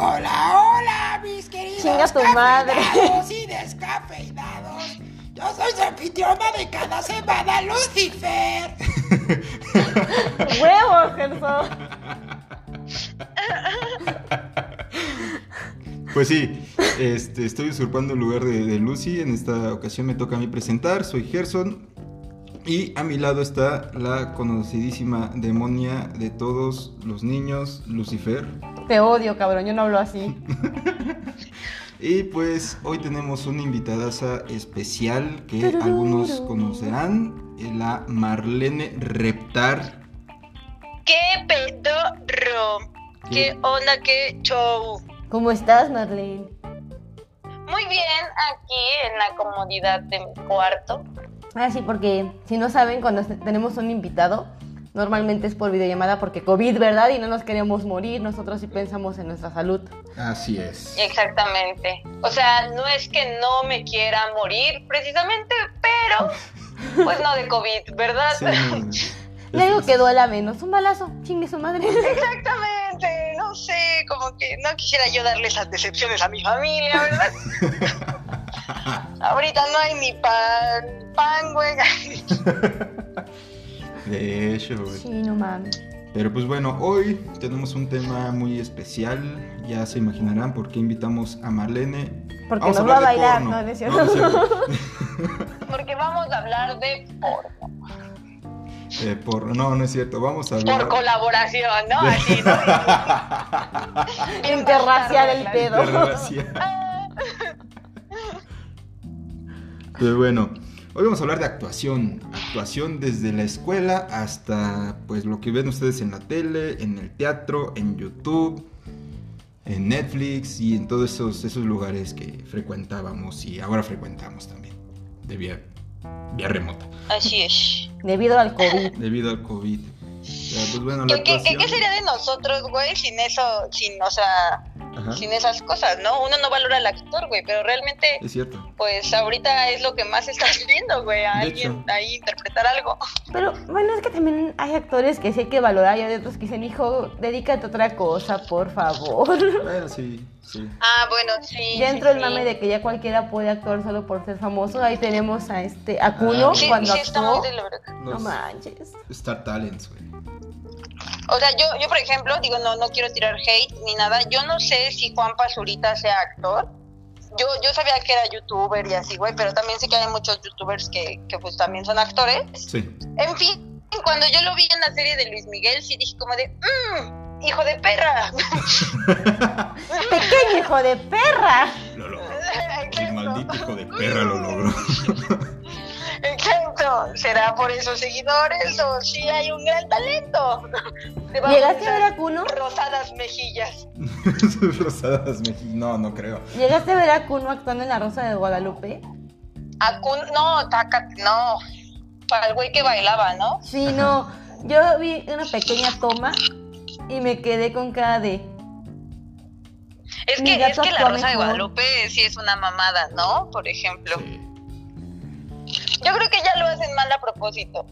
Hola, hola, mis queridos Chinga tu madre. y descafeinados. Yo soy su anfitriona de cada semana, Lucifer. ¡Huevos, Gerson! Pues sí, este, estoy usurpando el lugar de, de Lucy. En esta ocasión me toca a mí presentar. Soy Gerson. Y a mi lado está la conocidísima demonia de todos los niños, Lucifer. Te odio, cabrón, yo no hablo así. Y pues hoy tenemos una invitadaza especial que algunos conocerán, la Marlene Reptar. ¿Qué pedorro? ¿Qué onda? ¿Qué show? ¿Cómo estás, Marlene? Muy bien, aquí en la comodidad de mi cuarto. Ah, sí, porque si no saben, cuando te- tenemos un invitado, normalmente es por videollamada porque COVID, ¿verdad? Y no nos queremos morir, nosotros sí pensamos en nuestra salud. Así es. Exactamente. O sea, no es que no me quiera morir precisamente, pero pues no de COVID, ¿verdad? Sí. Y algo que duela menos, un balazo, chingue su madre. Exactamente, no sé, como que no quisiera yo darle esas decepciones a mi familia, ¿verdad? Ahorita no hay ni pan, pan, güey. De hecho, güey. Sí, no mames. Pero pues bueno, hoy tenemos un tema muy especial. Ya se imaginarán por qué invitamos a Marlene. Porque Vamos nos va a de bailar, porno. no, no es cierto. Porque vamos a hablar de porno. Eh, por- no, no es cierto. Vamos a hablar. Por colaboración, ¿no? Así, ¿no? Interracial el pedo. Interracial. Pero bueno, hoy vamos a hablar de actuación. Actuación desde la escuela hasta pues lo que ven ustedes en la tele, en el teatro, en YouTube, en Netflix y en todos esos, esos lugares que frecuentábamos y ahora frecuentamos también. De vía, vía remota. Así es. Debido al COVID. Debido al COVID. Pues bueno, la ¿Qué, qué, qué- actuación- qué sería de nosotros, güey, sin eso, sin, o sea, Ajá, sin esas cosas, ¿no? Uno no valora al actor, güey, pero realmente, es cierto. pues ahorita es lo que más estás viendo, güey, a De alguien hecho. ahí interpretar algo. Pero bueno, es que también hay actores que sí hay que valorar y hay otros que dicen, hijo, dedícate a otra cosa, por favor. Bueno, sí, sí. Ah, bueno, sí. Ya sí, entró el sí. mame de que ya cualquiera puede actuar solo por ser famoso. Ahí tenemos a este a Kuno Ah, Sí, cuando sí, está actuó. muy de la verga. No Los manches. Star Talents, güey. O sea, yo, yo por ejemplo, digo, no, no quiero tirar hate ni nada. Yo no sé si Juan Pazurita sea actor. Yo, yo sabía que era youtuber y así, güey, pero también sé que hay muchos youtubers que, que pues también son actores. Sí. En fin, cuando yo lo vi en la serie de Luis Miguel, sí dije como de, mmm, hijo de perra. Pequeño hijo de perra. Lo logró. El maldito hijo de perra lo logró. ¿Será por esos seguidores o sí hay un gran talento? ¿Llegaste a ver a Kuno? Rosadas mejillas. Rosadas mejillas. No, no creo. ¿Llegaste a ver a Kuno actuando en La Rosa de Guadalupe? A no, tácate, no. Para el güey que bailaba, ¿no? Sí, no. Yo vi una pequeña toma y me quedé con cara de. Es que, gato es que la Rosa de. Guadalupe sí es una mamada, ¿no? Por ejemplo. Sí. Yo creo que ya lo hacen mal a propósito.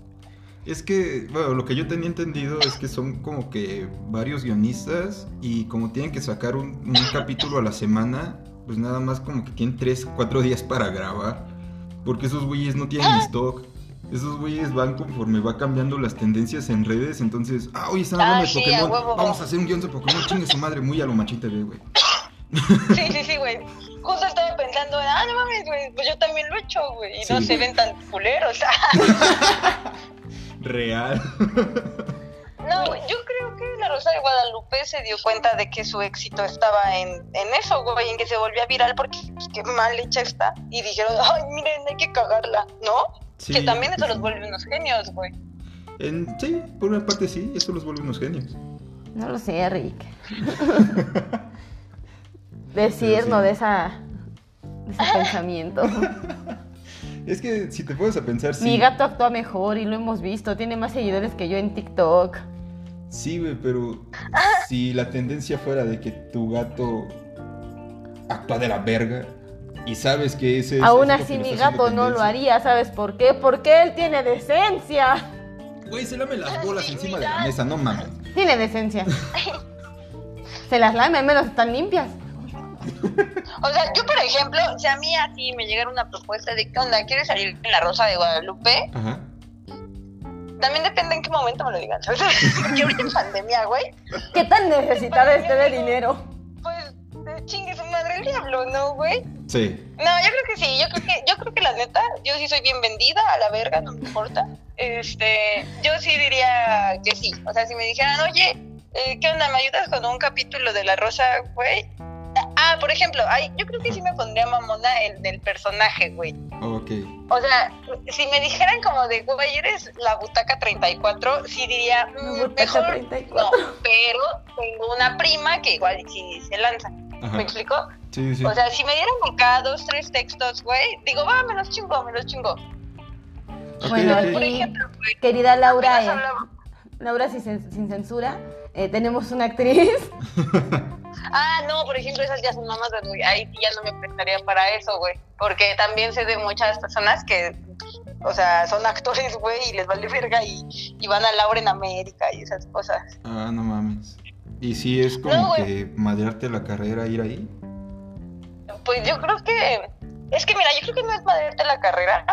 Es que, bueno, lo que yo tenía entendido es que son como que varios guionistas y como tienen que sacar un, un capítulo a la semana, pues nada más como que tienen 3, 4 días para grabar. Porque esos güeyes no tienen stock. Esos güeyes van conforme va cambiando las tendencias en redes. Entonces, ah, hoy están hablando Ah, de sí, a Pokémon. huevo. Vamos a hacer un guion de Pokémon. Chingue su madre, muy a lo machita, güey. Sí, sí, sí, güey. Justo estaba pensando, ah, no mames, güey, pues yo también lo he hecho, güey. Y no se ven tan culeros. Real. no, güey, yo creo que la Rosa de Guadalupe se dio cuenta de que su éxito estaba en, en eso, güey, en que se volvía viral porque pues, qué mal hecha está. Y dijeron, ay, miren, hay que cagarla, ¿no? Sí, que también eso sí. los vuelve unos genios, güey. En- sí, por una parte sí, eso los vuelve unos genios. No lo sé, Rick. Decir, sí. no de esa. De ese pensamiento. Es que si te pones a pensar, sí. Mi gato actúa mejor y lo hemos visto. Tiene más seguidores que yo en TikTok. Sí, güey, pero si la tendencia fuera de que tu gato actúa de la verga y sabes que ese es. Aún es así, mi gato no lo haría. ¿Sabes por qué? Porque él tiene decencia. Güey, se lame las bolas encima de la mesa, no mames. Tiene decencia. Se las lame, al menos están limpias. O sea, yo por ejemplo, si a mí así me llegara una propuesta de qué onda, ¿quieres salir en la Rosa de Guadalupe? Ajá. También depende en qué momento me lo digan, ¿sabes? Porque ahorita en pandemia, güey, ¿Qué tan necesitada esté de dinero? pues chingue su madre el diablo, ¿no, güey? Sí. No, yo creo que sí, yo creo que, yo creo que la neta, yo sí soy bien vendida a la verga, no me importa. Este, yo sí diría que sí. O sea, si me dijeran, oye, eh, ¿qué onda? ¿Me ayudas con un capítulo de La Rosa, güey? Ah, por ejemplo, ay, yo creo que sí me pondría mamona el del personaje, güey. Ok. O sea, si me dijeran como de, güey, eres la butaca 34, sí diría, mm, butaca mejor 34. no, pero tengo una prima que igual sí se lanza. Ajá. ¿Me explico? Sí, sí. O sea, si me dieran acá dos, tres textos, güey, digo, va, me los chingo, me los chingo. Bueno. Por ejemplo, güey, Querida Laura, eh, Laura sin censura, eh, tenemos una actriz. Ah, no, por ejemplo, esas ya son mamás, güey. Ahí sí ya no me prestaría para eso, güey. Porque también sé de muchas personas que, o sea, son actores, güey, y les vale verga y, y van a Laura en América y esas cosas. Ah, no mames. ¿Y si es como No, que madrearte la carrera ir ahí? Pues yo creo que, es que mira, yo creo que no es madrearte la carrera,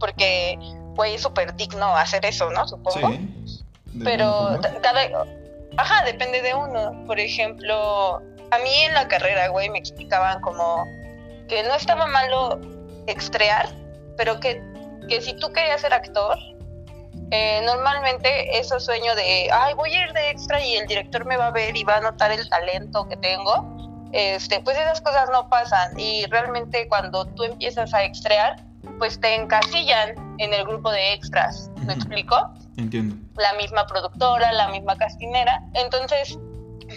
porque, güey, es súper digno hacer eso, ¿no? Supongo. Sí. Pero cada ajá depende de uno por ejemplo a mí en la carrera güey me explicaban como que no estaba malo extrear pero que, que si tú querías ser actor eh, normalmente eso sueño de ay voy a ir de extra y el director me va a ver y va a notar el talento que tengo este pues esas cosas no pasan y realmente cuando tú empiezas a extrear pues te encasillan en el grupo de extras ¿me Ujú. explico? Entiendo. la misma productora, la misma castinera. Entonces,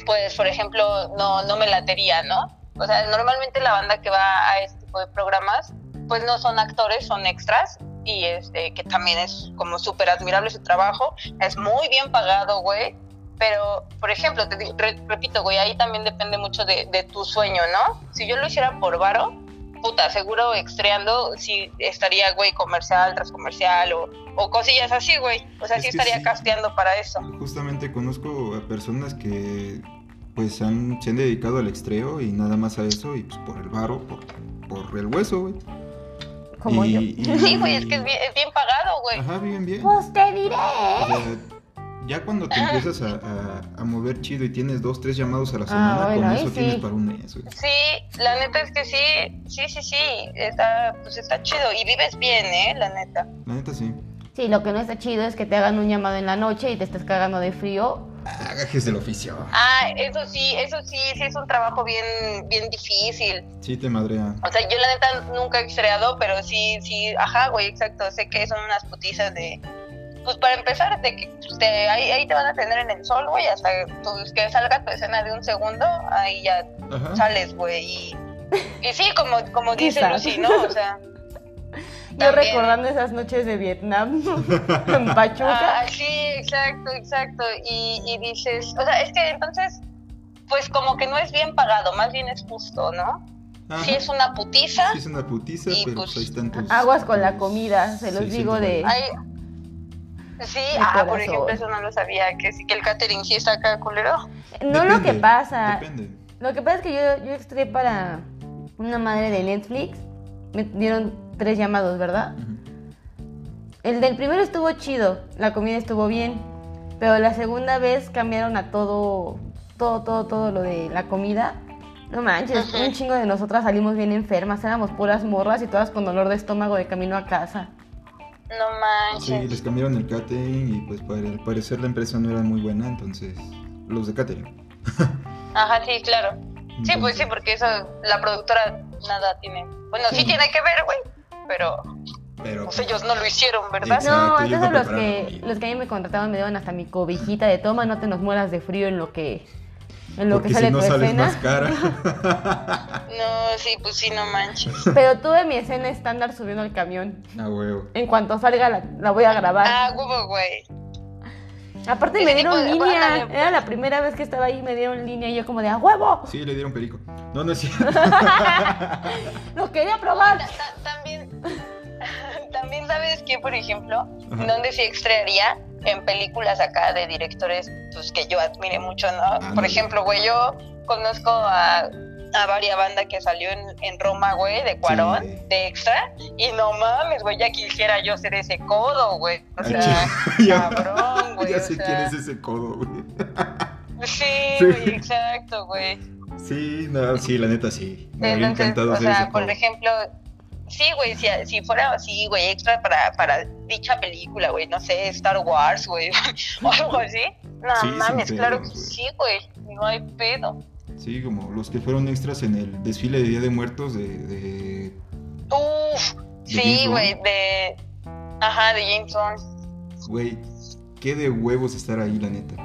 pues, por ejemplo, no, no me latería, ¿no? O sea, normalmente la banda que va a este tipo de programas, pues no son actores, son extras. Y este, que también es como súper admirable su trabajo. Es muy bien pagado, güey. Pero, por ejemplo, te digo- re- repito, güey, ahí también depende mucho de, de tu sueño, ¿no? Si yo lo hiciera por varo, puta, seguro extreando, sí estaría, güey, comercial tras comercial o, o cosillas así, güey. O sea, Es sí estaría sí. casteando para eso. Justamente conozco a personas que pues han, se han dedicado al extreo y nada más a eso y pues por el varo, por, por el hueso, güey. Como Y- yo. y- Sí, güey, es que es bien, es bien pagado, güey. Ajá, bien, bien. Pues te diré. O sea, ya cuando te empiezas a, a- a mover chido y tienes dos, tres llamados a la semana, Ah, bueno, con eso sí. tienes para un mes, güey. Sí, la neta es que sí, sí, sí, sí, está, pues está chido y vives bien, ¿eh? La neta. La neta sí. Sí, lo que no está chido es que te hagan un llamado en la noche y te estés cagando de frío. Ah, gajes del oficio. Ah, eso sí, eso sí, sí es un trabajo bien, bien difícil. Sí te madrea. O sea, yo la neta nunca he estreado, pero sí, sí, ajá, güey, exacto. Sé que son unas putizas de. Pues para empezar, de que pues, te- ahí, ahí te van a tener en el sol, güey, hasta pues, que salga tu escena de un segundo, ahí ya Ajá. sales, güey. Y, y sí, como, como dice. Lucy, ¿no? O sea, Yo También. recordando esas noches de Vietnam en Pachuca. ah, sí, exacto, exacto. Y, y dices, o sea, es que entonces, pues como que no es bien pagado, más bien es justo, ¿no? Ajá. Si es una putiza, Sí es una putiza, Y, pero pues, pues ahí están tus... Aguas con la comida, se los Sí, sí, digo de... sí, ah, por ejemplo, eso no lo sabía, que sí que el catering sí está acá culero. No lo que pasa. Depende. Lo que pasa es que yo, yo extraí para una madre de Netflix. Me dieron tres llamados, ¿verdad? El del primero estuvo chido, la comida estuvo bien. Pero la segunda vez cambiaron a todo, todo, todo, todo lo de la comida. No manches, un chingo de nosotras salimos bien enfermas, éramos puras morras y todas con dolor de estómago de camino a casa. No Sí, manches. les cambiaron el catering y pues para- al parecer la empresa no era muy buena, entonces los de catering. Ajá, sí, claro. Sí, pues sí, Entonces, porque eso, la productora nada tiene. Bueno, sí, Sí. tiene que ver, güey, pero Pero pues ellos no lo hicieron, ¿verdad? Exacto, No, entonces no los que, los que a mí me contrataban me dieron hasta mi cobijita de toma, no te nos mueras de frío en lo que, en lo porque que sale si no tu sales escena. más cara. No, sí, pues sí, no manches. Pero tuve mi escena estándar subiendo al camión. A huevo. En cuanto salga la, la voy a grabar. Ah, huevo, güey. Aparte me dieron de- línea. pues. Era la primera vez que estaba ahí, me dieron línea y yo como de a huevo. Sí, le dieron perico. No, no es cierto. Lo quería probar. Ta- ta- También, también sabes que, por ejemplo, Ajá. donde sí extraería en películas acá de directores pues que yo admire mucho, ¿no? Por ejemplo, güey, yo conozco a, a varias bandas que salió en, en Roma, güey, de Cuarón, Sí. de extra. Y no mames, güey, ya quisiera yo ser ese codo, güey. O Ay, sea, ya- cabrón, güey. ya sé sea, quién es ese codo, güey. Sí, Sí. güey, exacto, güey. Sí, no, sí, la neta sí. Me habría Entonces, encantado o ser sea, ese por ejemplo, sí, güey, si, si fuera así, güey, extra para, para dicha película, güey, no sé, Star Wars, güey, o algo así. No Sí, mames, claro que sí, güey, no hay pedo. Sí, como los que fueron extras en el desfile de Día de Muertos de... de... Uf, ¿De sí, güey, de... Ajá, de James Bond. Güey, qué de huevos estar ahí, la neta.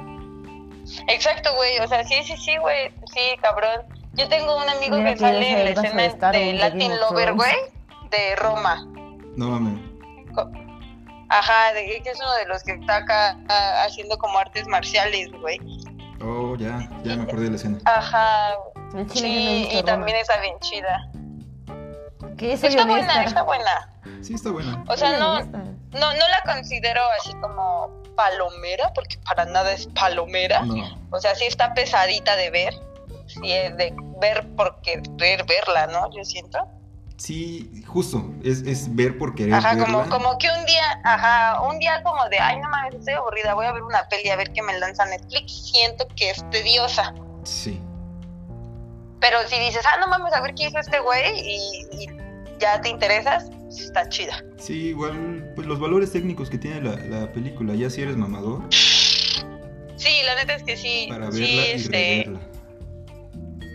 Exacto, güey, o sea, sí, sí, sí, güey, sí, cabrón. Yo tengo un amigo Mira que sale en la escena de Latin Lover, güey, de Roma. No mames. Ajá, de, que es uno de los que está acá ah, haciendo como artes marciales, güey. Oh, ya, ya me acordé de la escena. Ajá, En Chile sí, y también está bien chida. Que soy Está buena, está buena. Sí, está buena. O sea, no, no, no la considero así como palomera, porque para nada es palomera. No. O sea, sí está pesadita de ver. Sí es de ver porque ver verla, ¿no? Yo siento. Sí, justo, es, es ver por querer Ajá, verla. como, como que un día, ajá, un día como de, ay, no mames, estoy aburrida, voy a ver una peli a ver qué me lanza Netflix. Siento que es tediosa. Sí. Pero si dices, ah, no mames, a ver qué hizo este güey y, y ya te interesas, pues está chida. Sí, igual, pues los valores técnicos que tiene la, la película, ya si eres mamador, Sí, la neta es que sí, para verla sí, y este, reverla.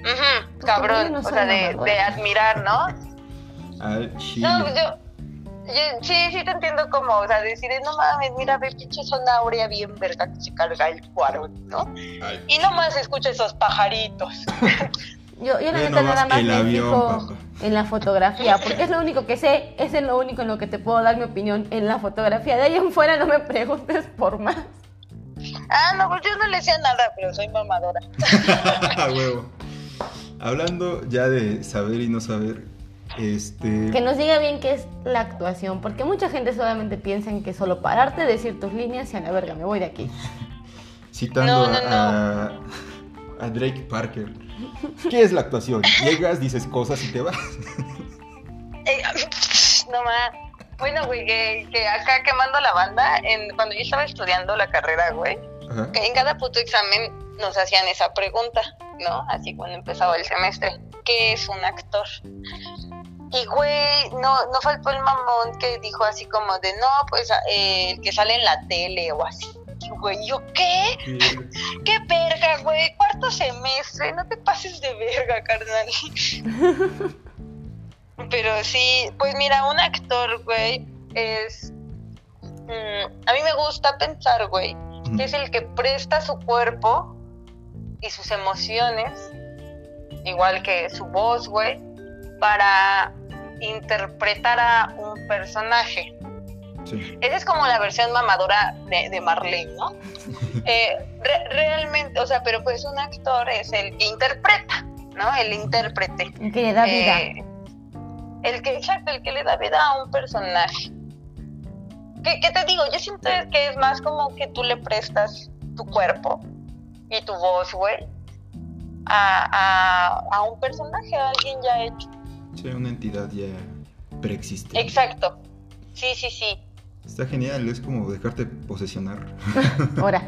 Pues cabrón, no o sea, de, de admirar, ¿no? Al chile. No, pues yo, yo sí, sí te entiendo como, o sea, decir, no mames, mira, ve pinche zona áurea bien verga que se carga el cuarón, ¿no? Ay, Y nomás escucha esos pajaritos. Yo, yo la neta nada más el me avión, fijo papá. en la fotografía, porque es lo único que sé, es lo único en lo que te puedo dar mi opinión, en la fotografía. De ahí en fuera no me preguntes por más. Ah, no, pues yo no le decía nada, pero soy mamadora. A huevo. Hablando ya de saber y no saber, este. Que nos diga bien qué es la actuación, porque mucha gente solamente piensa en que solo pararte, decir tus líneas y a la verga, me voy de aquí. Citando No, no, a, a Drake Parker. ¿Qué es la actuación? Llegas, dices cosas y te vas. Eh, no más. Bueno, güey, que, que acá quemando la banda, en, cuando yo estaba estudiando la carrera, güey, Ajá. que en cada puto examen nos hacían esa pregunta, ¿no? Así cuando empezaba el semestre. ¿Qué es un actor? Y, güey, no, no faltó el mamón que dijo así como de, no, pues eh, el que sale en la tele o así. Y, güey, ¿yo qué? ¿Qué verga, güey? Cuarto semestre, no te pases de verga, carnal. Pero sí, pues mira, un actor, güey, es... mm, a mí me gusta pensar, güey, que es el que presta su cuerpo y sus emociones, igual que su voz, güey, para interpretar a un personaje. Sí. Esa es como la versión mamadora de, de Marlene, ¿no? Eh, re- realmente, o sea, pero pues un actor es el que interpreta, ¿no? El intérprete. Y que le da vida. Eh, el que, exacto, el que le da vida a un personaje. ¿Qué, qué te digo? Yo siento que es más como que tú le prestas tu cuerpo y tu voz, güey, a, a, a un personaje, a alguien ya hecho. Sí, una entidad ya preexistente. Exacto. Sí, sí, sí. Está genial, es como dejarte posesionar. Ahora,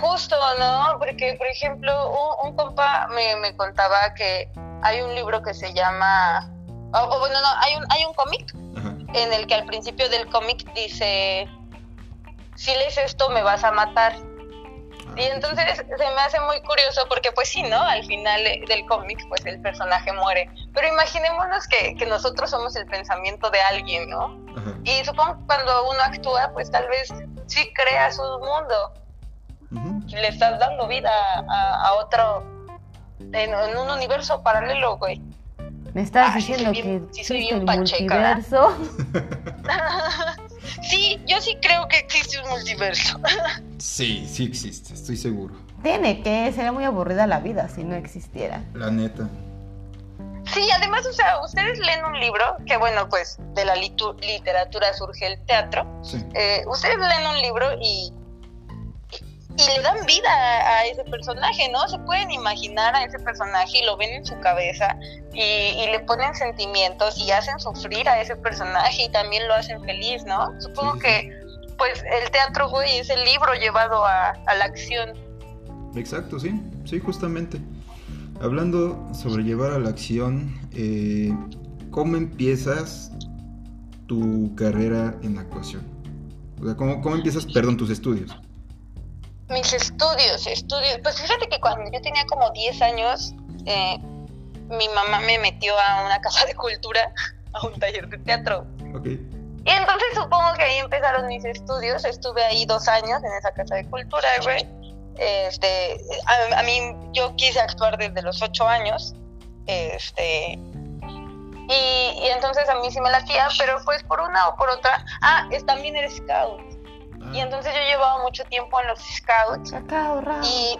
Justo, ¿no? Porque, por ejemplo, un, un compa me, me contaba que hay un libro que se llama... O, o bueno, no, hay un, hay un cómic en el que al principio del cómic dice, si lees esto me vas a matar. Y entonces se me hace muy curioso porque pues sí, ¿no? Al final de- del cómic pues el personaje muere. Pero imaginémonos que, que nosotros somos el pensamiento de alguien, ¿no? Ajá. Y supongo que cuando uno actúa pues tal vez sí crea su mundo. Le estás dando vida a, a otro, en, en un universo paralelo, güey. me estás diciendo bien- que sí soy existe bien el pacheca, multiverso. sí, yo sí creo que existe un multiverso. Sí, sí existe, estoy seguro. Tiene que, sería muy aburrida la vida si no existiera. La neta. Sí, además, o sea, ustedes leen un libro, que bueno, pues de la literatura surge el teatro. Sí. Eh, ustedes leen un libro y, y, y le dan vida a, a ese personaje, ¿no? Se pueden imaginar a ese personaje y lo ven en su cabeza y, y le ponen sentimientos y hacen sufrir a ese personaje y también lo hacen feliz, ¿no? Supongo sí. que pues el teatro, güey, es el libro llevado a, a la acción. Exacto, sí, sí, justamente. Hablando sobre llevar a la acción, eh, ¿cómo empiezas tu carrera en actuación? O sea, ¿cómo, cómo empiezas, perdón, tus estudios? Mis estudios, estudios. Pues fíjate que cuando yo tenía como 10 años, eh, mi mamá me metió a una casa de cultura, a un taller de teatro. Ok, Y entonces supongo que ahí empezaron mis estudios. Estuve ahí dos años en esa casa de cultura, güey. Este, a, a mí, yo quise actuar desde los ocho años. Este, y, y entonces a mí sí me latía, pero pues por una o por otra. Ah, es, también eres scout. Y entonces yo llevaba mucho tiempo en los scouts. Y,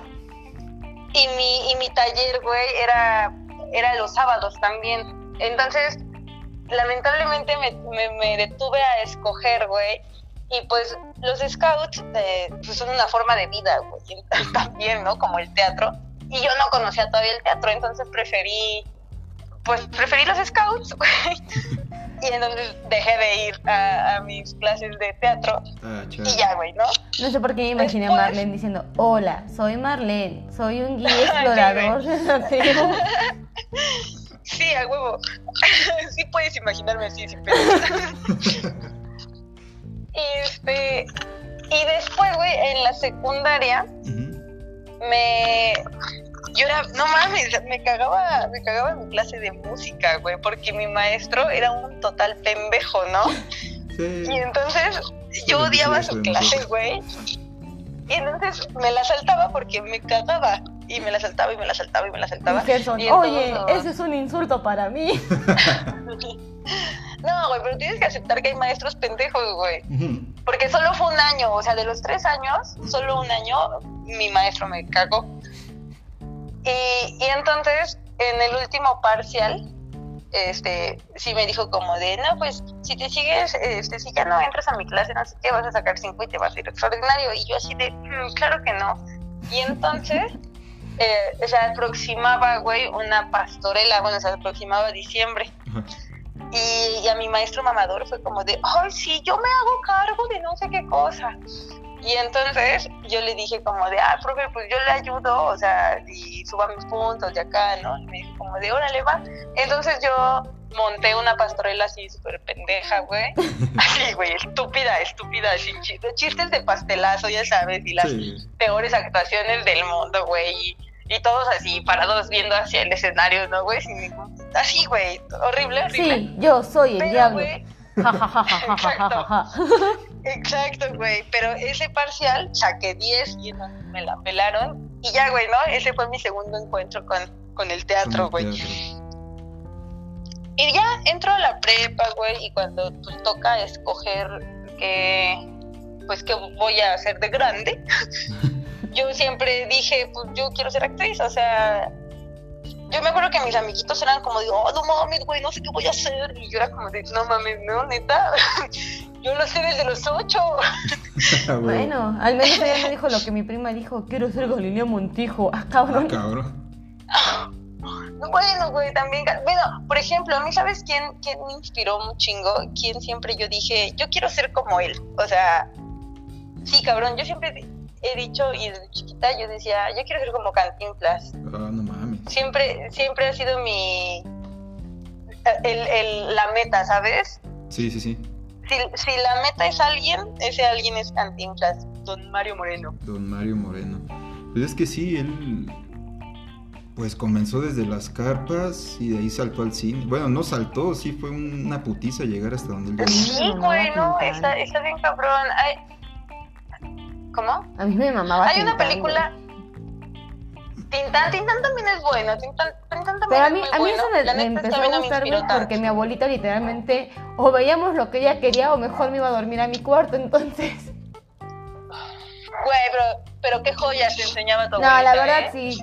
y, mi, y mi taller, güey, era, era los sábados también. Entonces, lamentablemente me, me, me detuve a escoger, güey. Y pues los scouts eh, pues son una forma de vida, güey, también, ¿no? Como el teatro. Y yo no conocía todavía el teatro, entonces preferí, pues preferí los scouts, güey. Y entonces dejé de ir a, a mis clases de teatro Ah, y ya, güey, ¿no? No sé por qué me imaginé a Después- Marlene diciendo, hola, soy Marlene, soy un guía explorador de la tribu". Sí, a huevo. sí puedes imaginarme así, sin pedo. este, y después, güey, en la secundaria me yo era, no mames, me cagaba, me cagaba en mi clase de música, güey, porque mi maestro era un total pendejo, ¿no? Sí. Y entonces yo odiaba eso su clase, güey. Y entonces me la saltaba porque me cagaba. Y me la saltaba y me la saltaba y me la saltaba. Y Y oye, ese es un insulto para mí. No, güey, pero tienes que aceptar que hay maestros pendejos, güey. Ujú. Porque solo fue un año, o sea, de los tres años, solo un año, mi maestro me cagó. Y, y entonces, en el último parcial, este, sí me dijo como de, no, pues, si te sigues, este, si ya no entras a mi clase, no sé qué, vas a sacar cinco y te vas a ir extraordinario. Y yo así de, "Mm, claro que no. Y entonces, eh, se aproximaba, güey, una pastorela, bueno, se aproximaba diciembre. Ajá. Y, y a mi maestro mamador fue como de, ay, sí, yo me hago cargo de no sé qué cosa. Y entonces yo le dije como de, ah, profe, pues yo le ayudo, o sea, y suba mis puntos de acá, ¿no? Y me dijo como de, órale, va. Entonces yo monté una pastorela así súper pendeja, güey. Así, güey, estúpida, estúpida, sin chistes, chistes de pastelazo, ya sabes, y las Sí. peores actuaciones del mundo, güey. Y, y todos así, parados viendo hacia el escenario, ¿no, güey? Sin ningún- Así, güey, horrible, horrible. Sí, yo soy el Pero, diablo. güey, Ja, ja, ja, ja, ja, ja, ja, ja. Exacto, güey. Pero ese parcial saqué 10 y me la pelaron. Y ya, güey, ¿no? Ese fue mi segundo encuentro con, con el teatro, güey. Y ya entro a la prepa, güey, y cuando pues, toca escoger qué, pues, qué voy a hacer de grande, yo siempre dije, pues yo quiero ser actriz, o sea, yo me acuerdo que mis amiguitos eran como de, oh, no mames, güey, no sé qué voy a hacer, y yo era como de, no mames, no, neta, yo lo sé desde los ocho. Ah. Bueno, al menos ella me dijo lo que mi prima dijo, quiero ser Galilea Montijo. Ah, cabrón. Cabrón. Bueno, güey, también. Bueno, por ejemplo, a mí, ¿sabes quién, quién me inspiró un chingo? ¿Quién siempre yo dije, yo quiero ser como él? O sea, sí, cabrón, yo siempre he dicho, y desde chiquita yo decía, yo quiero ser como Cantinflas. Ah, no mames. Siempre, siempre ha sido mi. El, el- la meta, ¿sabes? Sí, sí, sí. Si, si la meta es alguien, ese alguien es Cantinflas, don Mario Moreno. Don Mario Moreno. Pues es que sí, él pues comenzó desde las carpas y de ahí saltó al cine. Bueno, no saltó, sí fue una putiza llegar hasta donde él. Sí. Güey, no, está, está bien cabrón. Ay, ¿Cómo? A mí me mamaba Hay una Tintán, película. Tintán, Tintán también es bueno. Tintán, Tintán también Pero a es mí, muy a mí bueno. eso me, me empezó a no me gustar inspiró tanto. porque mi abuelita literalmente o veíamos lo que ella quería o mejor me iba a dormir a mi cuarto, entonces... Güey, pero, pero qué joyas te enseñaba tu No, abuelita, la verdad ¿eh? sí.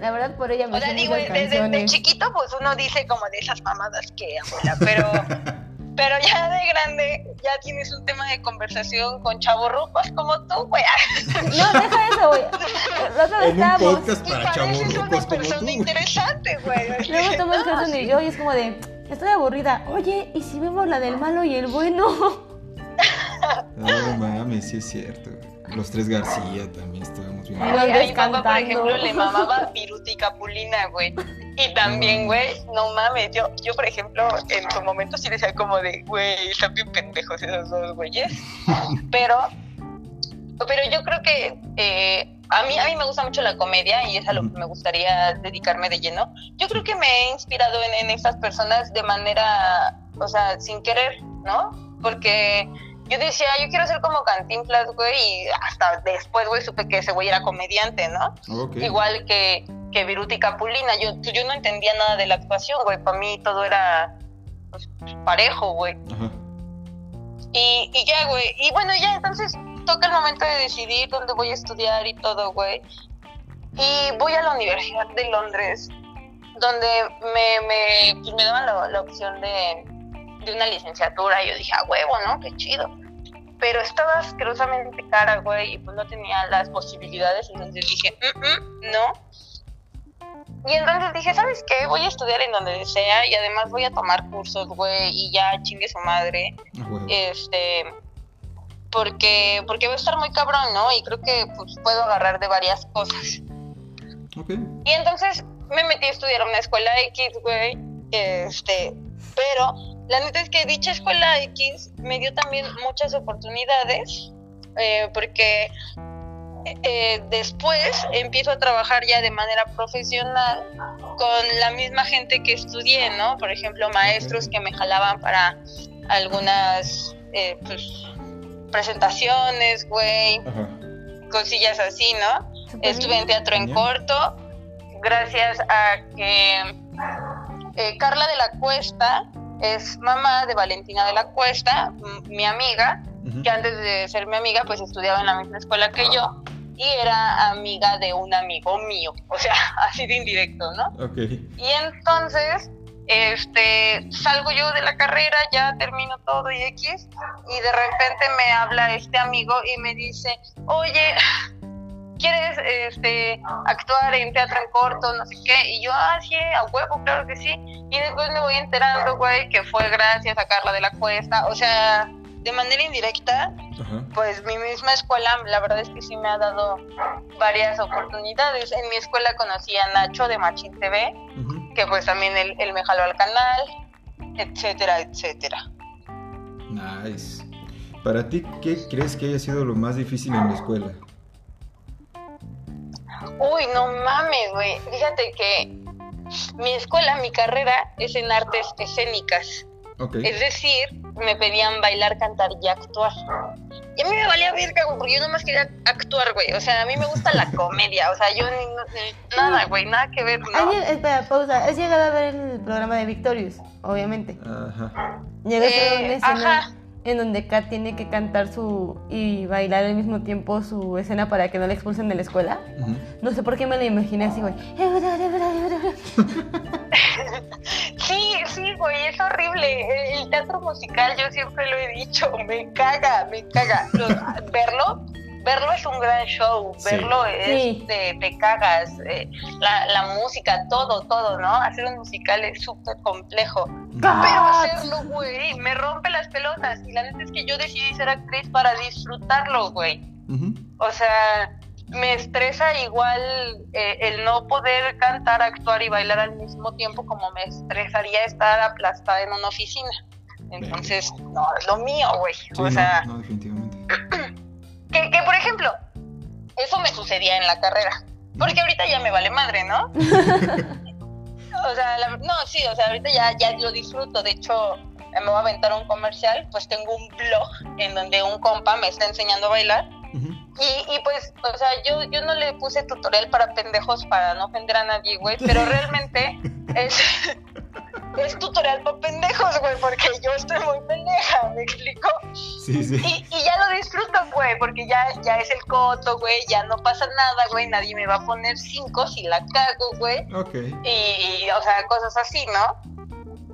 La verdad por ella me O sea, digo, desde de canciones. chiquito, pues uno dice como de esas mamadas que abuela, pero, pero ya de grande, ya tienes un tema de conversación con chavorrucos como tú, güey. No, deja eso, güey. En un podcast para pareces una chavorrucos como persona tú. interesante, güey. Luego estamos No, y yo y es como de, estoy aburrida. Oye, ¿y si vemos la del malo y el bueno? No mames, sí es cierto. Los tres García también estábamos bien. Ay, a mi papá, por ejemplo, le mamaba Viruta y Capulina, güey. Y también, güey, no mames, yo, yo, por ejemplo, en su momento sí decía como de, güey, están bien pendejos esos dos güeyes. Pero, pero yo creo que eh, a, mí, a mí me gusta mucho la comedia y es a lo que me gustaría dedicarme de lleno. Yo creo que me he inspirado en, en estas personas de manera, o sea, sin querer, ¿no? Porque yo decía, yo quiero ser como Cantinflas, güey, y hasta después, güey, supe que ese güey era comediante, ¿no? Igual que, que Viruta y Capulina. Yo, yo no entendía nada de la actuación, güey. Para mí todo era pues, parejo, güey. Ajá. Y, y ya, güey. Y bueno, ya entonces toca el momento de decidir dónde voy a estudiar y todo, güey. Y voy a la Universidad de Londres, donde me, me, pues, me daban la, la opción de, de una licenciatura. Y yo dije, a huevo, ¿no? Qué chido. Pero estaba asquerosamente cara, güey, y pues no tenía las posibilidades. Entonces dije, "Mm, mm, no. Y entonces dije, ¿sabes qué? Voy a estudiar en donde sea y además voy a tomar cursos, güey, y ya chingue su madre este porque porque va a estar muy cabrón no y creo que pues puedo agarrar de varias cosas Ok. y entonces me metí a estudiar a una escuela X güey este pero la neta es que dicha escuela X me dio también muchas oportunidades eh, porque eh, después empiezo a trabajar ya de manera profesional con la misma gente que estudié, ¿no? Por ejemplo, maestros que me jalaban para algunas eh, pues, presentaciones, güey, cosillas así, ¿no? Estuve en teatro en corto, gracias a que eh, Carla de la Cuesta es mamá de Valentina de la Cuesta, mi amiga, que antes de ser mi amiga, pues estudiaba en la misma escuela que yo y era amiga de un amigo mío, o sea, así de indirecto, ¿no? Ok. Y entonces, este, salgo yo de la carrera, ya termino todo y X, y de repente me habla este amigo y me dice, oye, ¿quieres este, actuar en teatro en corto, no sé qué? Y yo, ah, sí, a huevo, claro que sí. Y después me voy enterando, güey, que fue gracias a Carla de la Cuesta, o sea, de manera indirecta, Ajá. pues mi misma escuela, la verdad es que sí me ha dado varias oportunidades. En mi escuela conocí a Nacho de Machín TV, que pues también él, él me jaló al canal, etcétera, etcétera. Nice. Para ti, ¿qué crees que haya sido lo más difícil en la escuela? Uy, no mames, güey. Fíjate que mi escuela, mi carrera es en artes escénicas. Ok. Es decir, me pedían bailar, cantar y actuar. Y a mí me valía verga, porque yo nomás quería actuar, güey. O sea, a mí me gusta la comedia. O sea, yo ni, ni- nada, güey, nada que ver, ¿no? Espera, pausa. Has llegado a ver el programa de Victorious, obviamente. Ajá. Llegaste a Eh, una escena ajá. En donde Kat tiene que cantar su y bailar al mismo tiempo su escena para que no la expulsen de la escuela. No sé por qué me la imaginé así, güey. Sí, sí, güey, es horrible. El teatro musical, yo siempre lo he dicho, me caga, me caga. Lo- verlo, verlo es un gran show, Sí. verlo es, Sí. te, te cagas. eh, la, la música, todo, todo, ¿no? Hacer un musical es súper complejo. Pero hacerlo, güey, me rompe las pelotas. Y la neta es que yo decidí ser actriz para disfrutarlo, güey. O sea, me estresa igual eh, el no poder cantar, actuar y bailar al mismo tiempo como me estresaría estar aplastada en una oficina. Entonces, no, es lo mío, güey. Sí, o no, sea, no, definitivamente. que, que, por ejemplo, eso me sucedía en la carrera. Porque ahorita ya me vale madre, ¿no? o sea, la- no, sí, o sea, ahorita ya, ya lo disfruto. De hecho, me voy a aventar un comercial, pues tengo un blog en donde un compa me está enseñando a bailar. Y, y pues, o sea, yo, yo no le puse tutorial para pendejos para no ofender a nadie, güey, pero realmente es, es tutorial para pendejos, güey, porque yo estoy muy pendeja, ¿me explico? Sí, sí. Y, y ya lo disfruto, güey, porque ya, ya es el coto, güey, ya no pasa nada, güey, nadie me va a poner cinco si la cago, güey, Ok. y, y, o sea, cosas así, ¿no?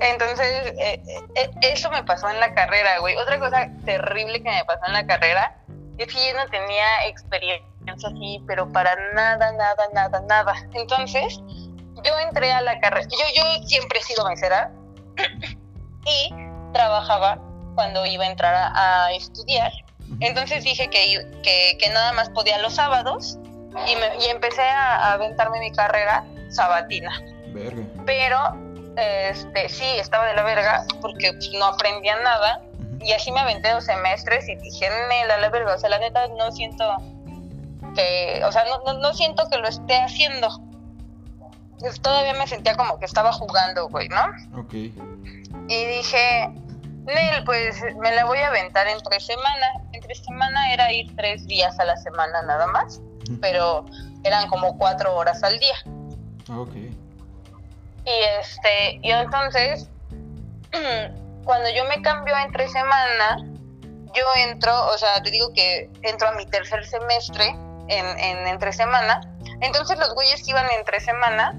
Entonces, eh, eh, eso me pasó en la carrera, güey. Otra cosa terrible que me pasó en la carrera es que yo no tenía experiencia así, pero para nada, nada, nada, nada. Entonces, yo entré a la carrera. Yo, yo siempre he sido mesera y trabajaba cuando iba a entrar a, a estudiar. Entonces dije que, que, que, nada más podía los sábados y, me, y empecé a, a, aventarme mi carrera sabatina. Verga. Pero este, sí, estaba de la verga porque pues, no aprendía nada. Y así me aventé dos semestres y dije, nela, la verga. O sea, la neta no siento que, o sea, no, no, no siento que lo esté haciendo. Todavía me sentía como que estaba jugando, güey, ¿no? Ok. Y dije, Nel, pues me la voy a aventar entre semana. Entre semana era ir tres días a la semana nada más, pero eran como cuatro horas al día. Ok. Y este, y entonces, cuando yo me cambio entre semana, yo entro, o sea, te digo que entro a mi tercer semestre en, en entre semana. Entonces los güeyes que iban entre semana,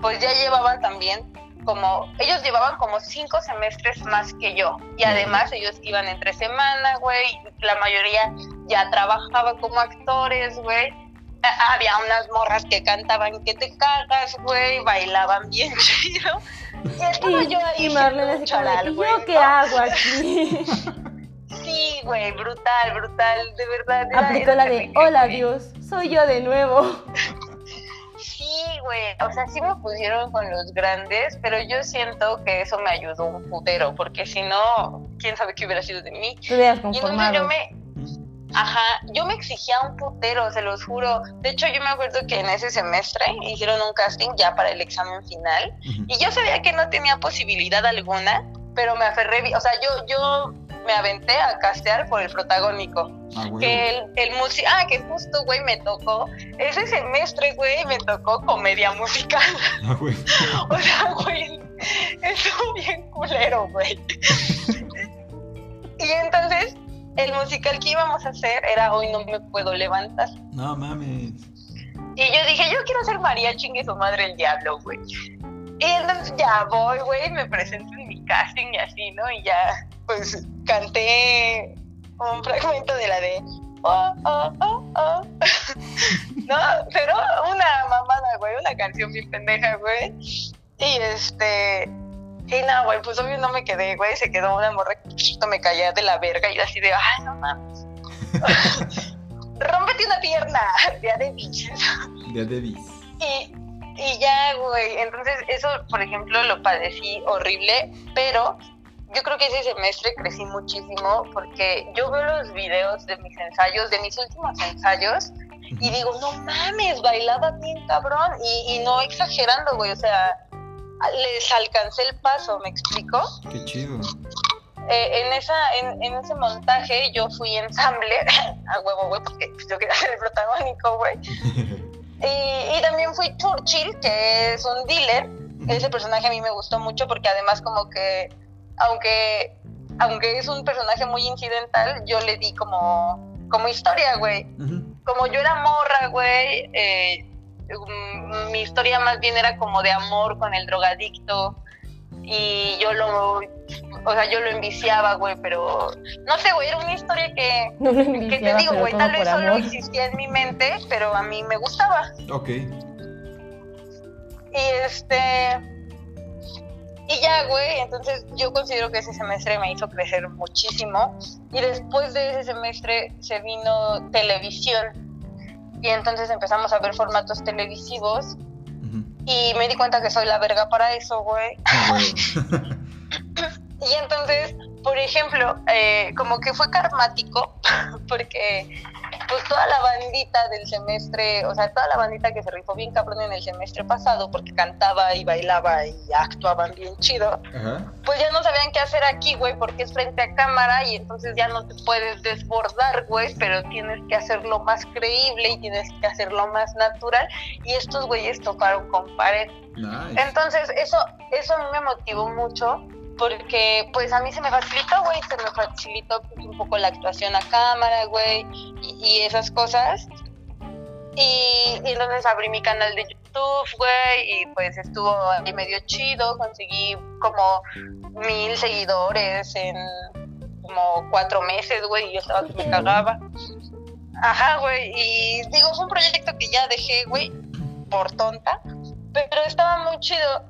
pues ya llevaban también como, ellos llevaban como cinco semestres más que yo. Y además ellos iban entre semana, güey. La mayoría ya trabajaba como actores, güey. Había unas morras que cantaban que te cagas, güey, bailaban bien chido. Y estaba Y, yo ahí y Marlene charal, ¿y güey, yo qué ¿no? hago aquí? Sí, güey, brutal, brutal, de verdad. Aplicó la de, hola. Dios, soy yo de nuevo. Güey, o sea, sí me pusieron con los grandes, pero yo siento que eso me ayudó un putero, porque si no, quién sabe qué hubiera sido de mí. Y entonces yo me, ajá, yo me exigía un putero, se los juro. De hecho, yo me acuerdo que en ese semestre hicieron un casting ya para el examen final, y yo sabía que no tenía posibilidad alguna, pero me aferré, o sea, yo, yo me aventé a castear por el protagónico. Ah, huevo. Que el, el musi ah, que justo, güey, me tocó, ese semestre, güey, me tocó comedia musical. Ah, huevo. O sea, güey, estuvo bien culero, güey. Y entonces, el musical que íbamos a hacer era Hoy no me puedo levantar. No mames. Y yo dije, yo quiero ser María chingue su madre el diablo, güey. Y entonces ya voy, güey, me presento en mi casting y así, ¿no? Y ya, pues, canté un fragmento de la de... Oh, oh, oh, oh. no, pero una mamada, güey, una canción bien pendeja, güey. Y este... Y no, güey, pues obvio no me quedé, güey, se quedó una morra que me caía de la verga y así de, ay, no mames. Rómpete una pierna, ya de bichos. De Davis. Y, y ya, güey, entonces eso, por ejemplo, lo padecí horrible, pero yo creo que ese semestre crecí muchísimo porque yo veo los videos de mis ensayos, de mis últimos ensayos, y digo, no mames, bailaba bien cabrón, y, y no exagerando, güey, o sea, les alcancé el paso, ¿me explico? Qué chido. Eh, en, esa, en, en ese montaje yo fui ensamble, a huevo, güey, porque pues, yo quería ser el protagónico, güey. Y, y también fui Churchill, que es un dealer. Ese personaje a mí me gustó mucho porque además como que, aunque, aunque es un personaje muy incidental, yo le di como, como historia, güey. Como yo era morra, güey, eh, mm, mi historia más bien era como de amor con el drogadicto. Y yo lo, o sea, yo lo enviciaba, güey, pero no sé, güey, era una historia que, No lo que te digo, güey, tal vez solo amor. existía en mi mente, pero a mí me gustaba. Ok. Y este. Y ya, güey, entonces yo considero que ese semestre me hizo crecer muchísimo. Y después de ese semestre se vino televisión. Y entonces empezamos a ver formatos televisivos. Y me di cuenta que soy la verga para eso, güey. Ah. Y entonces, por ejemplo, eh, como que fue karmático, porque pues toda la bandita del semestre, o sea, toda la bandita que se rifó bien cabrón en el semestre pasado, porque cantaba y bailaba y actuaban bien chido, Ajá. pues ya no sabían qué hacer aquí, güey, porque es frente a cámara y entonces ya no te puedes desbordar, güey, pero tienes que hacerlo más creíble y tienes que hacerlo más natural. Y estos güeyes tocaron con pared. Nice. Entonces, eso, eso a mí me motivó mucho porque pues a mí se me facilitó, güey, se me facilitó un poco la actuación a cámara, güey, y, y esas cosas. Y, y entonces abrí mi canal de YouTube, güey, y pues estuvo ahí medio chido, conseguí como mil seguidores en como cuatro meses, güey, y yo estaba que me cagaba. Ajá, güey, y digo, fue un proyecto que ya dejé, güey, por tonta, pero estaba muy chido.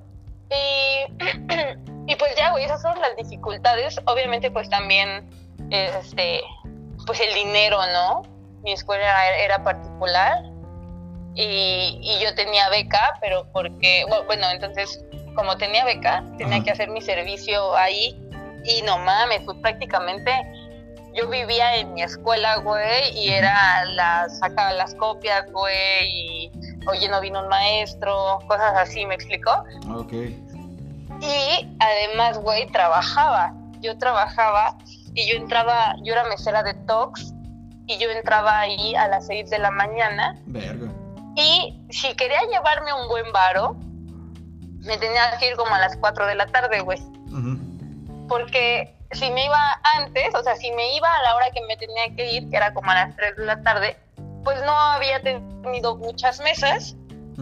Y, y pues ya, güey, esas son las dificultades. Obviamente, pues también, este, pues el dinero, ¿no? Mi escuela era, particular y, y yo tenía beca, pero porque, bueno, entonces, como tenía beca, tenía Ajá. que hacer mi servicio ahí y no mames, pues prácticamente yo vivía en mi escuela, güey, y era las, sacaba las copias, güey, y oye, no vino un maestro, cosas así, ¿me explicó? Ok. Y además, güey, trabajaba. Yo trabajaba y yo entraba, yo era mesera de Tox y yo entraba ahí a las 6 de la mañana Verga. y si quería llevarme un buen varo, me tenía que ir como a las 4 de la tarde, güey. Porque si me iba antes, o sea, si me iba a la hora que me tenía que ir, que era como a las 3 de la tarde, pues no había tenido muchas mesas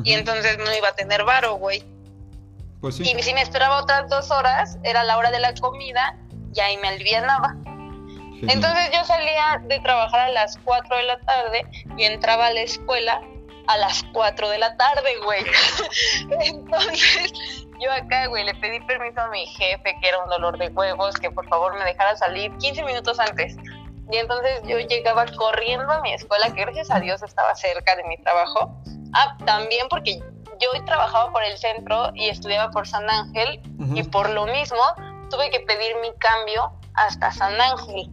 y entonces no iba a tener varo, güey. Pues sí. Y si me esperaba otras dos horas, era la hora de la comida y ahí me alivianaba. Entonces yo salía de trabajar a las 4 de la tarde y entraba a la escuela a las 4 de la tarde, güey. Entonces yo acá, güey, le pedí permiso a mi jefe, que era un dolor de huevos, que por favor me dejara salir 15 minutos antes. Y entonces yo llegaba corriendo a mi escuela, que gracias a Dios estaba cerca de mi trabajo. Ah, también porque yo trabajaba por el centro y estudiaba por San Ángel y por lo mismo tuve que pedir mi cambio hasta San Ángel.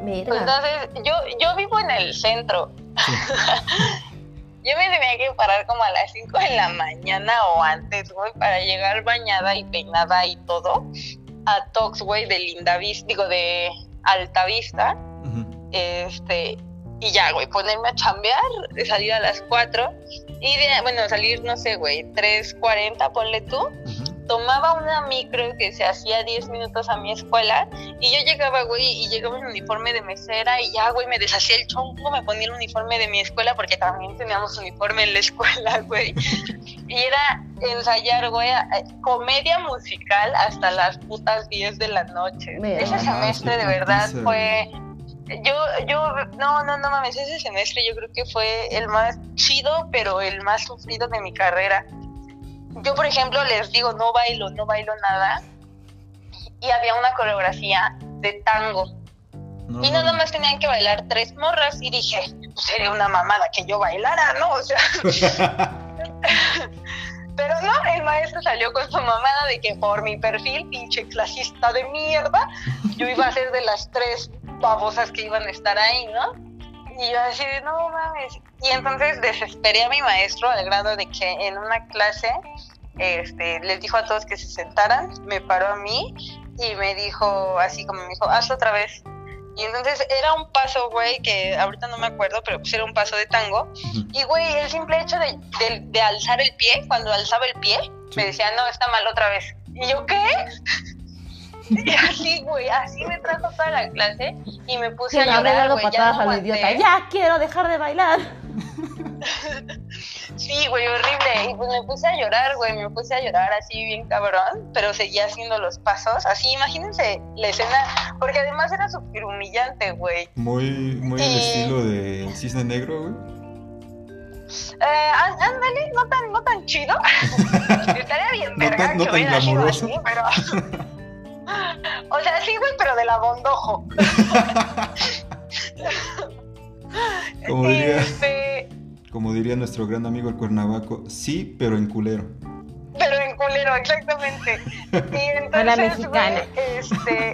Entonces, yo, yo vivo en el centro. Sí. Yo me tenía que parar como a las 5 de la mañana o antes, güey, para llegar bañada y peinada y todo a Tox, güey, de Lindavista, digo, de Altavista. Ujú. Este, y ya, güey, ponerme a chambear, salir a las 4 y de, bueno, salir, no sé, güey, 3.40, ponle tú Ujú. tomaba una micro que se hacía 10 minutos a mi escuela y yo llegaba, güey, y llegaba en uniforme de mesera y ya, güey, me deshacía el chongo, me ponía el uniforme de mi escuela porque también teníamos uniforme en la escuela, güey. Y era ensayar, güey, a- comedia musical hasta las putas 10 de la noche. Mira. Ese Ah, semestre de verdad fue... Yo, yo, no, no, no mames, ese semestre yo creo que fue el más chido, pero el más sufrido de mi carrera. Yo por ejemplo les digo no bailo, no bailo nada y había una coreografía de tango. No, y nada más tenían que bailar tres morras y dije, pues sería una mamada que yo bailara, ¿no? O sea, pero no, el maestro salió con su mamada de que por mi perfil, pinche clasista de mierda, yo iba a ser de las tres babosas que iban a estar ahí, ¿no? Y yo así de, no mames. Y entonces desesperé a mi maestro al grado de que en una clase este, les dijo a todos que se sentaran, me paró a mí y me dijo, así como me dijo, hazlo otra vez. Y entonces era un paso, güey, que ahorita no me acuerdo, pero pues era un paso de tango. Y, güey, el simple hecho de, de- de alzar el pie, cuando alzaba el pie, Sí. me decía, no, está mal otra vez. Y yo, ¿qué? Y así, güey, así me trajo toda la clase y me puse Se a llorar, güey, ya no al idiota. Ya quiero dejar de bailar. Sí, güey, horrible. Y pues me puse a llorar, güey, me puse a llorar así bien cabrón, pero seguía haciendo los pasos. Así, imagínense la escena, porque además era súper humillante, güey. Muy, muy Y- estilo de Cisne Negro, güey. Eh, ándale, no tan, no tan chido. Estaría bien, No verga, tan- no que tan glamuroso. así, pero... o sea, sí, güey, pero de la bondojo. Como este, como diría nuestro gran amigo el Cuernavaco, sí, pero en culero. pero en culero, exactamente. Y entonces, mexicana. güey, este,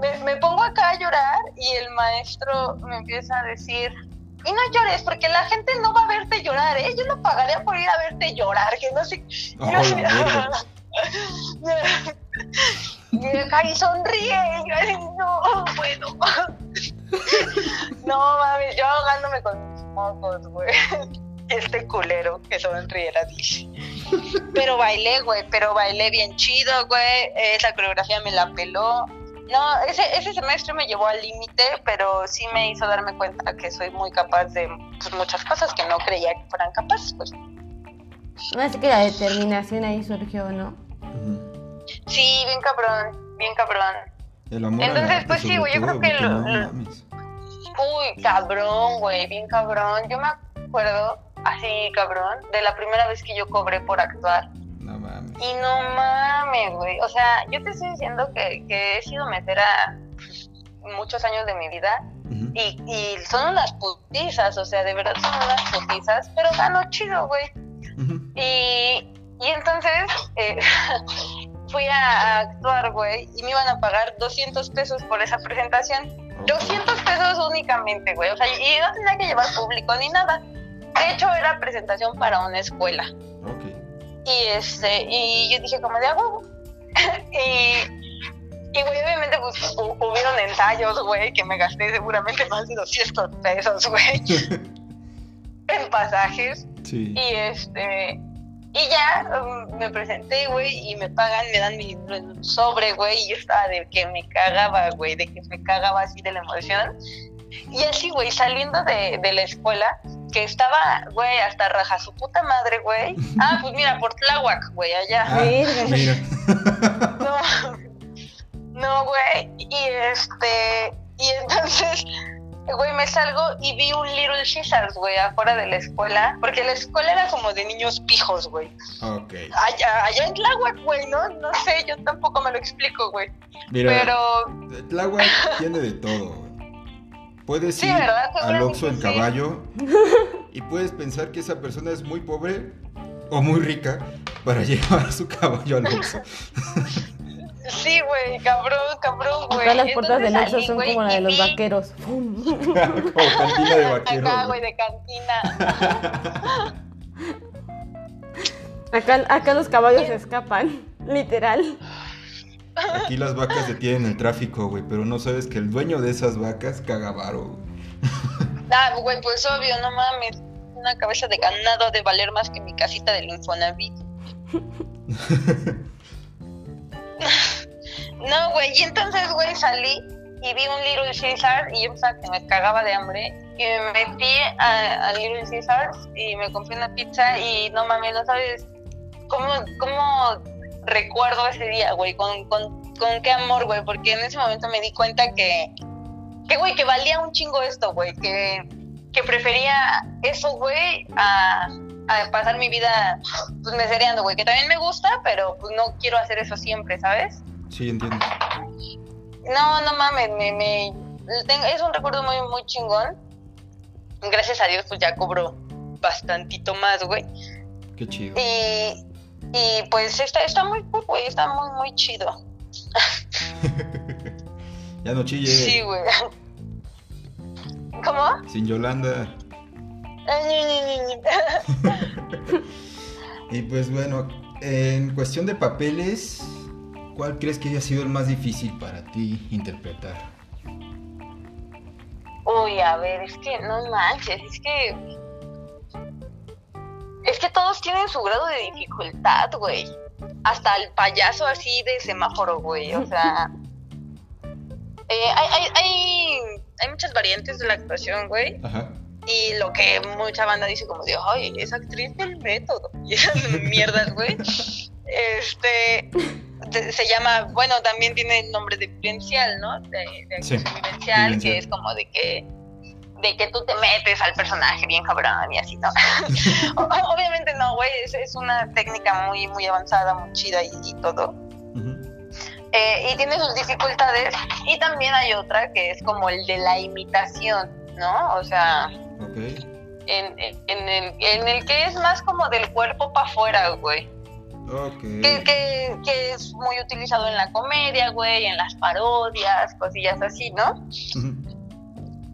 me, me pongo acá a llorar y el maestro me empieza a decir, y no llores, porque la gente no va a verte llorar, ¿eh? Yo no pagaría por ir a verte llorar, que no sé. Ay, así, verga. y sonríe, y yo así, no puedo. No mames, yo ahogándome con mocos, güey. Este culero que sonriera, dice. Pero bailé, güey, pero bailé bien chido, güey. Esa coreografía me la peló. No, ese, ese semestre me llevó al límite, pero sí me hizo darme cuenta que soy muy capaz de pues, muchas cosas que no creía que fueran capaces, pues. Así que la determinación ahí surgió, ¿no? Sí, bien cabrón, bien cabrón. El amor Entonces, pues sí, güey, yo creo que lo- lo-. Uy, cabrón, güey, bien cabrón. Yo me acuerdo, así, cabrón, de la primera vez que yo cobré por actuar. No mames. Y no mames, güey. O sea, yo te estoy diciendo que, que he sido metera pues, muchos años de mi vida y, y son unas putizas, o sea, de verdad son unas putizas, pero gano chido, güey. Y, y entonces eh, fui a actuar, güey, y me iban a pagar 200 pesos por esa presentación. 200 pesos únicamente, güey. O sea, y no tenía que llevar público ni nada. De hecho, era presentación para una escuela. Y este, y yo dije como de a huevo. y, y güey, obviamente pues hu- hubieron ensayos, güey, que me gasté seguramente más de 200 pesos, güey, en pasajes. Sí. Y este, y ya um, me presenté, güey, y me pagan, me dan mi sobre, güey, y yo estaba de que me cagaba, güey, de que me cagaba así de la emoción. Y así, güey, saliendo de, de la escuela, que estaba, güey, hasta raja su puta madre, güey. Ah, pues mira, por Tláhuac, güey, allá. Ah, mira. No, no, güey. Y este, y entonces, güey, me salgo y vi un Little Caesars, güey, afuera de la escuela, porque la escuela era como de niños pijos, güey. ok. Allá, allá en Tláhuac, güey, ¿no? No sé, yo tampoco me lo explico, güey. Mira, Pero, Tláhuac tiene de todo. güey. Puedes Sí, ir ¿verdad? al Oxxo en sí. caballo y puedes pensar que esa persona es muy pobre o muy rica para llevar su caballo al Oxxo. sí, güey, cabrón, cabrón, güey. Acá las puertas Entonces Oxxo salí, son como la de los vi- vaqueros. ¡Fum! Como cantina de vaquero. Acá, güey. de cantina. Acá, acá los caballos se escapan, literal. Aquí las vacas detienen el tráfico, güey, pero no sabes que el dueño de esas vacas caga varo. güey. Ah, güey, pues obvio, no mames. Una cabeza de ganado de valer más que mi casita del Infonavit. no, güey, y entonces, güey, salí y vi un Little Caesar y yo pensaba que me cagaba de hambre. Y me metí a, Little Caesars y me compré una pizza y no mames, no sabes cómo, cómo recuerdo ese día, güey, con, con, con qué amor, güey, porque en ese momento me di cuenta que, que güey, que valía un chingo esto, güey, que, que prefería eso, güey, a, a pasar mi vida, pues, mesereando, güey, que también me gusta, pero pues no quiero hacer eso siempre, ¿sabes? Sí, entiendo. No, no mames, me, me, tengo- es un recuerdo muy, muy chingón. Gracias a Dios, pues ya cobro bastantito más, güey. Qué chido. Y, y pues está, está muy cool, güey, está muy, muy chido. Ya no chille. Sí, güey. ¿Cómo? Sin Yolanda. Y pues bueno, en cuestión de papeles, ¿cuál crees que haya sido el más difícil para ti interpretar? Uy, a ver, es que no manches, es que. Es que todos tienen su grado de dificultad, güey. Hasta el payaso así de semáforo, güey. O sea. eh, hay, hay, hay, hay muchas variantes de la actuación, güey. Ajá. Y lo que mucha banda dice como de, ay, es actriz del método. Y esas mierdas, güey. Este, se, se llama, bueno, también tiene el nombre de vivencial, ¿no? De, de Sí, vivencial, vivencial. que es como de que de que tú te metes al personaje bien cabrón y así, ¿no? Obviamente no, güey, es, es una técnica muy, muy avanzada, muy chida y, y todo. Eh, y tiene sus dificultades. Y también hay otra que es como el de la imitación, ¿no? O sea, Ok. en, en, el, en el que es más como del cuerpo para afuera, güey. Que, que, que es muy utilizado en la comedia, güey, en las parodias, cosillas así, ¿no?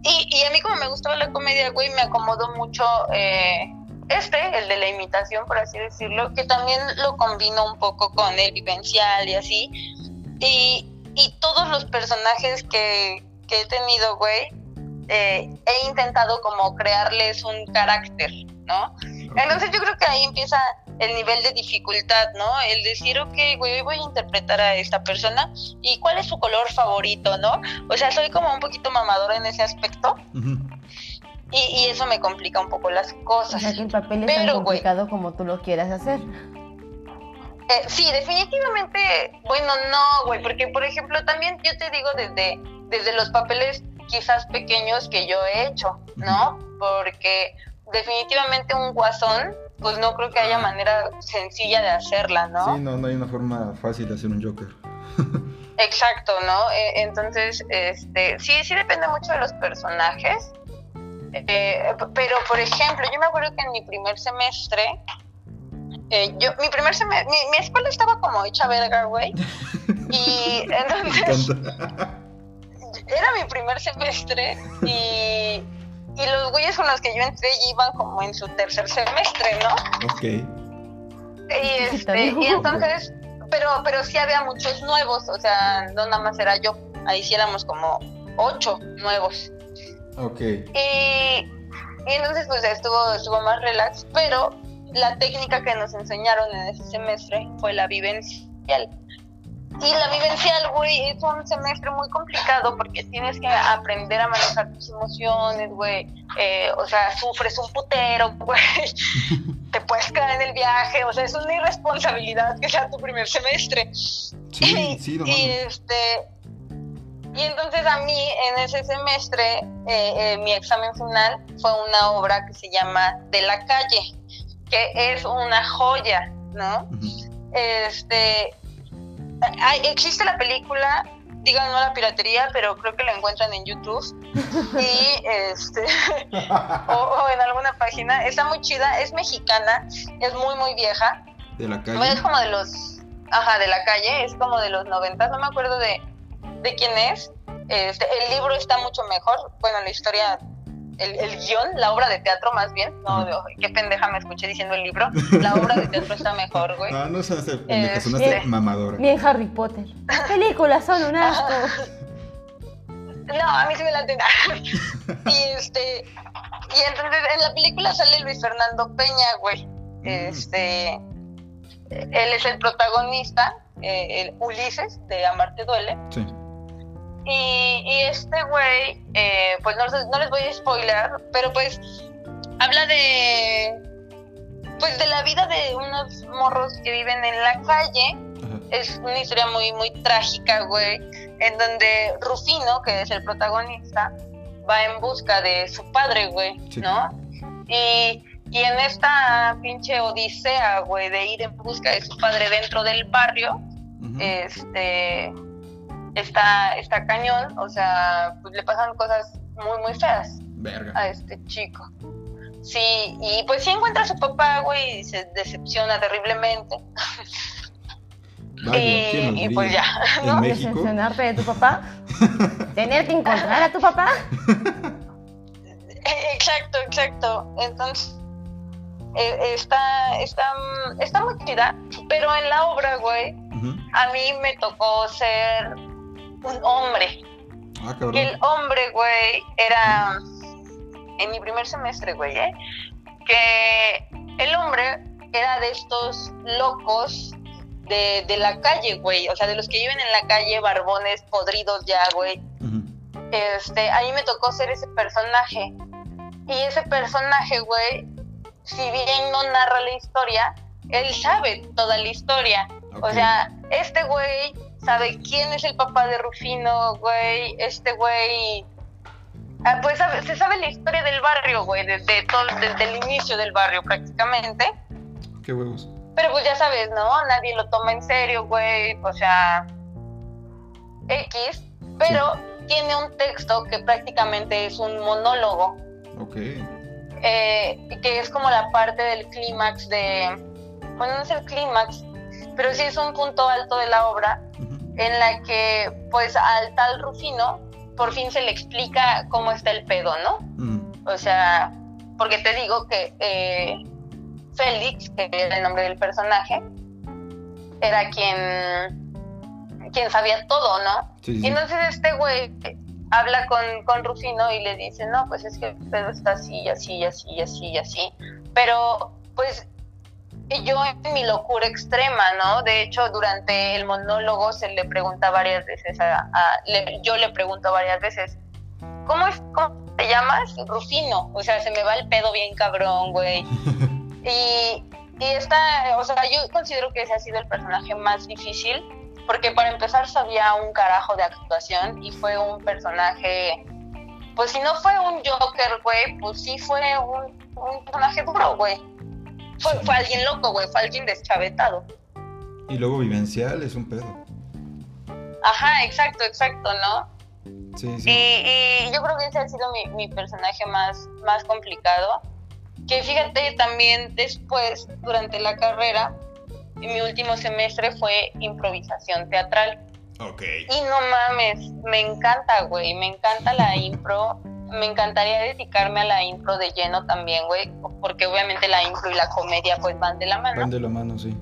Y, y a mí como me gustaba la comedia, güey, me acomodó mucho eh, este, el de la imitación, por así decirlo, que también lo combino un poco con el vivencial y así. Y, y todos los personajes que, que he tenido, güey, eh, he intentado como crearles un carácter, ¿no? Entonces yo creo que ahí empieza el nivel de dificultad, ¿no? El decir, ok, güey, hoy voy a interpretar a esta persona y cuál es su color favorito, ¿no? O sea, soy como un poquito mamadora en ese aspecto y, y eso me complica un poco las O cosas. sea, que el papel es tan Pero, güey, complicado como tú lo quieras hacer. Eh, sí, definitivamente, bueno, no, güey, porque por ejemplo también yo te digo desde, desde los papeles quizás pequeños que yo he hecho, ¿no? Porque definitivamente un guasón, pues no creo que haya manera sencilla de hacerla, ¿no? Sí, no, no hay una forma fácil de hacer un Joker. Exacto, ¿no? Eh, entonces, este, sí, sí depende mucho de los personajes. Eh, pero, por ejemplo, yo me acuerdo que en mi primer semestre, eh, yo, mi primer semestre, mi, mi escuela estaba como hecha verga, güey. Y entonces. Era mi primer semestre y, y los güeyes con los que yo entré ya iban como en su tercer semestre, ¿no? ok. Y, este, y entonces, pero, pero sí había muchos nuevos, o sea, no nada más era yo, ahí sí éramos como ocho nuevos. Ok. Y, y entonces pues estuvo, estuvo más relax, pero la técnica que nos enseñaron en ese semestre fue la vivencial. Y la vivencial, güey, es un semestre muy complicado porque tienes que aprender a manejar tus emociones, güey. Eh, o sea, sufres un putero, güey. Te puedes caer en el viaje. O sea, es una irresponsabilidad que sea tu primer semestre. Sí, sí, y este y entonces a mí en ese semestre eh, eh, mi examen final fue una obra que se llama De la calle que es una joya no Ujú. este hay- existe la película digan no la piratería pero creo que la encuentran en YouTube y este o, o en alguna página está muy chida es mexicana es muy muy vieja De la bueno, es calle. como de los. Ajá, de la calle, es como de los 90, no me acuerdo de, de quién es. Este, el libro está mucho mejor. Bueno, la historia, el, el guion, la obra de teatro más bien. No, de- qué pendeja me escuché diciendo el libro. La obra de teatro está mejor, güey. No, no sonaste pendeja, Eh, mamadora. Bien Harry Potter. Películas son un asco. No, a mí sí me la entiendo. y este. Y entonces en la película sale Luis Fernando Peña, güey. Este. Él es el protagonista, eh, el Ulises de Amarte Duele. Sí. Y, y este güey, eh, pues no, les- no les voy a spoiler, pero pues habla de. Pues de la vida de unos morros que viven en la calle Ajá. es una historia muy, muy trágica, güey, en donde Rufino, que es el protagonista, va en busca de su padre, güey, Sí. ¿no? Y, y en esta pinche odisea, güey, de ir en busca de su padre dentro del barrio, este, está, está cañón, o sea, pues le pasan cosas muy, muy feas Verga. a este chico. Sí, y pues sí encuentra a su papá, güey, y se decepciona terriblemente. Vaya, y, ¿quién nos y pues ya, ¿no? Decepcionarte de tu papá. Tener que encontrar a tu papá. Eh, Exacto, exacto. Entonces, eh, está, está, está muy chida, pero en la obra, güey, a mí me tocó ser un hombre. Ah, cabrón. Y el hombre, güey, era en mi primer semestre, güey, ¿eh? Que el hombre era de estos locos de, de la calle, güey. O sea, de los que viven en la calle, barbones, podridos ya, güey. Este, a mí me tocó ser ese personaje. Y ese personaje, güey, si bien no narra la historia, él sabe toda la historia. O sea, este güey sabe quién es el papá de Rufino, güey. Este güey. ah, pues sabe- se sabe la historia del barrio, güey, desde, todo, desde el inicio del barrio prácticamente. Qué huevos. Pero pues ya sabes, ¿no? Nadie lo toma en serio, güey. O sea, X. Pero tiene un texto que prácticamente es un monólogo, Ok. eh, que es como la parte del clímax de... Bueno, no es el clímax, pero sí es un punto alto de la obra. En la que pues al tal Rufino por fin se le explica cómo está el pedo, ¿no? Ujú. O sea, porque te digo que eh, Félix, que era el nombre del personaje, era quien, quien sabía todo, ¿no? Sí, sí, Y entonces este güey habla con, con Rufino y le dice, no, pues es que el pedo está así, así, así, así, así. Pero, pues, yo en mi locura extrema, ¿no? De hecho, durante el monólogo se le pregunta varias veces, a, yo le pregunto varias veces, ¿cómo, es, ¿cómo te llamas? Rufino. O sea, se me va el pedo bien cabrón, güey. y, y esta, o sea, yo considero que ese ha sido el personaje más difícil, porque para empezar sabía un carajo de actuación y fue un personaje, pues si no fue un Joker, güey, pues sí fue un, un personaje duro, güey fue, fue alguien loco, güey, fue alguien deschavetado. Y luego vivencial es un pedo. Ajá, exacto, exacto, ¿no? Sí, sí. Y, yo creo que ese ha sido mi, mi, personaje más, más complicado. Que fíjate, también después, durante la carrera, en mi último semestre fue improvisación teatral. Ok. Y no mames, me encanta, güey, me encanta la impro me encantaría dedicarme a la impro de lleno también, güey, porque obviamente la impro y la comedia pues van de la mano. Van de la mano, sí.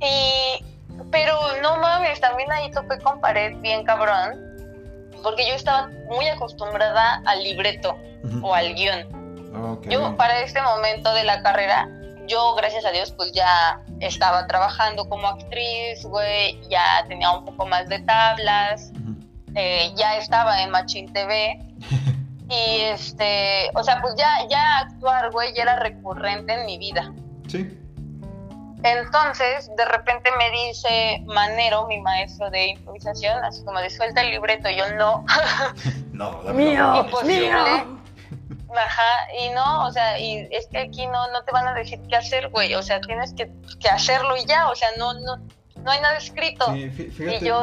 Y, pero no mames, también ahí topé con pared bien cabrón, porque yo estaba muy acostumbrada al libreto o al guion. Yo para este momento de la carrera, yo gracias a Dios pues ya estaba trabajando como actriz, güey, ya tenía un poco más de tablas, eh, ya estaba en Machine TV y este, o sea, pues ya, ya actuar, güey, ya era recurrente en mi vida. Sí. Entonces, de repente me dice Manero, mi maestro de improvisación, así como de suelta el libreto, yo no. no, mío, Imposible. Ajá, y no, o sea, y es que aquí no, no te van a decir qué hacer, güey, o sea, tienes que, que hacerlo y ya, o sea, no, no, no hay nada escrito. Sí, fíjate, y yo,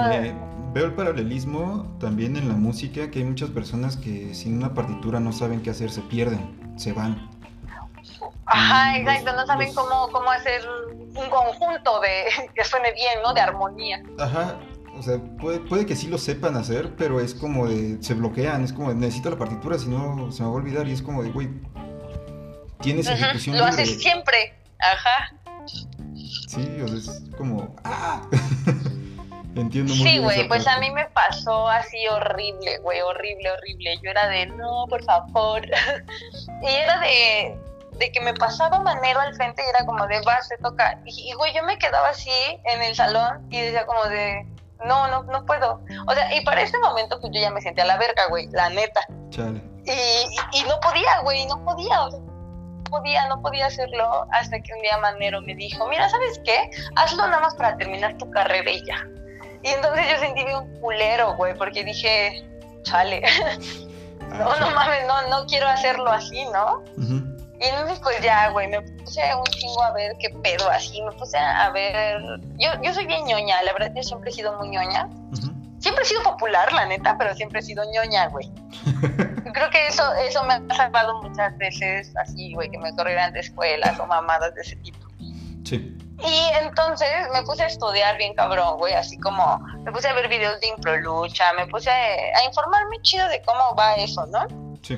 Veo el paralelismo también en la música, que hay muchas personas que sin una partitura no saben qué hacer, se pierden, se van. Ajá, exacto, no saben cómo, cómo hacer un conjunto de que suene bien, ¿no? De armonía. Ajá, o sea, puede, puede que sí lo sepan hacer, pero es como de, se bloquean, es como de, necesito la partitura, si no se me va a olvidar, y es como de, güey, tienes ejecución Lo haces siempre, ajá. Sí, o sea, es como, ¡ah! Entiendo muy Sí, güey, pues a mí me pasó así horrible, güey, horrible, horrible. Yo era de, no, por favor. y era de, de que me pasaba manero al frente y era como de, va, se toca. Y, güey, yo me quedaba así en el salón y decía como de, no, no, no puedo. O sea, y para ese momento pues yo ya me sentía a la verga, güey, la neta. Chale. Y, y, no podía, güey, no podía, o sea, no podía, no podía hacerlo hasta que un día Manero me dijo, mira, ¿sabes qué? Hazlo nada más para terminar tu carrera y ya. Y entonces yo sentí un culero, güey, porque dije, chale, no, no mames, no, no quiero hacerlo así, ¿no? Y entonces pues ya, güey, me puse un chingo a ver qué pedo así, me puse a ver, yo, yo soy bien ñoña, la verdad yo siempre he sido muy ñoña. Siempre he sido popular, la neta, pero siempre he sido ñoña, güey. Creo que eso, eso me ha salvado muchas veces así, güey, que me corrieran de escuelas o mamadas de ese tipo. Sí. Y entonces me puse a estudiar bien cabrón, güey, así como me puse a ver videos de impro lucha, me puse a, informarme chido de cómo va eso, ¿no? Sí.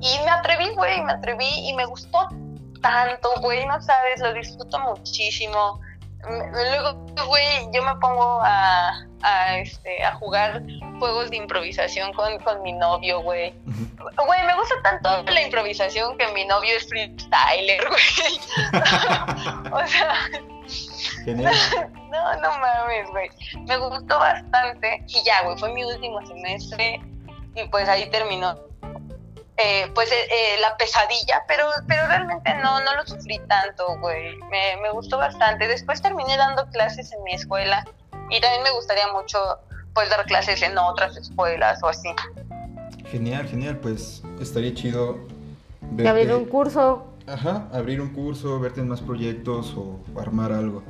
Y me atreví, güey, me atreví y me gustó tanto, güey, no sabes, lo disfruto muchísimo. Luego, güey, yo me pongo a, a, este, a jugar juegos de improvisación con, con mi novio, güey. Güey, me gusta tanto la improvisación que mi novio es freestyler, güey. o sea... Genial. No, no mames, güey. Me gustó bastante. Y ya, güey, fue mi último semestre. Y pues ahí terminó eh, pues eh, eh, la pesadilla, pero, pero realmente no, no lo sufrí tanto, güey. Me, me, gustó bastante. Después terminé dando clases en mi escuela y también me gustaría mucho pues dar clases en otras escuelas o así. Genial, genial, pues estaría chido abrir un curso. Ajá, abrir un curso, verte en más proyectos o armar algo.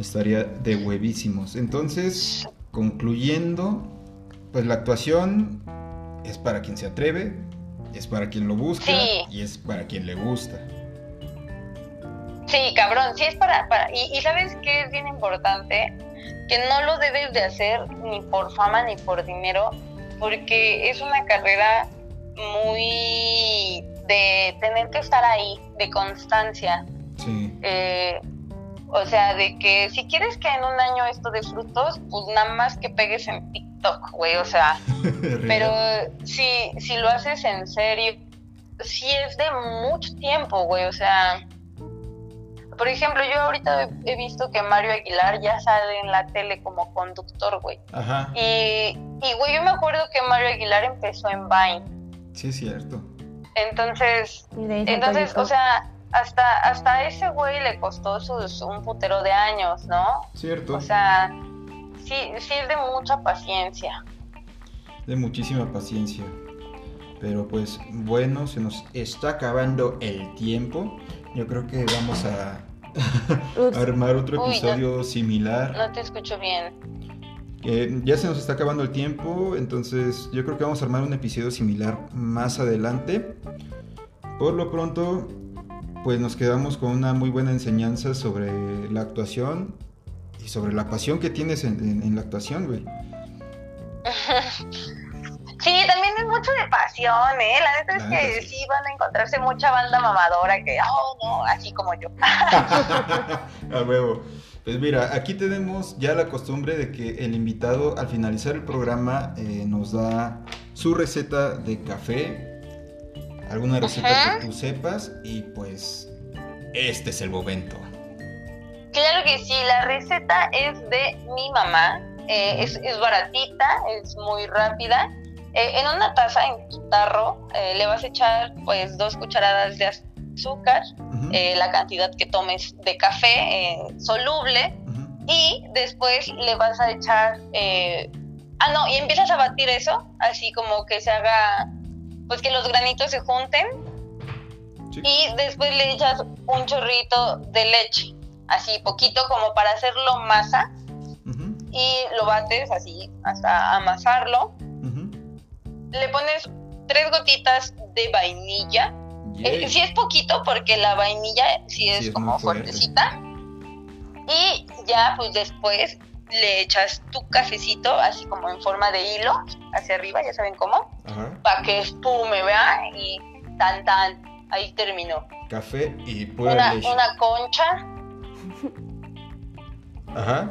Estaría de huevísimos. Entonces, concluyendo, pues la actuación es para quien se atreve, es para quien lo busca y es para quien le gusta. Sí, cabrón, sí es para... para y, y sabes qué es bien importante, que no lo debes de hacer ni por fama ni por dinero, porque es una carrera muy de tener que estar ahí, de constancia. Sí. Eh, o sea, de que si quieres que en un año esto de frutos, pues nada más que pegues en TikTok, güey, o sea. pero si, si lo haces en serio, sí es de mucho tiempo, güey, o sea. Por ejemplo, yo ahorita he- visto que Mario Aguilar ya sale en la tele como conductor, güey. Ajá, Y, y, güey, yo me acuerdo que Mario Aguilar empezó en Vine. sí es cierto. Entonces, entonces, o sea, hasta, hasta ese güey le costó sus, un putero de años, ¿no? Cierto. O sea, sí, sí es de mucha paciencia. de muchísima paciencia. Pero pues bueno, se nos está acabando el tiempo. Yo creo que vamos a armar otro Uy, no. episodio similar. No te escucho bien. Eh, ya se nos está acabando el tiempo, entonces yo creo que vamos a armar un episodio similar más adelante. Por lo pronto, pues nos quedamos con una muy buena enseñanza sobre la actuación y sobre la pasión que tienes en, en- en la actuación, güey. Sí, también es mucho de pasión, ¿eh? La neta es que sí. sí van a encontrarse mucha banda mamadora que, oh, no, así como yo. A huevo. Pues mira, aquí tenemos ya la costumbre de que el invitado al finalizar el programa eh, nos da su receta de café, alguna receta Ajá. que tú sepas y pues este es el momento. Claro que sí, la receta es de mi mamá. eh, es, es baratita, es muy rápida. Eh, en una taza, en tu tarro, eh, le vas a echar pues dos cucharadas de azúcar, eh, la cantidad que tomes de café soluble y después le vas a echar... eh, ah, no, y empiezas a batir eso, así como que se haga, pues que los granitos se junten sí. y después le echas un chorrito de leche, así poquito como para hacerlo masa y lo bates así hasta amasarlo. Le pones tres gotitas de vainilla. Eh, sí es poquito porque la vainilla sí es Sí, es como fuertecita. Y ya pues después le echas tu cafecito así como en forma de hilo hacia arriba, ya saben cómo, para que espume, ¿verdad? Y tan tan, ahí terminó. Café y pura Una, leche. una concha, Ajá.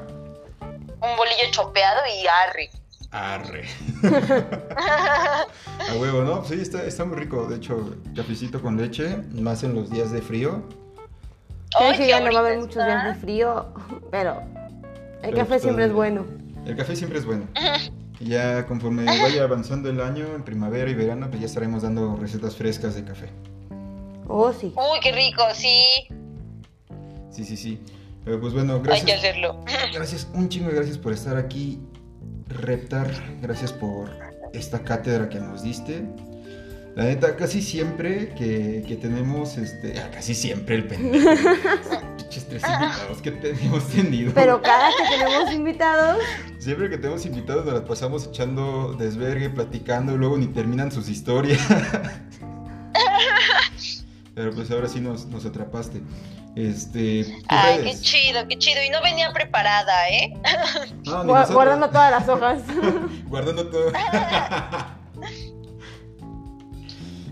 un bolillo chopeado y arre. Arre. A huevo, ¿no? Sí, está, está muy rico. De hecho, cafecito con leche, más en los días de frío. Creo que ya no va a haber muchos días de frío, pero el Pero café siempre es bueno. El café siempre es bueno. Y ya conforme vaya avanzando el año, en primavera y verano, pues ya estaremos dando recetas frescas de café. Oh, sí. Uy, qué rico, sí, Sí, sí, sí. Pero pues bueno, hay que gracias. hacerlo. Gracias, un chingo de gracias por estar aquí, Reptar. Gracias por esta cátedra que nos diste. La neta, casi siempre que, que tenemos, este, ah, casi siempre el pendejo. Tres invitados que te- hemos tenido. Pero cada que tenemos invitados, Siempre que tenemos invitados nos las pasamos echando desvergue, platicando, y luego ni terminan sus historias. Pero pues ahora sí nos, nos atrapaste. Este. Ay, qué redes. chido, qué chido. Y no venía preparada, ¿eh? No, ni gua- nosotros. guardando todas las hojas. Guardando todo.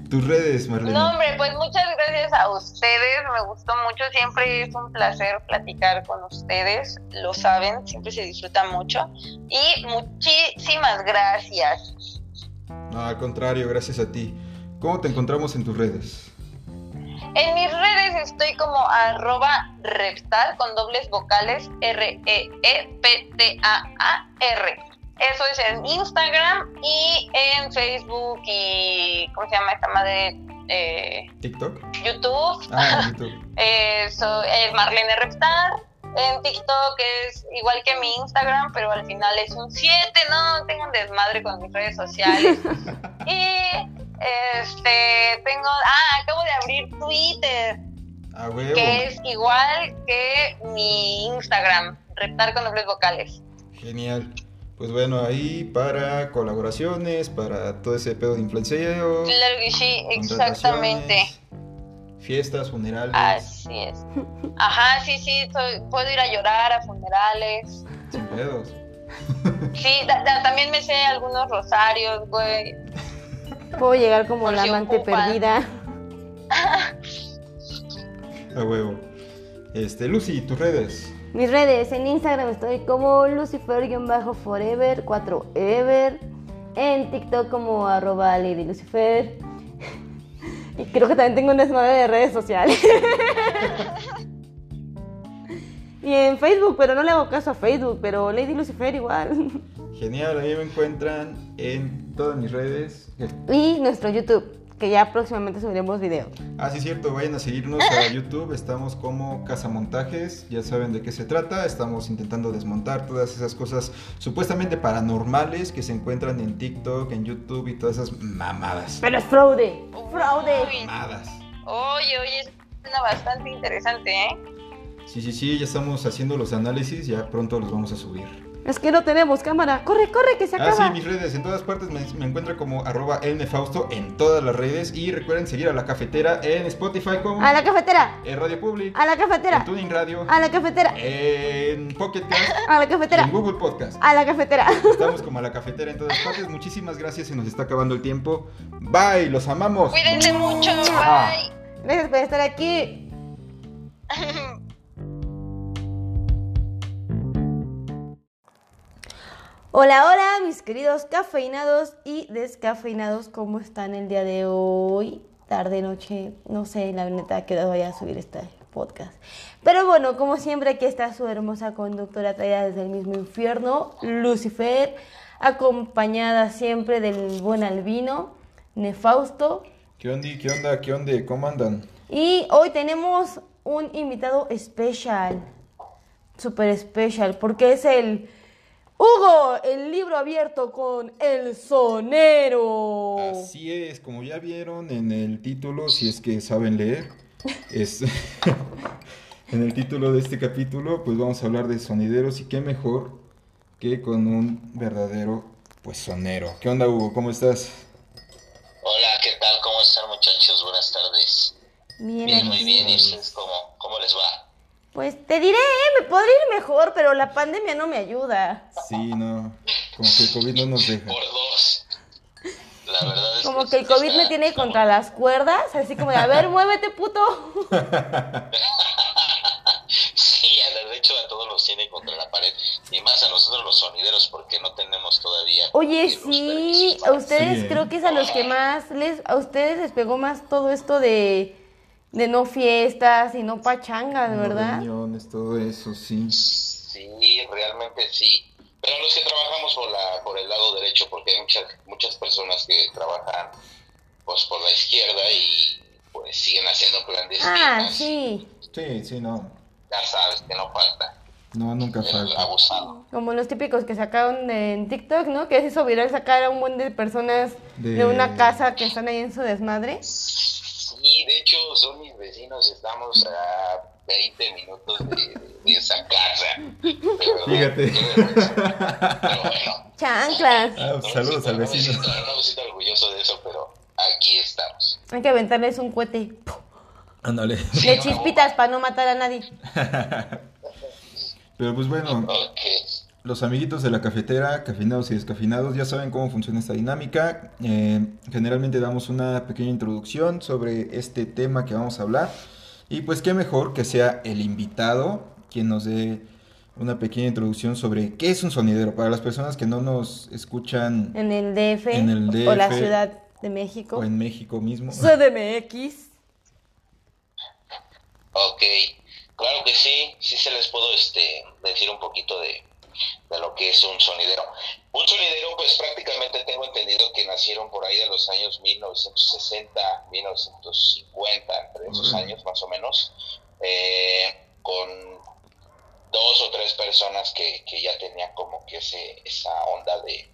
Tus redes, Marlene. No, hombre, pues muchas gracias a ustedes. Me gustó mucho. Siempre es un placer platicar con ustedes. Lo saben, siempre se disfruta mucho. Y muchísimas gracias. No, al contrario, gracias a ti. ¿Cómo te encontramos en tus redes? En mis redes estoy como arroba reptar con dobles vocales E R-E-E-P-T-A-A-R. Eso es en Instagram y en Facebook y ¿cómo se llama esta madre? Eh, ¿TikTok? YouTube. Ah, YouTube. Eh, soy es Marlene Reptar. En TikTok es igual que mi Instagram, pero al final es un 7, ¿no? Tengo un desmadre con mis redes sociales. y este tengo, ah, acabo de abrir Twitter, A huevo. que es igual que mi Instagram, Reptar con dobles vocales. Genial. Pues bueno, ahí para colaboraciones, para todo ese pedo de influenceo. Claro que sí, exactamente. Fiestas, funerales. Así es. Ajá, sí, sí, soy- puedo ir a llorar a funerales. Sin pedos. Sí, da- da- también me sé algunos rosarios, güey. Puedo llegar como Por la amante perdida. A huevo. Este, Lucy, tus redes. Mis redes, en Instagram estoy como Lucifer-4ever. En TikTok como arroba Lady Lucifer. Y creo que también tengo un desmadre de redes sociales. Y en Facebook, pero no le hago caso a Facebook, pero Lady Lucifer igual. Genial, ahí me encuentran en todas mis redes. Y nuestro YouTube, que ya próximamente subiremos video. Ah, sí, cierto, vayan a seguirnos a YouTube. Estamos como Cazamontajes, ya saben de qué se trata. Estamos intentando desmontar todas esas cosas supuestamente paranormales que se encuentran en TikTok, en YouTube y todas esas mamadas. Pero es fraude, fraude. Uy, Mamadas. Oye, oye, suena bastante interesante, ¿eh? Sí, sí, sí, ya estamos haciendo los análisis, ya pronto los vamos a subir. Es que no tenemos cámara. Corre, corre, que se Ah, acaba. sí, mis redes, en todas partes me, me encuentran como arroba elnefausto en todas las redes. Y recuerden seguir a la cafetera en Spotify como A la cafetera, en Radio Public, a la cafetera, en Tuning Radio, a la cafetera, en Pocket Cast a la cafetera, en Google Podcast. a la cafetera. Estamos como a la cafetera en todas partes. Muchísimas gracias, se nos está acabando el tiempo. Bye, los amamos. Cuídense mucho, Ah. bye. Gracias por estar aquí. Hola, hola, mis queridos cafeinados y descafeinados, ¿cómo están el día de hoy? Tarde, noche, no sé, la neta que voy a subir este podcast. Pero bueno, como siempre, aquí está su hermosa conductora traída desde el mismo infierno, Lucifer, acompañada siempre del buen albino, Nefausto. ¿Qué onda? ¿Qué onda? ¿Qué onda? ¿Cómo andan? Y hoy tenemos un invitado especial, super especial, porque es el Hugo, el libro abierto con el sonero. Así es, como ya vieron en el título, si es que saben leer, es en el título de este capítulo, pues vamos a hablar de sonideros y qué mejor que con un verdadero pues sonero. ¿Qué onda, Hugo? ¿Cómo estás? Hola, ¿qué tal? ¿Cómo están muchachos? Buenas tardes. Bien, Bien, muy bien. ¿Y ustedes cómo? Pues te diré, me podría ir mejor, pero la pandemia no me ayuda. Sí, no, como que el COVID no nos deja. Por dos. La verdad es Como que el COVID me tiene contra las cuerdas, así como de, a ver, muévete, puto. Sí, de hecho a todos los tiene contra la pared. Y más a nosotros los sonideros porque no tenemos todavía. Oye, eh, sí, a ustedes Sí, ¿eh? creo que es a los que más les, a ustedes les pegó más todo esto de, de no fiestas y no pachangas, No, ¿verdad? reuniones, todo eso, sí. Sí, realmente sí. Pero los que trabajamos por la por el lado derecho, porque hay muchas muchas personas que trabajan pues por la izquierda y pues siguen haciendo clandestinos. Ah, sí, Sí, sí, no. Ya sabes que no falta No, nunca falta. abusado. como los típicos que sacaron en TikTok, ¿no? Que se hizo viral sacar a un buen de personas de... De- una casa que están ahí en su desmadre. Sí, de hecho son mis vecinos, estamos a 20 minutos de, de- esa casa. Pero, Fíjate. Pero bueno. Chanclas. Ah, no saludos al no me vecino. siento- No me siento orgulloso de eso, pero aquí estamos. Hay que aventarles un cohete Ándale. de chispitas para no matar a nadie. Pero pues bueno, Ok. Los amiguitos de la cafetera, cafeinados y descafeinados, ya saben cómo funciona esta dinámica. Eh, generalmente damos una pequeña introducción sobre este tema que vamos a hablar. Y pues qué mejor que sea el invitado quien nos dé una pequeña introducción sobre qué es un sonidero. Para las personas que no nos escuchan En el DF, En el o la Ciudad de México. o en México mismo. CDMX. Ok, claro que sí, sí se les puedo este, decir un poquito de, de lo que es un sonidero. Un sonidero, pues prácticamente tengo entendido que nacieron por ahí de los años 1960, 1950, entre esos años más o menos, eh, con dos o tres personas que, que ya tenían como que ese, esa onda de,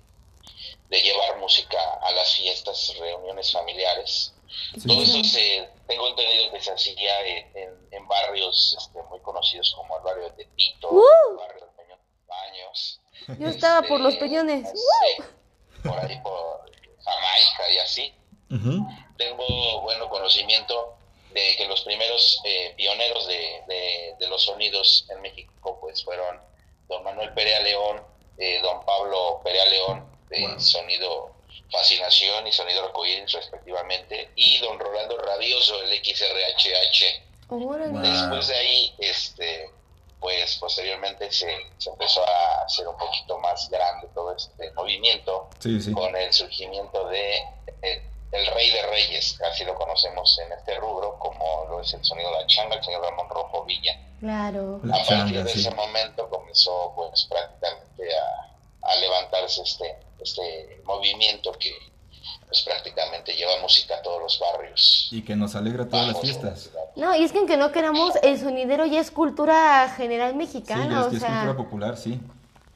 de llevar música a las fiestas, reuniones familiares. Sí. Todo eso se, tengo entendido que se hacía en, en- en barrios este, muy conocidos como el barrio de Tepito, ¡Uh! el barrio Yo estaba por los este, peñones. sí, por ahí por Jamaica y así. Tengo bueno conocimiento de que los primeros eh, pioneros de, de- de los sonidos en México pues fueron don Manuel Perea León, eh, don Pablo Perea León de Wow. sonido Fascinación y sonido arcoíris respectivamente y don Rolando Radioso el XRHH. Wow. Después de ahí este pues posteriormente se, se empezó a hacer un poquito más grande todo este movimiento Sí, sí. con el surgimiento de eh, el rey de reyes, así lo conocemos en este rubro, como lo es el sonido de la changa, el señor Ramón Rojo Villa. Claro. La a partir changa, de sí. ese momento comenzó pues prácticamente a, a levantarse este, este movimiento que pues prácticamente lleva música a todos los barrios. Y que nos alegra todas las fiestas. No, y es que aunque no queramos, el sonidero ya es cultura general Sí, mexicana, ya es, o que es cultura popular, sí.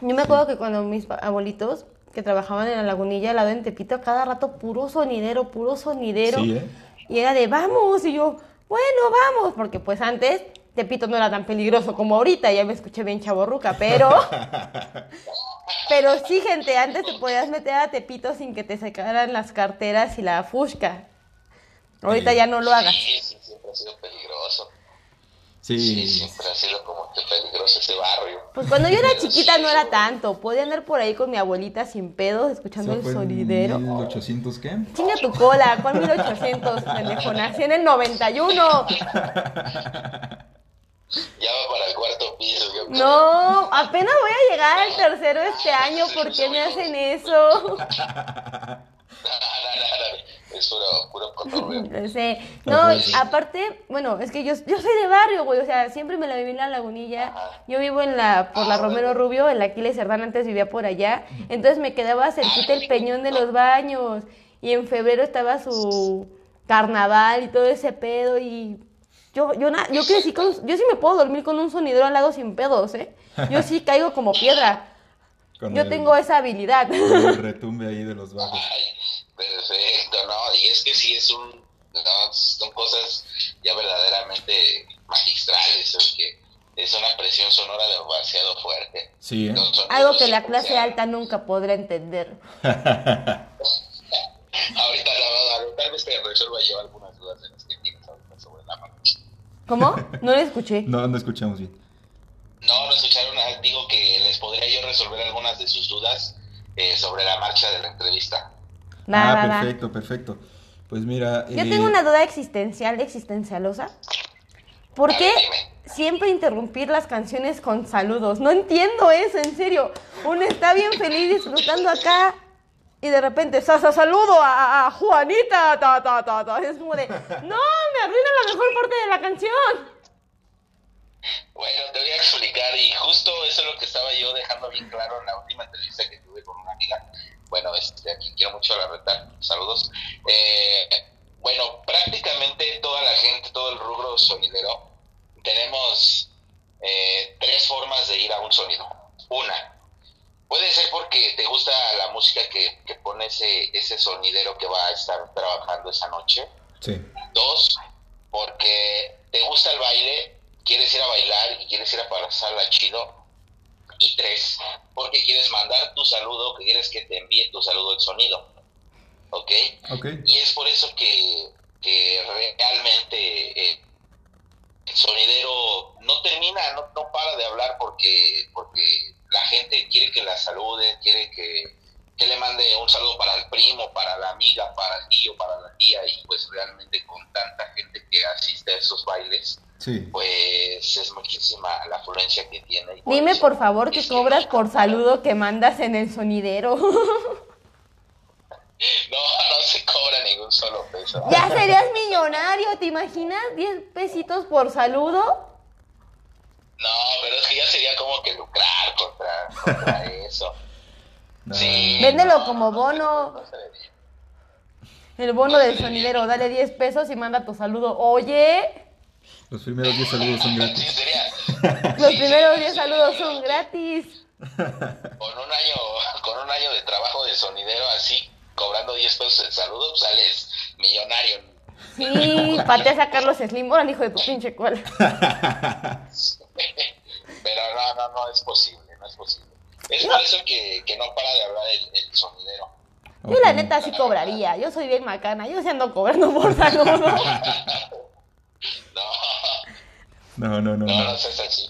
yo me acuerdo que cuando mis abuelitos que trabajaban en la lagunilla al lado en Tepito, cada rato puro sonidero, puro sonidero. Sí, ¿eh? Y era de vamos, y yo, bueno, vamos, porque pues antes Tepito no era tan peligroso como ahorita, ya me escuché bien chaborruca, pero... pero sí, gente, antes te podías meter a Tepito sin que te sacaran las carteras y la fusca. Ahorita Sí. ya no lo hagas. Sí, sí, siempre ha sido peligroso. Sí, Sí, siempre ha sido como que peligroso ese barrio. Pues cuando yo era chiquita no era tanto, podía andar por ahí con mi abuelita sin pedos, escuchando ¿Eso el sonidero. 1800 qué? Chinga tu cola, ¿cuál 1800? Pendejo, nací en el 91. Ya va para el cuarto piso. Yo. No, apenas voy a llegar al tercero este año, ¿por qué me hacen eso? No, no, no, no, Es puro, sé. No, aparte, bueno, es que yo, yo soy de barrio, güey, o sea, siempre me la viví en la lagunilla. Yo vivo en la, por la Romero Rubio, en la Aquiles Cerdán, antes vivía por allá. Entonces me quedaba cerquita el peñón de los baños. Y en febrero estaba su carnaval y todo ese pedo y... Yo, yo, na- yo crecí con... Yo sí me puedo dormir con un sonidero al lado sin pedos, ¿eh? Yo sí caigo como piedra. Con Yo el- tengo esa habilidad. con el retumbe ahí de los bajos. Ay, perfecto, no, y es que sí es un, no, son cosas ya verdaderamente magistrales, es que es una presión sonora demasiado fuerte. Sí, ¿eh? Algo que la clase alta nunca podrá entender. Ahorita la verdad, tal vez te resuelva yo algunas dudas de las que tienes ahorita sobre la marcha. ¿Cómo? No lo escuché. No, no escuchamos bien. No, no escucharon, ah, digo que les podría yo resolver algunas de sus dudas eh, sobre la marcha de la entrevista. Va, ah, va, va. perfecto, perfecto. Pues mira. Yo eh, tengo una duda existencial, existencialosa. ¿Por A qué siempre interrumpir las canciones con saludos? No entiendo eso, en serio. Uno está bien feliz disfrutando acá y de repente, sa, sa, saludo a, Juanita, ta, ta, ta, ta. Es como de, no, me arruina la mejor parte de la canción. Bueno, te voy a explicar y justo eso es lo que estaba yo dejando bien claro en la última entrevista que tuve con una amiga. Bueno, este, aquí quiero mucho la reta, saludos. Eh, bueno, prácticamente toda la gente, todo el rubro sonidero, tenemos eh, tres formas de ir a un sonido. Una, puede ser porque te gusta la música que, que pone ese, ese sonidero que va a estar trabajando esa noche. Sí. Dos, porque te gusta el baile, quieres ir a bailar y quieres ir a pasarla chido. Y tres, porque quieres mandar tu saludo, que quieres que te envíe tu saludo el sonido. ¿Ok? Ok. Y es por eso que, que realmente eh, el sonidero no termina, no, no para de hablar porque, porque la gente quiere que la salude, quiere que, que le mande un saludo para el primo, para la amiga, para el tío, para la tía, y pues realmente con tanta gente que asiste a esos bailes, Sí. pues es muchísima la afluencia que tiene. por Dime por favor que cobras por saludo que mandas en el sonidero. No, no se cobra ningún solo peso. ya serías millonario, ¿te imaginas? 10 pesitos por saludo. No, pero es que ya sería como que lucrar contra, contra eso. No. Sí, Véndelo no, como no, bono. no. El bono del sonidero, dale 10 pesos y manda tu saludo. Oye, Los primeros 10 saludos son Sí, gratis. sería. los sí, primeros sería 10 saludos son gratis. Con un año, con un año de trabajo de sonidero así, cobrando 10 pesos el saludo, sales millonario. Sí, pateas a Carlos Slim, órale, hijo de tu pinche cola. Pero no, no, no es posible, no es posible. Es por eso que, que no para de hablar el, el sonidero. Yo la neta sí cobraría, yo soy bien macana, yo sí ando cobrando por saludo. No, No, no, no. no, no. no es así.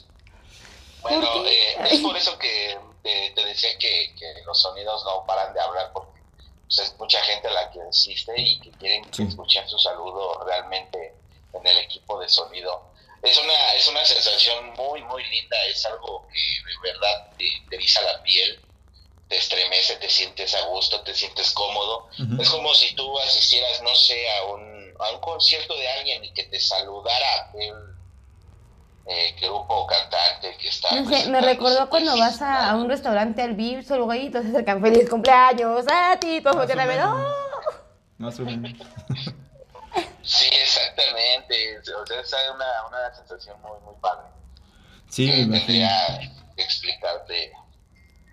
Bueno, eh, es por eso que te, te decía que, que los sonidos no paran de hablar porque pues, es mucha gente la que insiste y que quieren Sí. escuchar su saludo realmente en el equipo de sonido. Es una, es una sensación muy, muy linda, es algo que de verdad te, te eriza la piel, te estremece, te sientes a gusto, te sientes cómodo. Es como si tú asistieras, no sé, a un, a un concierto de alguien y que te saludara el eh, grupo o cantante que está. No sé, me recordó su cuando vas a, a un restaurante al Vips o algo ahí, te acercan feliz cumpleaños a ti, todos voltean a ver. ¡oh! Más o menos. Sí, exactamente. O sea, es una, una sensación muy, muy padre. Sí, me imagino. tendría que explicarte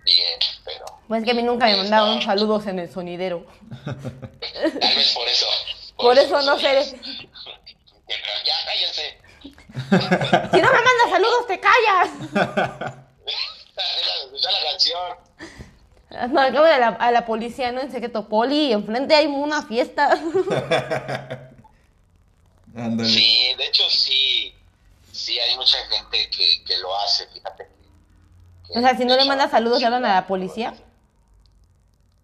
bien, pero Pues que a mí nunca me mandaron saludos en el sonidero. tal vez por eso. Por eso no sé. Ya cállense. Si no me mandas saludos, te callas. Deja de escuchar la canción. Marcaba a la, a la policía, ¿no? En secreto, poli, enfrente hay una fiesta. Sí, de hecho sí, sí hay mucha gente que, que lo hace, fíjate. que- O sea, si no le mandas saludos, ¿le hablan a la policía?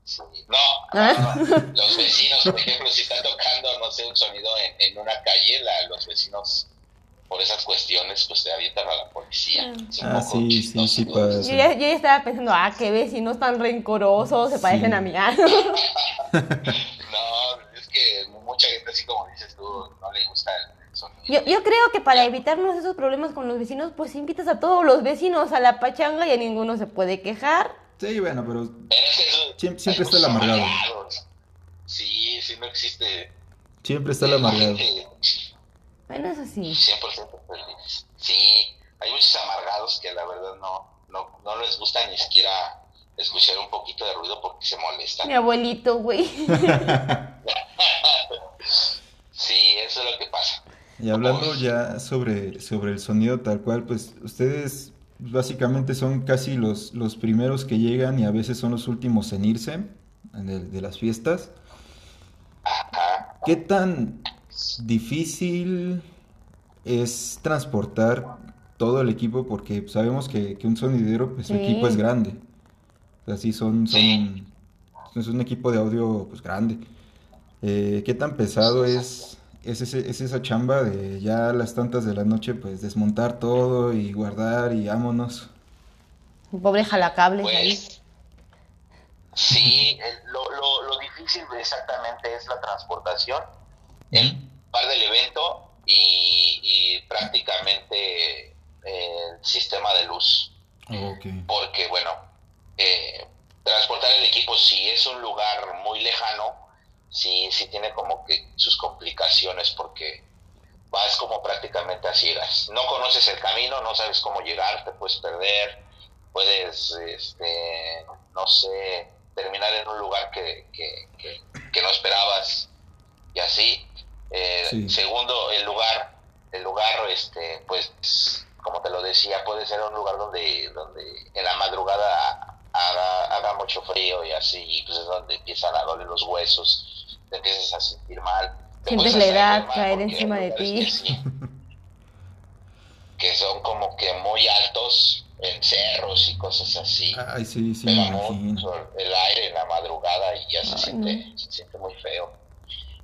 Sí. No, ¿Ah? no, los vecinos, por ejemplo, si está tocando, no sé, un sonido en, en una calle, la- los vecinos, por esas cuestiones, pues te avientan a la policía. Ah, poco sí, sí, chistoso, sí. Yo ya, yo ya estaba pensando, ah, qué vecinos tan rencorosos, se parecen a mí. ah. No, que mucha gente, así como dices tú, no le gusta el sonido. Yo, yo creo que para evitarnos esos problemas con los vecinos, pues invitas a todos los vecinos a la pachanga y a ninguno se puede quejar. Sí, bueno, pero eso- Siempre- está el amargado. Sí, sí, no existe. siempre está el amargado. Bueno, eso sí. 100% feliz. Sí, hay muchos amargados que la verdad no, no, no les gusta ni siquiera escuchar un poquito de ruido porque se molestan. Mi abuelito, güey. Sí, eso es lo que pasa. Y hablando ya sobre, sobre el sonido tal cual, pues ustedes básicamente son casi los, los primeros que llegan y a veces son los últimos en irse de, de las fiestas. Ajá. ¿Qué tan difícil es transportar todo el equipo? Porque sabemos que, que un sonidero, pues su Sí. equipo es grande. O sea, sí son, son, Sí. es un equipo de audio pues grande. Eh, ¿qué tan pesado es, es, ese- es esa chamba de ya a las tantas de la noche, pues desmontar todo y guardar y vámonos? Pobre jalacables ahí. Pues sí, el- lo, lo, lo difícil exactamente es la transportación, el par del evento y, y prácticamente el sistema de luz. Porque bueno, eh, transportar el equipo si es un lugar muy lejano, sí, sí tiene como que sus complicaciones porque vas como prácticamente a ciegas. No conoces el camino, no sabes cómo llegar, te puedes perder, puedes, este, no sé, terminar en un lugar que, que, que- que no esperabas y así. Eh, Sí. Segundo, el lugar, el lugar, este, pues, como te lo decía, puede ser un lugar donde, donde en la madrugada haga, haga mucho frío y así, y pues es donde empiezan a doler los huesos, te empiezas a sentir mal. Te Sientes la edad caer encima de ti. Que, sí, que son como que muy altos en cerros y cosas así. Ay, sí, sí, Pega mucho el aire en la madrugada y ya se, Ay, siente, se siente muy feo.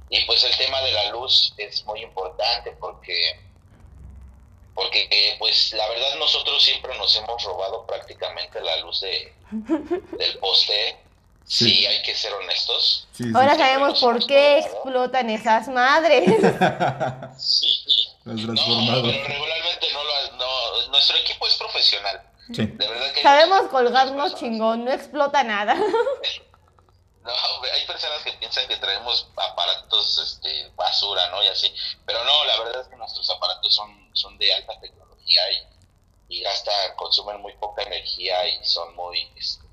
Y pues el tema de la luz es muy importante porque, porque eh, pues la verdad nosotros siempre nos hemos robado prácticamente la luz de, del poste. Sí. Sí. hay que ser honestos. Sí, sí. Ahora sabemos por qué explotan esas madres. Sí. Los No, transformados. pero regularmente no lo no, nuestro equipo es profesional. Sí. De verdad que Sabemos colgarnos chingón, no explota nada. No, hay personas que piensan que traemos aparatos este, basura, ¿no? Y así. Pero no, la verdad es que nuestros aparatos son, son de alta tecnología y, y gastan, consumen muy poca energía y son muy, este,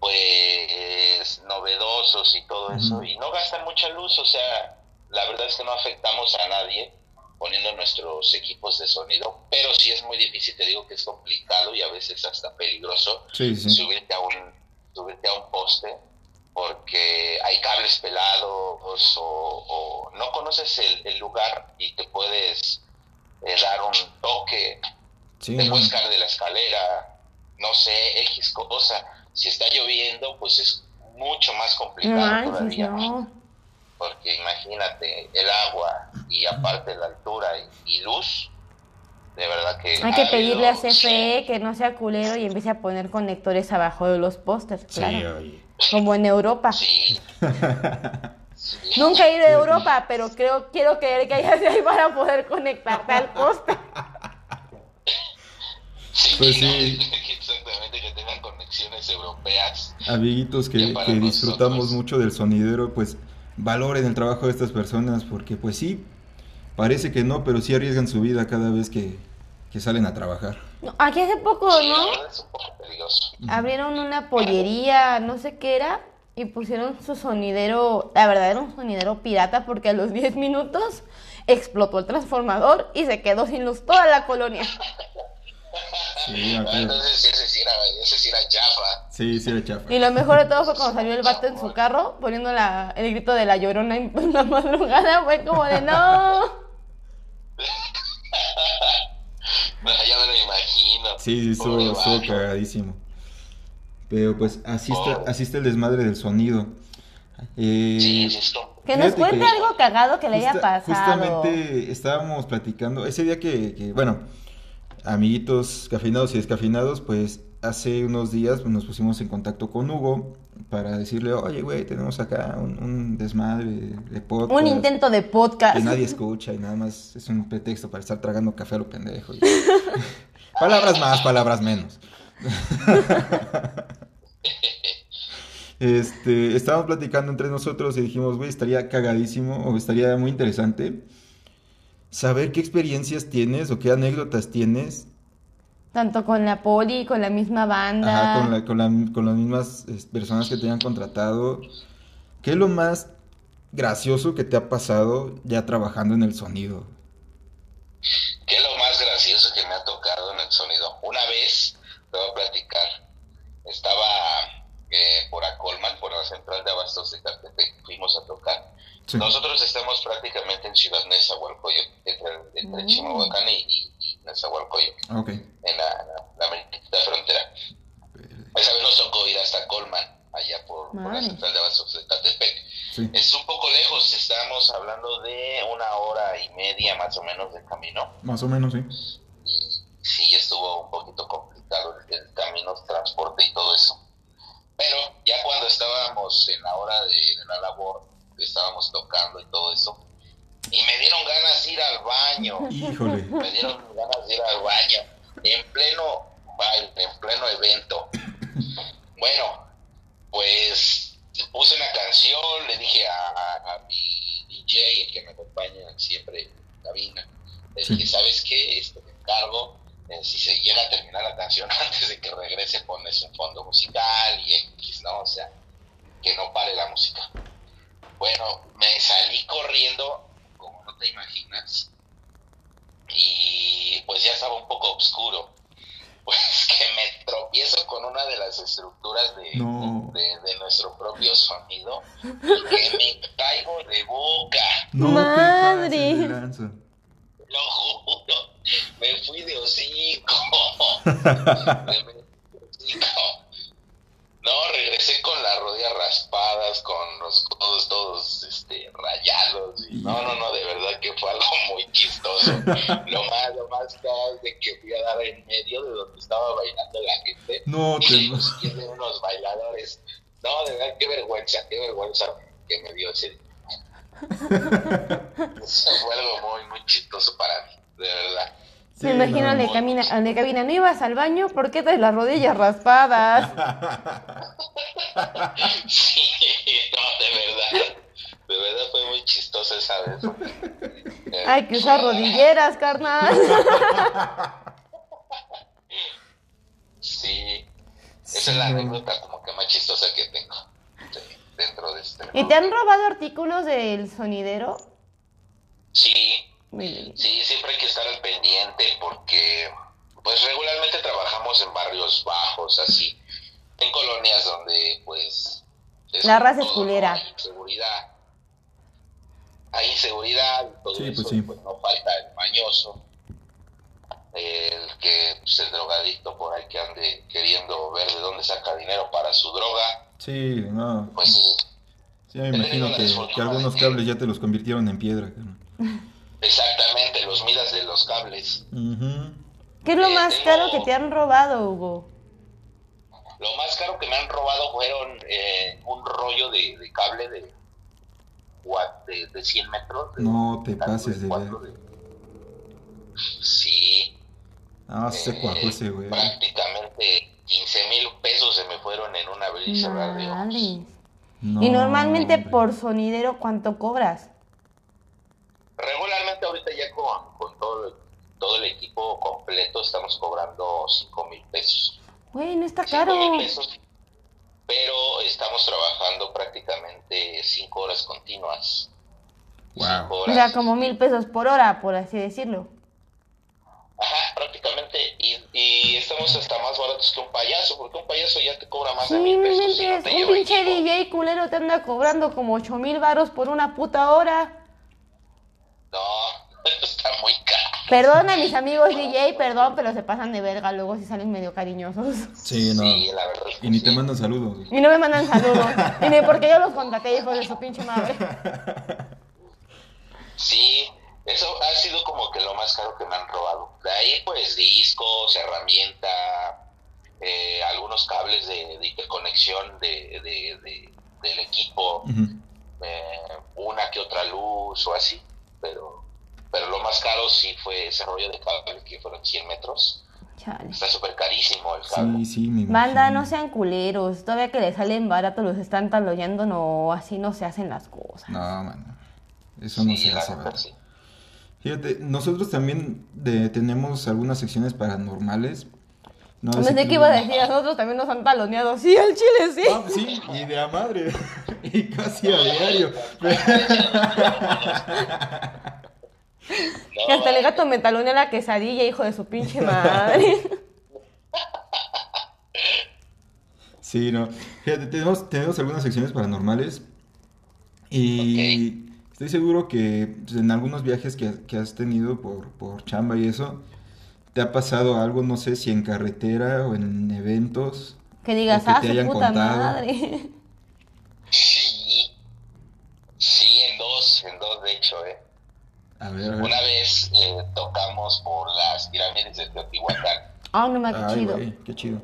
pues, novedosos y todo eso. Y no gastan mucha luz, o sea, la verdad es que no afectamos a nadie poniendo nuestros equipos de sonido, pero sí es muy difícil, te digo que es complicado y a veces hasta peligroso Sí, sí. subirte a un subirte a un poste porque hay cables pelados o, o no conoces el, el lugar y te puedes eh, dar un toque, Sí, te puedes caer de la escalera, no sé, X cosa. Si está lloviendo, pues es mucho más complicado manches, todavía. no. Porque imagínate el agua y aparte la altura y, y luz, de verdad que... Hay que ha pedirle a CFE que no sea culero y empiece a poner conectores abajo de los pósters, Sí, claro. oye. Como en Europa. Sí. Sí. Nunca he ido a Europa, pero creo, quiero creer que hay así ahí para poder conectarte al póster. Sí, Pues ¿no? sí. Europeas. Amiguitos que, Que disfrutamos nosotros. mucho del sonidero, pues valoren el trabajo de estas personas porque pues sí, parece que no, pero sí arriesgan su vida cada vez que, que salen a trabajar. No, aquí hace poco, Sí, ¿no? es un poco peligroso. Abrieron una pollería, no sé qué era, y pusieron su sonidero, la verdad era un sonidero pirata porque a los 10 minutos explotó el transformador y se quedó sin luz toda la colonia. Sí, Ah. Entonces ese sí era, ese sí era chafa. sí, sí era chafa. Y lo mejor de todo fue cuando salió el vato en su carro poniendo la, el grito de la llorona en la madrugada, fue como de no. Ah, Ya me lo imagino. Sí, sí, estuvo, cagadísimo. Pero pues así está, Pobre. así está el desmadre del sonido. Eh, Sí, sí, esto. Que nos cuente que algo cagado que le haya Justa- pasado. Justamente estábamos platicando, ese día que, que, bueno, amiguitos cafeinados y descafeinados, pues hace unos días pues, nos pusimos en contacto con Hugo para decirle, oye, güey, tenemos acá un, un desmadre de podcast. Un intento de podcast. Que nadie escucha y nada más es un pretexto para estar tragando café a lo pendejo. y- palabras más, palabras menos. Este, estábamos platicando entre nosotros y dijimos, güey, estaría cagadísimo o estaría muy interesante saber qué experiencias tienes o qué anécdotas tienes Tanto con la poli, con la misma banda. ajá, con, la- con la- con las mismas personas que te hayan contratado. ¿Qué es lo más gracioso que te ha pasado ya trabajando en el sonido? ¿Qué es lo más gracioso que me ha tocado en el sonido? Una vez, te voy a platicar, estaba eh, por Acolman, por la central de Abastos de Catepec, fuimos a tocar. Sí. Nosotros estamos prácticamente en Ciudad Nezahualcóyotl, entre, entre Mm. Chimalhuacán y, y, y Nezahualcóyotl, Ah, en la, la, la frontera. Esa vez nos tocó ir hasta Colman, allá por, por la central de Abastos de Catepec. Sí. Es un poco lejos, estábamos hablando de una hora y media más o menos de camino. Más o menos, sí. y sí estuvo un poquito complicado el, el camino, el transporte y todo eso. Pero ya cuando estábamos en la hora de, de la labor, estábamos tocando y todo eso, y me dieron ganas de ir al baño, Híjole. me dieron ganas de ir al baño, en pleno baile, en pleno evento. Bueno, pues puse una canción, le dije a, a- a mi DJ, el que me acompaña siempre en cabina, le Sí. dije, ¿sabes qué? Este, me encargo, eh, si se llega a terminar la canción antes de que regrese, pones un fondo musical y X, ¿no? O sea, que no pare la música. Bueno, me salí corriendo, como no te imaginas, y pues ya estaba un poco oscuro. Pues que me tropiezo con una de las estructuras de, No. de, de nuestro propio sonido y que me caigo de boca. No Madre. te pases. Lo juro, me fui de hocico. Me fui de hocico. No, regresé con las rodillas raspadas, con los codos todos este, rayados. y- no, no, no, de verdad que fue algo muy Lo más, lo más de que fui a dar en medio de donde estaba bailando la gente. No te Y los pies de unos bailadores. No, de verdad, qué vergüenza, qué vergüenza que me dio ese. Eso fue algo muy, muy chistoso para mí, de verdad. Me imagino al de, no. camina, al de cabina, ¿no ibas al baño? ¿Por qué traes las rodillas raspadas? Sí, no, de verdad. De verdad fue muy chistoso esa vez. Eh, Hay que usar rodilleras, carnal. Sí, esa es la anécdota como que más chistosa que tengo sí, dentro de este. ¿Y te han robado artículos del sonidero? Sí, Muy bien. Sí, siempre hay que estar al pendiente porque pues regularmente trabajamos en barrios bajos, así, en colonias donde pues... es La raza es culera. ¿no? Hay inseguridad. Todo Sí, eso, pues sí. pues no falta el mañoso, el que, pues el drogadicto por ahí que ande queriendo ver de dónde saca dinero para su droga, Sí, no. pues sí, me imagino que, que algunos cables ya te los convirtieron en piedra. Exactamente, los midas de los cables. ¿Qué es lo Eh, más tengo- caro que te han robado, Hugo? Lo más caro que me han robado fueron eh, un rollo de, de cable de, gua- de, de 100 metros. de- No te pases de cuatro ver. de- Sí. Ah, se eh, cuajó ese güey. Prácticamente 15 mil pesos se me fueron en una ojos. Madres. No, y normalmente hombre. por sonidero, ¿cuánto cobras? Regularmente ahorita ya con, con todo, el, todo el equipo completo estamos cobrando 5 mil pesos. Güey, no está 5 caro. mil pesos. Pero estamos trabajando prácticamente 5 horas continuas. Wow. Cinco O sea, como mil pesos por hora, por así decirlo. Ajá, prácticamente. Y, y estamos hasta más baratos que un payaso, porque un payaso ya te cobra más Sí, de mil pesos. y no te Un pinche. DJ culero te anda cobrando como ocho mil varos por una puta hora. No, está muy caro. Perdón a mis amigos DJ, perdón, pero se pasan de verga luego si salen medio cariñosos. Sí, no. Sí, la verdad. es que Y ni sí. te mandan saludos. Y no me mandan saludos. Y ni porque yo los contraté, hijos de su pinche madre. Sí, eso ha sido como que lo más caro que me han robado. De ahí, pues, discos, herramienta, eh, algunos cables de, de interconexión de, de- de- del equipo, eh, una que otra luz o así. Pero, pero lo más caro sí fue ese rollo de cable que fueron 100 metros. Chale. Está súper carísimo el cable. Sí, sí, me Banda, no sean culeros. Todavía que les salen barato los están taloyando, no, así no se hacen las cosas. No, mano. Eso no Sí, se hace, ¿verdad? sí. Fíjate, nosotros también de- tenemos algunas secciones paranormales. No, No sé qué iba a decir, a nosotros también nos han taloneado. Sí, al chile, sí. Ah, sí, y de a madre. y casi a diario. Que hasta el gato me talonea la quesadilla, hijo de su pinche madre. Sí, no. Fíjate, tenemos, tenemos algunas secciones paranormales. Y estoy seguro que pues, en algunos viajes que, que has tenido por, por chamba y eso, te ha pasado algo, no sé si en carretera o en eventos. Que digas, o que ah, te hayan puta contado. madre. Sí, en dos, en dos de hecho, eh. A ver, a ver. Una vez eh, tocamos por las pirámides de Teotihuacán. Ah, no me qué Ay, chido. güey, qué chido.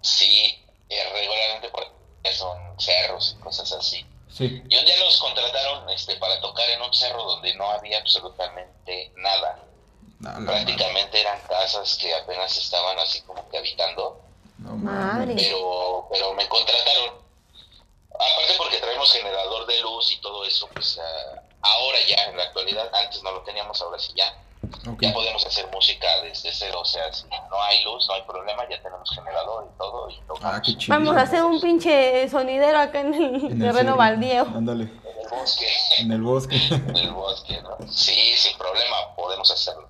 Sí, eh, regularmente porque son cerros y cosas así. Sí. Y un día nos contrataron este, para tocar en un cerro donde no había absolutamente nada. No. Prácticamente eran casas que apenas estaban así como que habitando. No, Madre. Pero, pero me contrataron. Aparte porque traemos generador de luz y todo eso, pues ah, ahora ya, en la actualidad, antes no lo teníamos, ahora sí ya. Ya podemos hacer música desde cero, o sea, si no hay luz, no hay problema, ya tenemos generador y todo. Y Ah, qué chido. Vamos a hacer un pinche sonidero acá en el En el terreno baldío. Ándale, en el bosque. en el bosque. en el bosque, ¿no? Sí, sin problema, podemos hacerlo.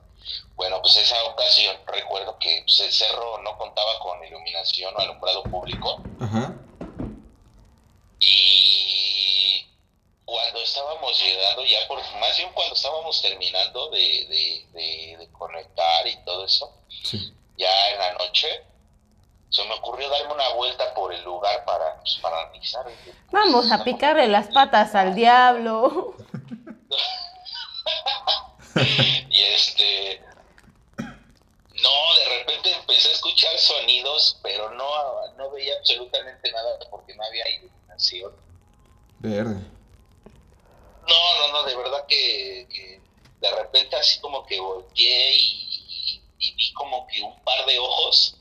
Bueno, pues esa ocasión recuerdo que pues, el cerro no contaba con iluminación o alumbrado público Ajá. y cuando estábamos llegando ya, por, más bien cuando estábamos terminando de, de, de- de conectar y todo eso, Sí. ya en la noche, se me ocurrió darme una vuelta por el lugar para, pues, para analizar. Vamos a picarle las patas al diablo. Y este. No, de repente empecé a escuchar sonidos, pero no, no veía absolutamente nada porque no había iluminación. Verde. No, no, no, de verdad que, que de repente así como que volteé y, y- y vi como que un par de ojos.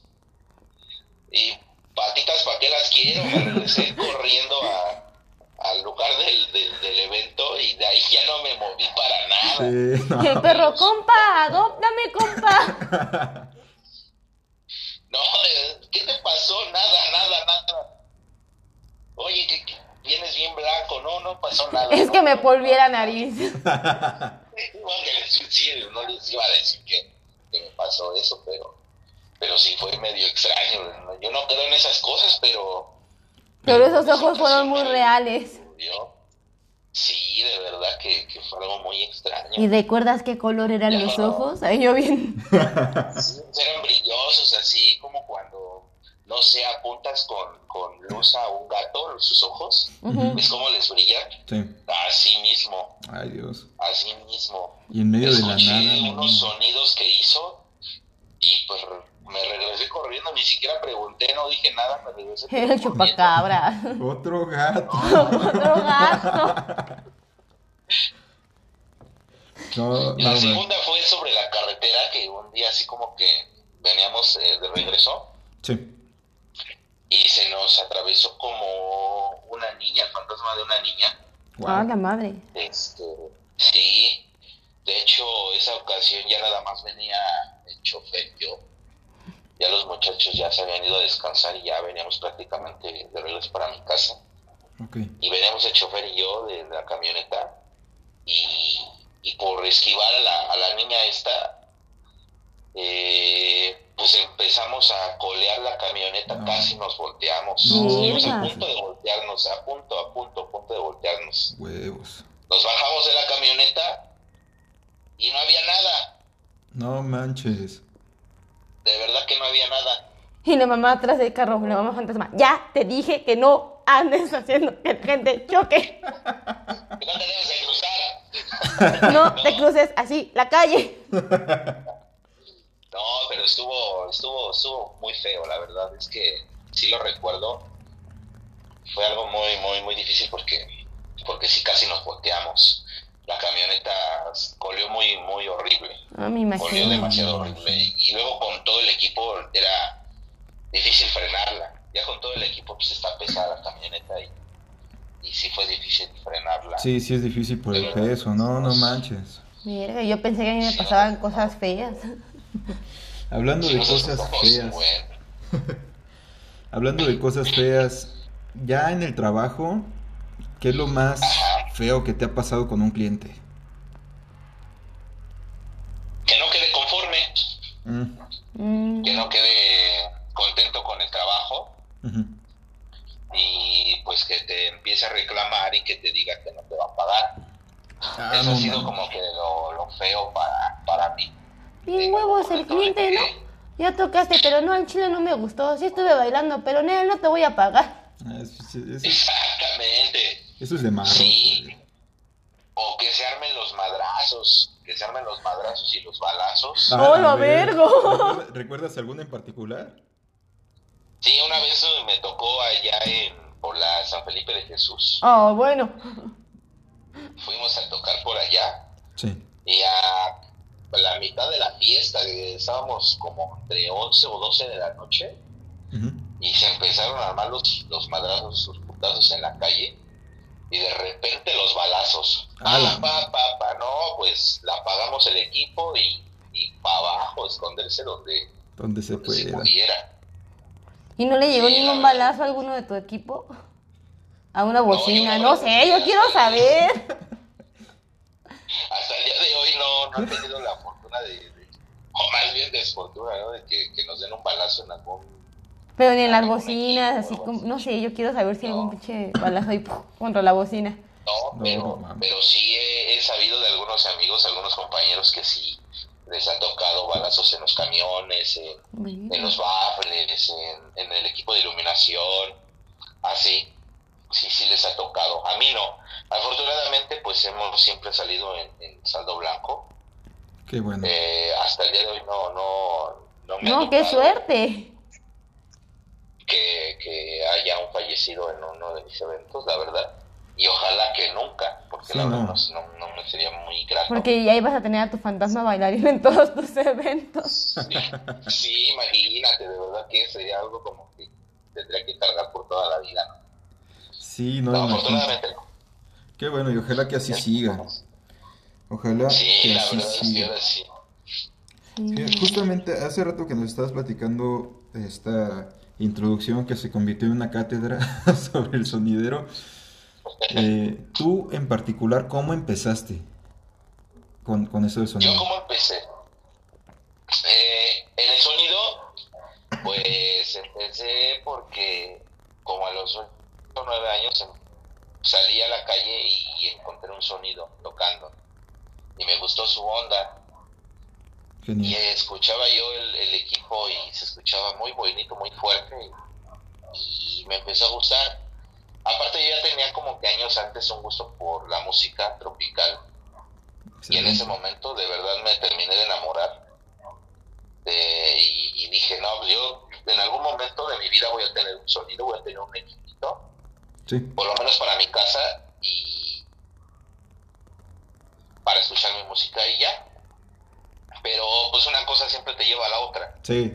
Y patitas, ¿para qué las quiero? Me regresé corriendo a- al lugar del, del, del evento y de ahí ya no me moví para nada. Sí, no. Y el perro, compa, adóptame, compa. No, eh, ¿qué te pasó? Nada, nada, nada. Oye, que, que vienes bien blanco. No, no pasó nada. Es no, que me no, polvié la nariz. no, que les- sí, no les iba a decir que, que me pasó eso, pero, pero sí fue medio extraño. ¿no? Yo no creo en esas cosas, pero... Pero esos ojos fueron muy reales. Yo- Sí, de verdad que, que fue algo muy extraño. ¿Y recuerdas qué color eran los ojos? Ahí yo bien. Sí, eran brillosos, así como cuando, no sé, apuntas con, con luz a un gato, sus ojos, Ujú. ¿ves cómo les brilla? Sí. Así mismo, Ay, Dios. así mismo. Y en medio de la nada. no. unos sonidos que hizo y pues me regresé corriendo, ni siquiera pregunté, no dije nada, me regresé. El chupacabra. Otro gato. Otro gato. No, La no, segunda fue sobre la carretera, que un día así como que veníamos eh, de regreso Sí. Y se nos atravesó como una niña, el fantasma de una niña. Ah, Wow. la madre. Este, sí, de hecho esa ocasión ya nada más venía el chofer y yo. Ya los muchachos ya se habían ido a descansar y ya veníamos prácticamente de regreso para mi casa. Ok. Y veníamos el chofer y yo de la camioneta y, y por esquivar a la, a la niña esta, eh, pues empezamos a colear la camioneta, No. casi nos volteamos. No. Estuvimos a punto de voltearnos, a punto, a punto, a punto de voltearnos. Huevos. Nos bajamos de la camioneta y no había nada. No manches. De verdad que no había nada. Y la mamá atrás del carro, la mamá fantasma. Ya te dije que no andes haciendo que la gente choque. No te debes de cruzar. No te cruces así la calle. No, pero estuvo, estuvo, estuvo muy feo, la verdad. Es que sí lo recuerdo. Fue algo muy, muy, muy difícil porque, porque sí casi nos volteamos. La camioneta colió muy, muy horrible. Ah, me Colió imagino. demasiado horrible. Y luego con todo el equipo era difícil frenarla. Ya con todo el equipo pues está pesada la camioneta y, y sí fue difícil frenarla. Sí, sí es difícil por el peso. No, no manches. Mierda, yo pensé que a mí me pasaban cosas feas. Hablando Sí, de cosas feas. Hablando de cosas feas. Ya en el trabajo, ¿qué es lo más feo que te ha pasado con un cliente? Que no quede conforme. Mm, Mm, que no quede contento con el trabajo y pues que te empiece a reclamar y que te diga que no te va a pagar. Ah, Eso no ha sido como que lo, lo feo para, para mí. Bien huevos el cliente, ¿no? Ya tocaste, pero no, en Chile no me gustó. Sí estuve bailando, pero no, no te voy a pagar. Ah, Exactamente. eso es de marros. Sí. O que se armen los madrazos, que se armen los madrazos y los balazos. Ah, ¡Hola, a ver, vergo! ¿recuerdas- ¿Recuerdas alguno en particular? Sí, una vez me tocó allá en por la San Felipe de Jesús. Oh, bueno. Fuimos a tocar por allá Sí. y a la mitad de la fiesta, estábamos como entre 11 o 12 de la noche, y se empezaron a armar los, los madrazos, los putazos en la calle, y de repente los balazos. Ah, la- Pa, pa, pa, no, pues la apagamos el equipo y, y para abajo, esconderse donde, Donde se donde se pueda. pudiera. ¿Y no le llegó Sí, ningún balazo a alguno de tu equipo? ¿A una bocina? no. sé, yo quiero saber. Hasta el día de hoy no, no he tenido la fortuna de, de- o más bien desfortuna, ¿no? De que, que nos den un balazo en algún Pero ni en las Algún bocinas, equipo, así como, así. no sé, yo quiero saber si algún No. pinche balazo ahí ¡puf! contra la bocina. No, pero, no pero sí he, he sabido de algunos amigos, algunos compañeros que sí les ha tocado balazos en los camiones, en, en los baffles, en, en el equipo de iluminación, así, sí, sí les ha tocado. A mí no. Afortunadamente, pues hemos siempre salido en, en saldo blanco. Qué bueno. Eh, hasta el día de hoy no, no, no me ha No, qué suerte. Que, que haya un fallecido en uno de mis eventos, la verdad. Y ojalá que nunca, porque Sí, la verdad no. no, no, no me sería muy grato. Porque ya ibas a tener a tu fantasma bailarín en todos tus eventos. Sí, sí, imagínate, de verdad que sería algo como que tendría que cargar por toda la vida. ¿no? Sí, no, No, afortunadamente no. Qué bueno, y ojalá que así siga. Ojalá Sí, que la así verdad es que siga. sí. Sí, Justamente hace rato que nos estabas platicando esta introducción que se convirtió en una cátedra sobre el sonidero. Eh, tú en particular, ¿cómo empezaste con, con eso del Yo sonido? cómo empecé. Eh, en el sonido, pues empecé porque como a los 8 o 9 años salí a la calle y encontré un sonido tocando. Y me gustó su onda. Y escuchaba yo el, el equipo y se escuchaba muy bonito, muy fuerte y, y me empezó a gustar. Aparte yo ya tenía como que años antes un gusto por la música tropical. Y en ese momento de verdad me terminé de enamorar. De- y, y dije, no, yo en algún momento de mi vida voy a tener un sonido, voy a tener un equipito, Sí. por lo menos para mi casa y para escuchar mi música y ya. Pero pues una cosa siempre te lleva a la otra, Sí.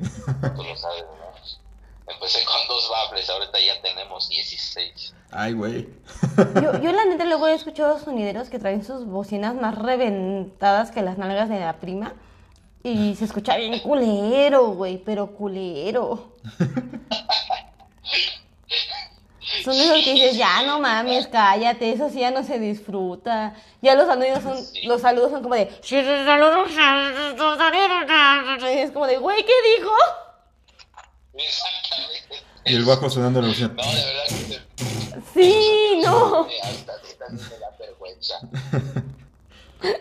tú lo sabes, ¿no? Empecé con dos baffles, ahorita ya tenemos 16. Ay, güey. Yo, yo la neta luego he escuchado sonideros que traen sus bocinas más reventadas que las nalgas de la prima. Y se escucha bien culero, güey, pero culero. Son esos que dices, ya no mames, cállate, eso sí ya no se disfruta. Ya los saludos son, los saludos son como de... Y es como de, güey, ¿qué dijo? Exactamente. Y el bajo sonando en la. No, de verdad que Sí, no. me, hasta a mí también me da vergüenza.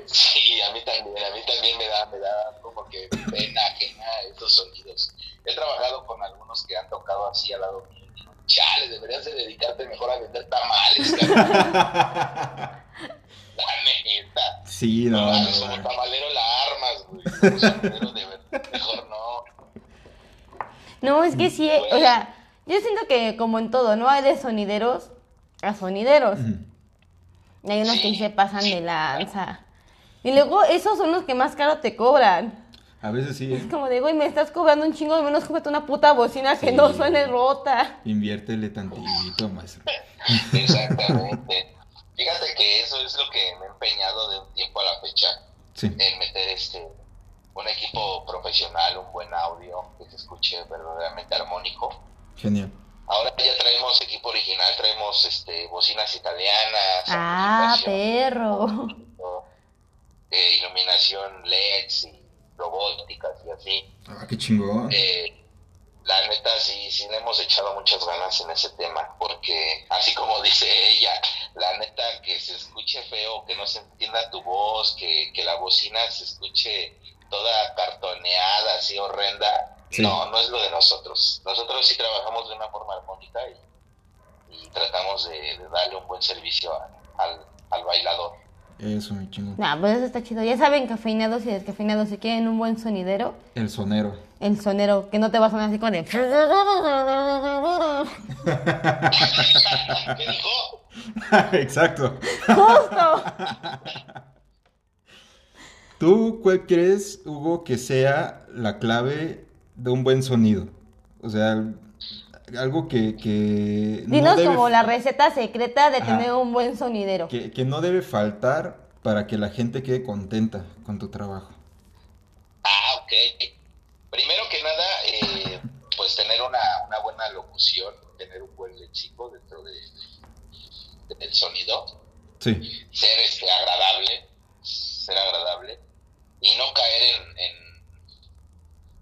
Sí, a mí también, a mí también me da, me da como que pena ajena esos sonidos. He trabajado con algunos que han tocado así al lado mío. Chale, deberías de dedicarte mejor a vender tamales. La neta. Sí, no, No, no, como no. tamalero la armas, güey. Como de verdad. Mejor no. No, es que sí, o sea, yo siento que como en todo, ¿no? Hay de sonideros a sonideros. Y hay unos que sí se pasan de lanza. Y luego esos son los que más caro te cobran. A veces sí, Es ¿eh? como de, güey, me estás cobrando un chingo, al menos cómprate una puta bocina que Sí. no suene rota. Inviértele tantito, maestro. Exactamente. Fíjate que eso es lo que me he empeñado de un tiempo a la fecha. Sí. en meter este un equipo profesional, un buen audio que se escuche verdaderamente armónico. Genial. Ahora ya traemos equipo original, traemos este bocinas italianas, Ah, perro. eh, iluminación LEDs y robóticas y así. Ah, qué chingón. Eh, la neta sí, sí le hemos echado muchas ganas en ese tema, porque así como dice ella, la neta que se escuche feo, que no se entienda tu voz, que, que la bocina se escuche toda cartoneada, así horrenda, Sí. no, no es lo de nosotros. Nosotros sí trabajamos de una forma armónica y, y tratamos de, de darle un buen servicio a- al, al bailador. Eso, mi chingón. Nah, pues eso está chido. Ya saben, cafeinados y descafeinados, si quieren un buen sonidero, El sonero. el sonero, que no te va a sonar así con de... ¿Qué dijo? Exacto. ¡Justo! ¿Tú cuál crees, Hugo, que sea la clave de un buen sonido? O sea, algo que... que no Dinos debe como la receta secreta de Ajá. tener un buen sonidero. que, que no debe faltar para que la gente quede contenta con tu trabajo. Ah, ok. Primero que nada, eh, pues tener una, una buena locución, tener un buen léxico dentro de, de- del sonido, Sí. ser este agradable, ser agradable y no caer en, en,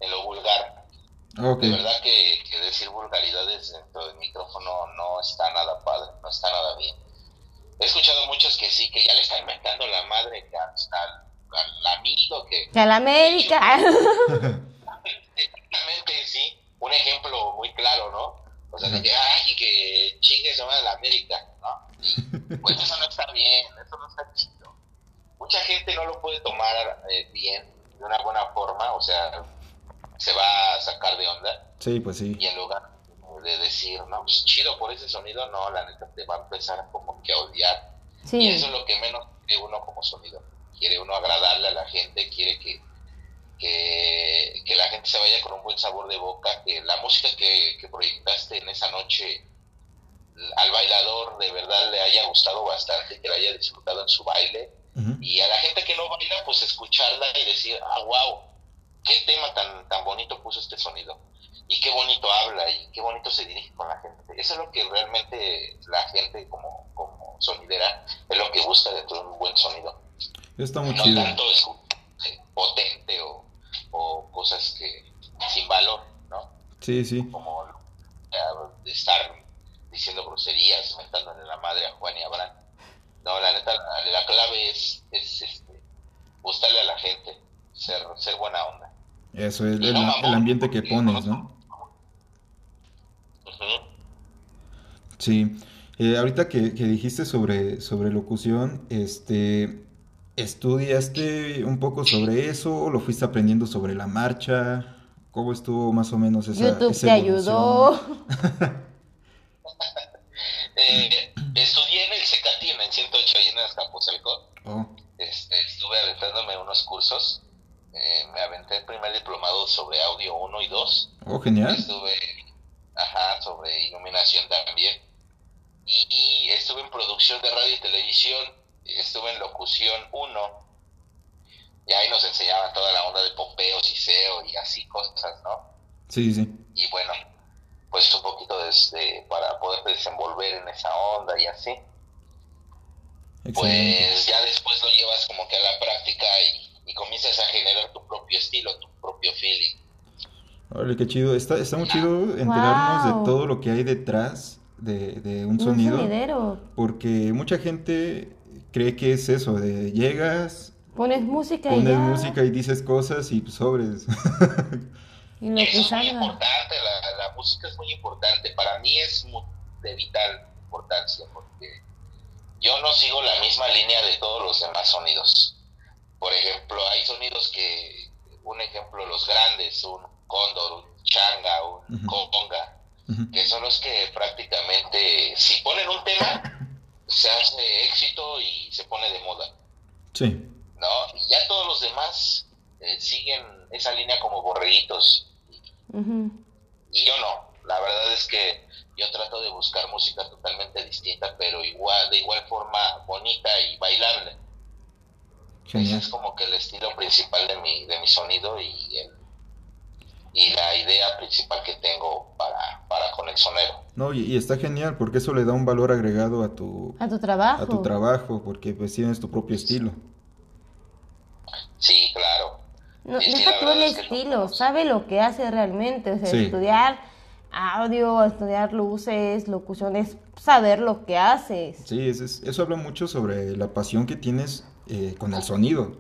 en lo vulgar. Ok. De verdad que, que decir vulgaridades dentro del micrófono no está nada padre, no está nada bien. He escuchado muchos que sí, que ya le están mentando la madre que al, al- amigo que, Que a la América. Exactamente, sí. Un ejemplo muy claro, ¿no? O sea, de que, ay, que chingue se va a la América, ¿no? Y, pues eso no está bien, eso no está chido. Mucha gente no lo puede tomar eh, bien, de una buena forma, o sea, se va a sacar de onda Sí, pues sí. y en lugar de decir, no, pues chido por ese sonido, no, la neta te va a empezar como que a odiar. Y Sí. eso es lo que menos quiere uno como sonido. Quiere uno agradarle a la gente, quiere que, que, que la gente se vaya con un buen sabor de boca, que la música que, que proyectaste en esa noche al bailador de verdad le haya gustado bastante, que la haya disfrutado en su baile. Ujú. Y a la gente que no baila, pues escucharla y decir, ah, wow, qué tema tan, tan bonito puso este sonido. Y qué bonito habla y qué bonito se dirige con la gente. Eso es lo que realmente la gente como, como sonidera es lo que busca dentro de un buen sonido. Está muy no chido. tanto es eh, potente o, o cosas que sin valor, ¿no? Sí, sí. Como eh, de estar diciendo groserías, mentándole la madre a Juan y a Abraham. No, la neta, la, la clave es, es este, gustarle a la gente, ser, ser buena onda. Eso es el, el ambiente que pones, ¿no? Sí. Eh, ahorita que, que dijiste sobre, sobre locución, este, ¿Estudiaste un poco sobre eso? ¿Lo fuiste aprendiendo sobre la marcha? ¿Cómo estuvo más o menos esa YouTube esa te evolución? ayudó. Eh, estudié en el Cecatín, en 108, ahí en Azcapotzalco. Oh, Este, estuve aventándome unos cursos. Eh, me aventé el primer diplomado sobre audio 1 y 2. oh, genial. Estuve, ajá, sobre iluminación también. Y, y estuve en producción de radio y televisión. Estuve en locución 1. Y ahí nos enseñaban toda la onda de pompeos y SEO y así cosas, ¿no? Sí, sí. Y bueno, pues un poquito de, este, para poder desenvolver en esa onda y así. Excelente. Pues ya después lo llevas como que a la práctica y, y comienzas a generar tu propio estilo, tu propio feeling. Órale, qué chido. Está, está muy chido enterarnos Wow. de todo lo que hay detrás de, de un Un sonido. sonidero. Porque mucha gente cree que es eso, de llegas, Pones música y pones ya. música y dices cosas y pues, sobres. Y lo que Eso es muy importante, la, la música es muy importante. Para mí es de vital importancia porque yo no sigo la misma línea de todos los demás sonidos. Por ejemplo, hay sonidos que, un ejemplo, los grandes, un cóndor, un changa, un conga, que son los que prácticamente, si ponen un tema, se hace éxito y se pone de moda. sí, ¿no? Y ya todos los demás eh, siguen esa línea como borreguitos. Y yo no. La verdad es que yo trato de buscar música totalmente distinta, pero igual, de igual forma bonita y bailable. Ese genial. es como que el estilo principal de mi, de mi sonido y, el- y la idea principal que tengo para, para con el sonero. No, y, y está genial porque eso le da un valor agregado a tu, A tu trabajo. a tu trabajo, porque pues tienes tu propio estilo. Sí, claro. No, Sí, deja el es que estilo, sabe lo que hace realmente, o sea, Sí. estudiar audio, estudiar luces, locuciones, saber lo que haces. Sí, es- es- eso habla mucho sobre la pasión que tienes eh, con el sonido.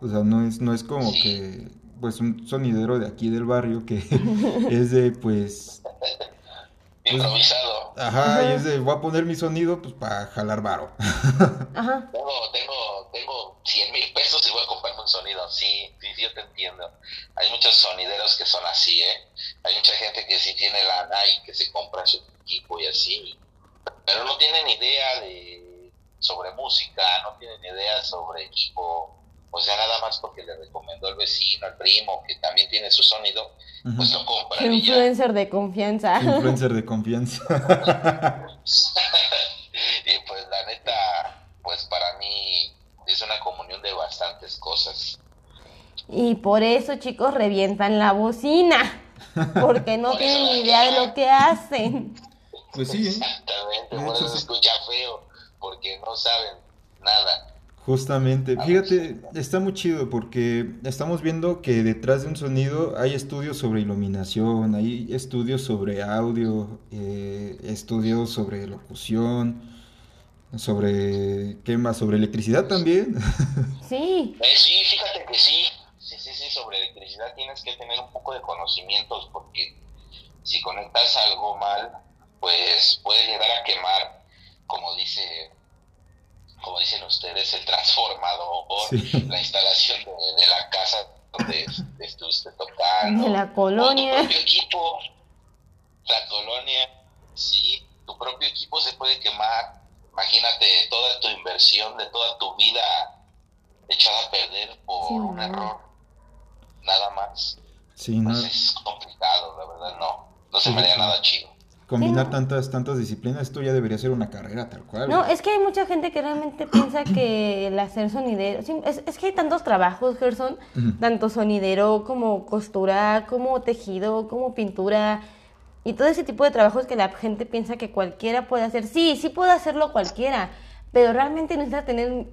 O sea, no es, no es como que, pues, un sonidero de aquí del barrio que es de, pues, Improvisado. ajá, y es de, voy a poner mi sonido, pues, para jalar varo. Ajá. Tengo, tengo, tengo 100 mil pesos y voy a comprarme un sonido. Sí, sí, sí, yo te entiendo. Hay muchos sonideros que son así, ¿eh? Hay mucha gente que sí tiene lana y que se compra su equipo y así. Pero no tienen idea de sobre música, no tienen idea sobre equipo. O sea, nada más porque le recomendó el vecino, el primo, que también tiene su sonido, pues lo compran. Influencer de confianza. Influencer de confianza. y pues la neta, pues para mí es una comunión de bastantes cosas. Y por eso, chicos, revientan la bocina. Porque no Por tienen idea de lo que hacen. Pues sí, ¿eh? Exactamente, por eso se escucha feo, porque no saben nada. Justamente, fíjate, está muy chido porque estamos viendo que detrás de un sonido hay estudios sobre iluminación, hay estudios sobre audio, eh, estudios sobre locución, sobre, ¿qué más? Sobre electricidad también. Sí. Eh, sí, fíjate que sí, sí, sí, sí, sobre electricidad tienes que tener un poco de conocimientos, porque si conectas algo mal, pues puede llegar a quemar, como dice, como dicen ustedes, el transformador, Sí. la instalación de, de la casa donde estuviste tocando. De la O tu colonia. propio equipo, la colonia, sí, tu propio equipo se puede quemar. Imagínate toda tu inversión de toda tu vida echada a perder por Sí, un no. error, nada más. Sí, ¿no? Pues es complicado, la verdad, no. No se me haría sí. nada chido. Combinar Sí, ¿no? tantas, tantas disciplinas, esto ya debería ser una carrera tal cual. No, es que hay mucha gente que realmente piensa que el hacer sonidero. sí, es, es que hay tantos trabajos, Gerson. Tanto sonidero como costura, como tejido, como pintura. Y todo ese tipo de trabajos que la gente piensa que cualquiera puede hacer. Sí, sí puede hacerlo cualquiera. Pero realmente necesita tener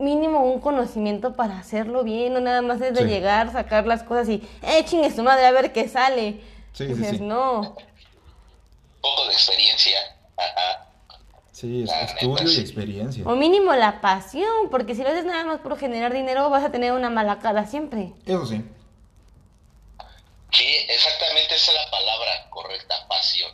mínimo un conocimiento para hacerlo bien. No nada más es de Sí. llegar, sacar las cosas y, eh, chingue su madre, a ver qué sale. Sí, Dices, no. Poco de experiencia. Ajá. Sí, es La neta, estudio y experiencia. O mínimo la pasión, porque si lo haces nada más por generar dinero, vas a tener una mala cara siempre. Eso sí. Sí, exactamente esa es la palabra correcta, pasión.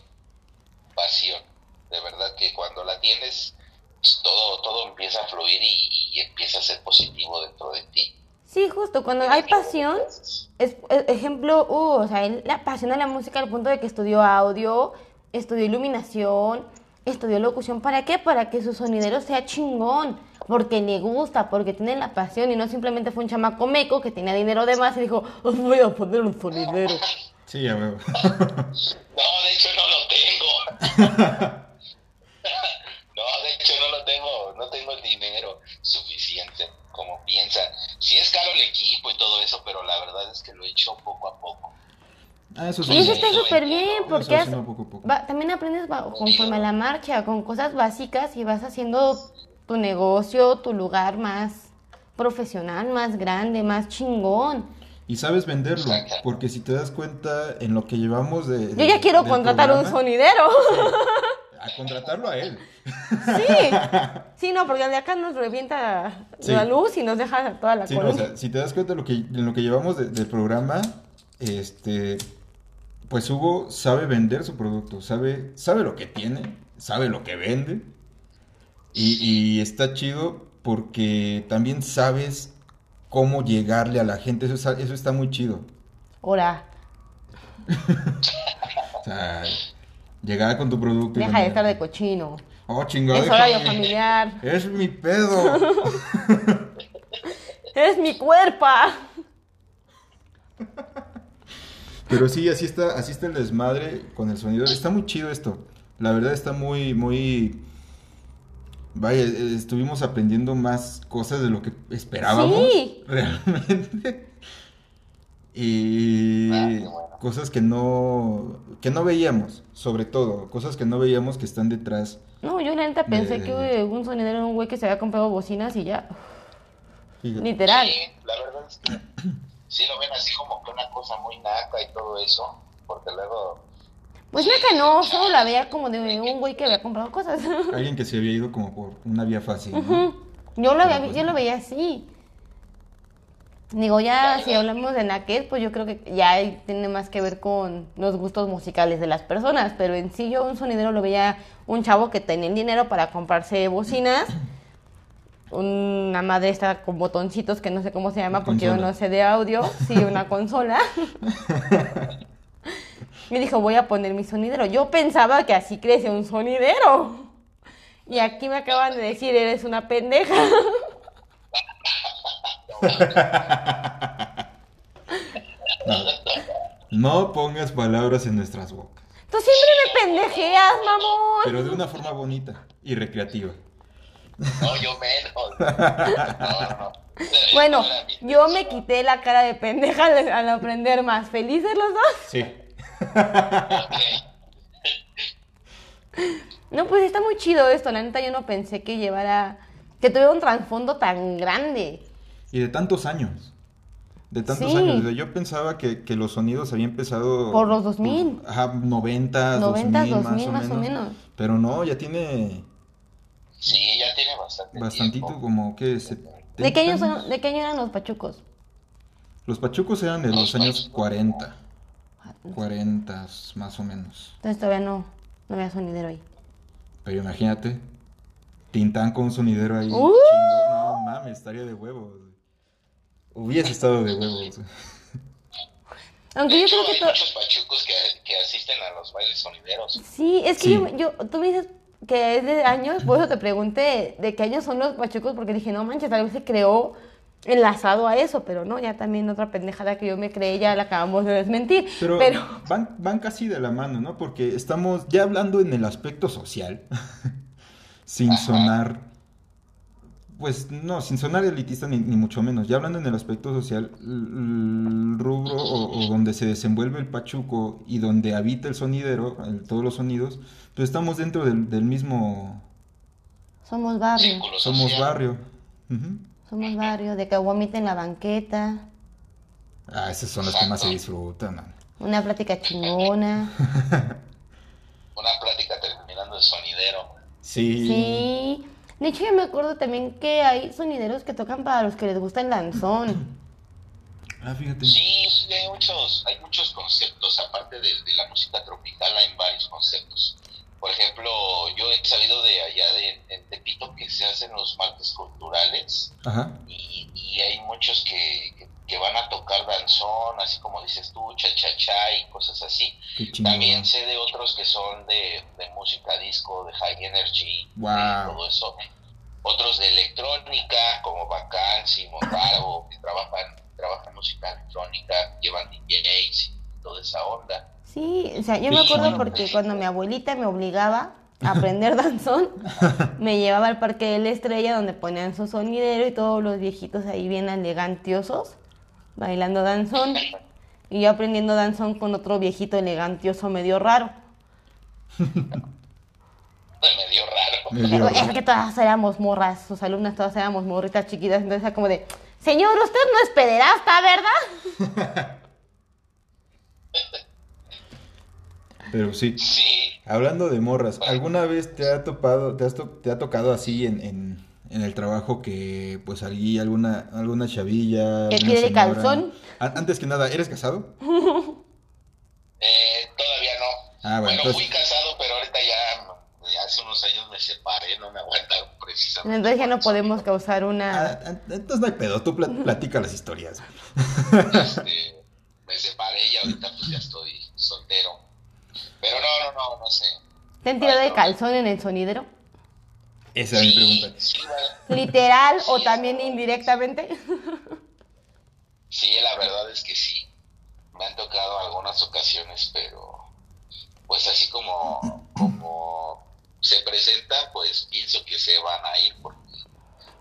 Pasión. De verdad que cuando la tienes, pues, todo, todo empieza a fluir y, y empieza a ser positivo dentro de ti. Sí, justo, cuando hay pasión, es, es- ejemplo, uh, o sea, él le apasiona la música al punto de que estudió audio, estudió iluminación, estudió locución. ¿Para qué? Para que su sonidero sea chingón, porque le gusta, porque tiene la pasión y no simplemente fue un chamaco meco que tenía dinero de más y dijo, "Os voy a poner un sonidero. Sí, a huevo. No, de hecho no lo tengo. no, de hecho no lo tengo, no tengo el dinero suficiente como piensan. Sí es caro el equipo y todo eso, pero la verdad es que lo he hecho poco a poco. Ah, eso sí. Y eso está súper bien, porque has- hacemos poco a poco. va- también aprendes conforme a la marcha, con cosas básicas y vas haciendo tu negocio, tu lugar más profesional, más grande, más chingón. Y sabes venderlo, porque si te das cuenta en lo que llevamos de... Yo ya quiero contratar un programa, sonidero. A contratarlo a él. Sí. Sí, no, porque de acá nos revienta Sí. la luz y nos deja toda la Sí, no, o sea, si te das cuenta de lo que, en lo que llevamos de- del programa, este, pues Hugo sabe vender su producto, sabe, sabe lo que tiene, sabe lo que vende. Y, y está chido porque también sabes cómo llegarle a la gente. Eso, está- eso está muy chido. Ahora, O sea, llegar con tu producto. y deja de estar de cochino. Oh, chingada. Es horario déjame. familiar. Es mi pedo. Es mi cuerpo. Pero sí, así está, así está el desmadre con el sonido. Está muy chido esto. La verdad está muy, muy. Vaya, eh, estuvimos aprendiendo más cosas de lo que esperábamos. Sí. Realmente. Y Ah, cosas que no, que no veíamos, sobre todo, cosas que no veíamos que están detrás. No, yo la neta pensé De- que un sonidero era un güey que se había comprado bocinas y ya. Fíjate. Literal. Sí, la verdad es que sí lo ven así como que una cosa muy naca y todo eso, porque luego Pues neta no, solo la veía como de un güey que había comprado cosas. Alguien que se había ido como por una vía fácil. Yo lo, veía, yo lo veía así. Digo, ya si hablamos de naquet, pues yo creo que ya tiene más que ver con los gustos musicales de las personas, pero en sí yo un sonidero lo veía un chavo que tenía el dinero para comprarse bocinas, una madre esta con botoncitos que no sé cómo se llama porque yo no sé de audio, sí, una consola. y dijo, voy a poner mi sonidero. Yo pensaba que así crece un sonidero. Y aquí me acaban de decir, eres una pendeja. No pongas palabras en nuestras bocas, Tú siempre me pendejeas, mamón. pero de una forma bonita y recreativa. No, yo menos. No, no. Bueno, yo me quité la cara de pendeja al, aprender más. ¿Felices los dos? Sí. No, pues está muy chido esto. La neta, yo no pensé que llevara. que tuviera un trasfondo tan grande. Y de tantos años. De tantos Sí. años. Yo pensaba que, que los sonidos habían empezado. Por los 2000. por- Ajá, 90, 90, 2000, 2000 más, o menos. Pero no, ya tiene Sí, ya tiene bastante bastantito, tiempo. como que. 70. ¿De qué, año son- ¿De qué año eran los pachucos? Los pachucos eran de los Los años pachucos. 40. 40 más o menos. Entonces todavía no, no había sonidero ahí. Pero imagínate. Tintán con un sonidero ahí. ¡Uh! chingón. No mames, estaría de huevos. Hubiese estado de huevos. Aunque De yo hecho, creo que hay to- muchos pachucos que, que asisten a los bailes sonideros. Sí, es que Sí. Yo, yo- tú me dices que es de años, por eso te pregunté de qué años son los pachucos, porque dije, no manches, tal vez se creó enlazado a eso, pero no, ya también otra pendejada que yo me creé, ya la acabamos de desmentir. Pero, Pero, Van, van casi de la mano, ¿no? Porque estamos ya hablando en el aspecto social, sin sonar, pues no, sin sonar elitista ni, ni mucho menos, ya hablando en el aspecto social, el rubro o, o donde se desenvuelve el pachuco y donde habita el sonidero, el- todos los sonidos, pues estamos dentro del, del mismo, somos barrio, somos barrio. Somos barrio, de caguamita en la banqueta, Ah, esas son las que más se disfrutan. man. una plática chingona. Una plática terminando el sonidero. Sí. Sí. De hecho, yo me acuerdo también que hay sonideros que tocan para los que les gusta el danzón. Ah, fíjate. Sí, sí, hay muchos, hay muchos conceptos, aparte de, de la música tropical, hay varios conceptos. por ejemplo, yo he sabido de allá de en Tepito que se hacen los martes culturales Ajá. y, y hay muchos que, que, van a tocar danzón, así como dices tú, cha-cha-cha y cosas así. También sé de otros que son de, de música disco, de high energy, Wow. de todo eso. Otros de electrónica, como Vacancy, Montalvo, que trabajan, trabajan música electrónica, llevan DJs y toda esa onda. Sí, o sea, yo me acuerdo porque cuando mi abuelita me obligaba a aprender danzón, me llevaba al Parque de la Estrella donde ponían su sonidero y todos los viejitos ahí bien elegantiosos bailando danzón. Y yo aprendiendo danzón con otro viejito elegantioso medio raro. Medio raro. Medio Es que todas éramos morras, sus alumnas todas éramos morritas chiquitas, entonces era como de, señor, usted no es pederasta, ¿verdad? Pero sí. Sí, Hablando de morras, ¿alguna vez te ha topado, te, has to- te ha tocado así en, en, en el trabajo que pues allí alguna, alguna chavilla, ¿Que quiere calzón? A- Antes que nada, ¿eres casado? eh, todavía no. Ah, bueno, bueno, entonces- fui casado, pero ahorita ya, ya hace unos años me separé, no me aguantaron precisamente. Entonces ya no podemos causar una... Ah, entonces no hay pedo, tú pla- platica las historias. Este, me separé y ahorita pues ya estoy soltero. Pero no, no, no, no sé. ¿Te han tirado de calzón en el sonidero? Esa es mi pregunta. Sí, bueno, ¿Literal o también indirectamente? sí, la verdad es que sí. Me han tocado algunas ocasiones, pero pues así como, como se presentan, pues pienso que se van a ir porque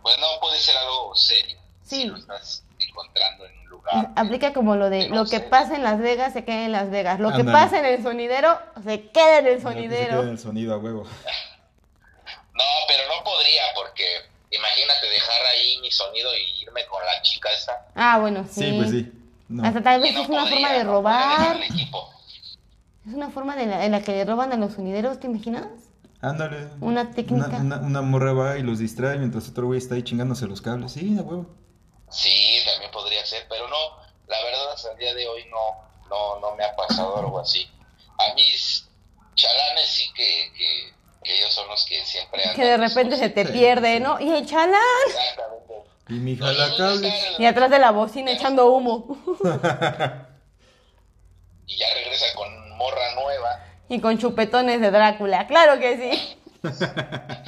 pues no puede ser algo serio. Sí. Si lo estás encontrando en un lugar. Aplica como lo de lo que pasa en Las Vegas se queda en Las Vegas. Lo que pasa en el sonidero se queda en el que se queda en sonidero. el sonido a huevo. No, pero no podría porque imagínate dejar ahí mi sonido y irme con la chica esa. Ah, bueno, sí. Sí, pues sí. No. Hasta tal vez no es una podría, forma de no robar. equipo. Es una forma de la, en la que le roban a los sonideros, ¿te imaginas? Ándale. Una técnica. Una, una- una morra va y los distrae mientras otro güey está ahí chingándose los cables. Sí, a huevo. Sí, también podría ser, pero no, la verdad hasta el día de hoy no, no, no me ha pasado algo así. A mis chalanes sí que, que, que ellos son los que siempre andan. Que de repente se te pierde. ¿no? Y el chalán. Exactamente. Y mi Oye, jala ¿dónde cables. está el- Y atrás de la bocina echando humo. Y ya regresa con morra nueva. Y con chupetones de Drácula. Claro que sí.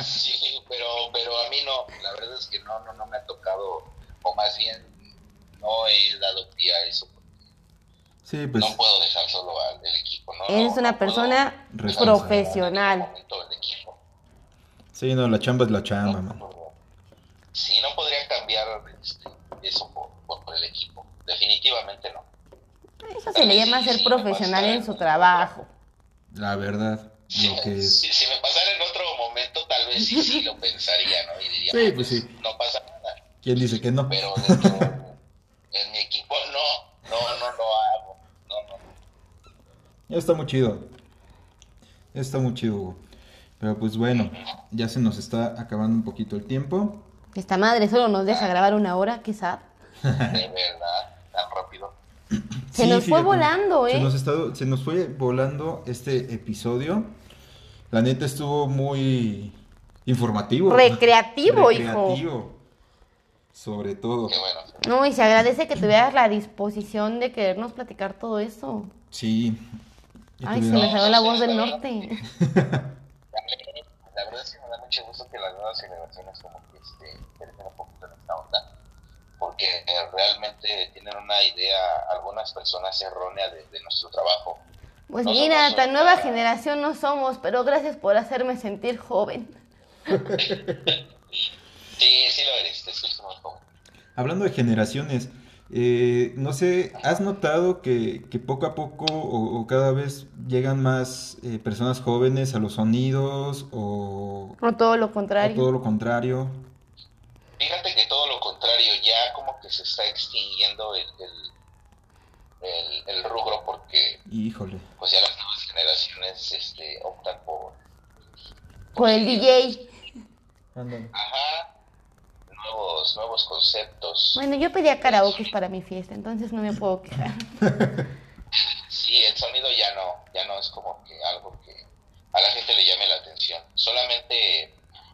Sí, pero, pero a mí no, la verdad es que no, no, no me ha tocado, o más bien no he dado pie a eso. Sí, pues. no puedo dejar solo al del equipo, ¿no? Eres No, una no persona profesional. el equipo. Sí, no, la chamba es la chamba, man. Sí, no podría cambiar este, eso por, por, por el equipo. Definitivamente no. Eso se le llama ser profesional en su trabajo. La verdad, lo que es. Si, si me pasara en otro momento, tal vez sí, sí lo pensaría, ¿no? Y diría, Sí, "Ah, pues sí. no pasa nada. ¿Quién dice que no? Pero dentro, en mi equipo no, no, no lo hago. Está muy chido. Ya está muy chido, Hugo. Pero pues bueno, ya se nos está acabando un poquito el tiempo. Esta madre solo nos deja grabar una hora, quizá. De verdad, tan rápido. Se nos fue fíjate, volando, Se ¿eh? nos, se nos fue volando este episodio. La neta estuvo muy informativo. Recreativo, hijo. Recreativo. Sobre todo. Qué bueno. No, y se agradece que tuvieras la disposición de querernos platicar todo eso. Sí. Ay, se me salió la voz del norte. La verdad es que me da mucho gusto que las nuevas generaciones como que este, crezcan un poquito en esta onda. Porque eh, realmente tienen una idea, algunas personas errónea de, de nuestro trabajo. Pues No mira, tan nueva generación no somos, pero gracias por hacerme sentir joven. Sí, sí lo eres, te escucho muy joven. Hablando de generaciones, eh, no sé, ¿has notado que, que poco a poco o, o cada vez llegan más eh, personas jóvenes a los sonidos o, No todo lo o contrario. todo lo contrario? Fíjate que todo lo contrario, ya como que se está extinguiendo el, el, el, el rubro porque Híjole. pues ya las nuevas generaciones este, optan por, Por el DJ. Ándale. ajá, nuevos, nuevos conceptos. Bueno, yo pedía karaoke para mi fiesta, entonces no me puedo quejar. Sí, el sonido ya no, ya no es como que algo que, a la gente le llame la atención. Solamente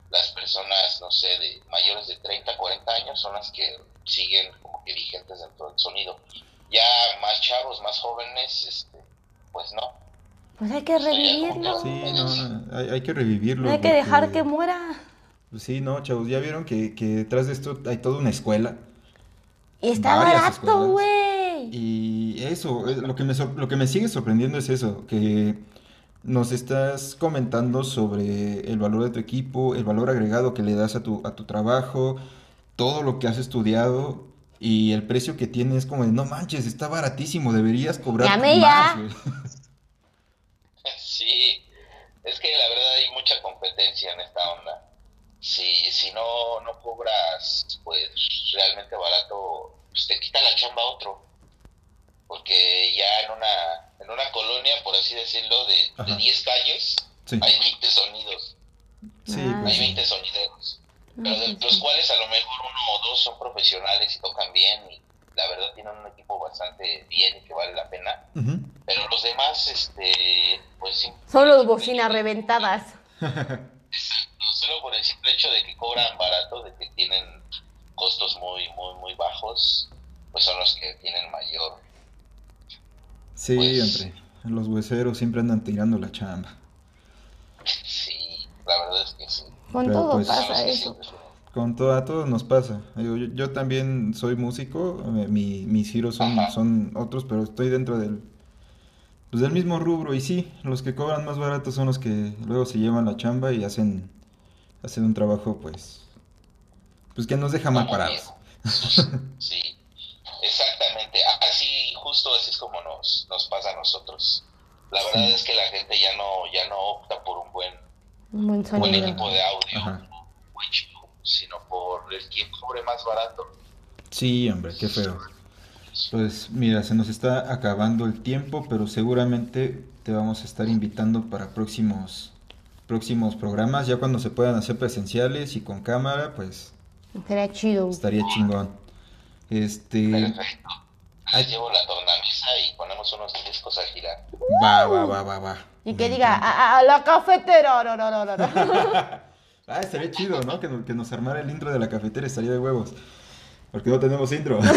las personas, no sé, de mayores de 30, 40 años son las que siguen como que vigentes dentro del sonido. Ya más chavos, más jóvenes, este, pues no. Pues hay que revivirlo. Sí, no, hay, hay que revivirlo. No hay que dejar porque- que muera. Pues sí, no, chavos, ya vieron que, que detrás de esto hay toda una escuela. Y está barato, güey. Y eso, lo que me, lo que me sigue sorprendiendo es eso, que nos estás comentando sobre el valor de tu equipo, el valor agregado que le das a tu, a tu trabajo, todo lo que has estudiado y el precio que tiene es como de, no manches, está baratísimo, deberías cobrar Llame más, ya. güey". Sí, es que la verdad hay mucha competencia en esta onda. Si, si no, no cobras pues realmente barato, pues te quita la chamba otro. Porque ya en una, en una colonia, por así decirlo, de, de Ajá. 10 calles, Sí, hay 20 sonidos, sí, Ah. pues hay sí. 20 sonideros. Pero de los cuales a lo mejor uno o dos son profesionales y tocan bien y la verdad tienen un equipo bastante bien y que vale la pena. Pero los demás, este, pues sí. Son los bocinas reventadas. No solo por el simple hecho de que cobran barato, de que tienen costos muy, muy, muy bajos, pues son los que tienen mayor. Sí, Pues- hombre, los hueseros siempre andan tirando la chamba. Sí, la verdad es que sí. Con Pero, todo pues, pasa eso. Con todo, a todos nos pasa. Yo, yo también soy músico, eh, mi, mis giros son, Ajá. son otros, pero estoy dentro del, pues, del mismo rubro. Y sí, los que cobran más barato son los que luego se llevan la chamba y hacen, hacen un trabajo, pues, pues que nos deja mal parados. Sí, exactamente. Así, justo así es como nos, nos pasa a nosotros. La verdad Sí. es que la gente ya no, ya no opta por un buen, Un buen buen equipo de audio, un buen sino por el quien cobre más barato. Sí, hombre, qué feo. Pues mira, se nos está acabando el tiempo, pero seguramente te vamos a estar invitando para próximos, próximos programas, ya cuando se puedan hacer presenciales y con cámara, pues Sería chido. estaría chingón. Este, Perfecto. Les llevo la tornamesa y ponemos unos discos a girar. va, va, va, va, va. Y que Me diga, a, a la cafetera. No, no, no, no, no. Ah, estaría chido, ¿no? Que, nos- que nos armara el intro de la cafetera, estaría de huevos. Porque no tenemos intro.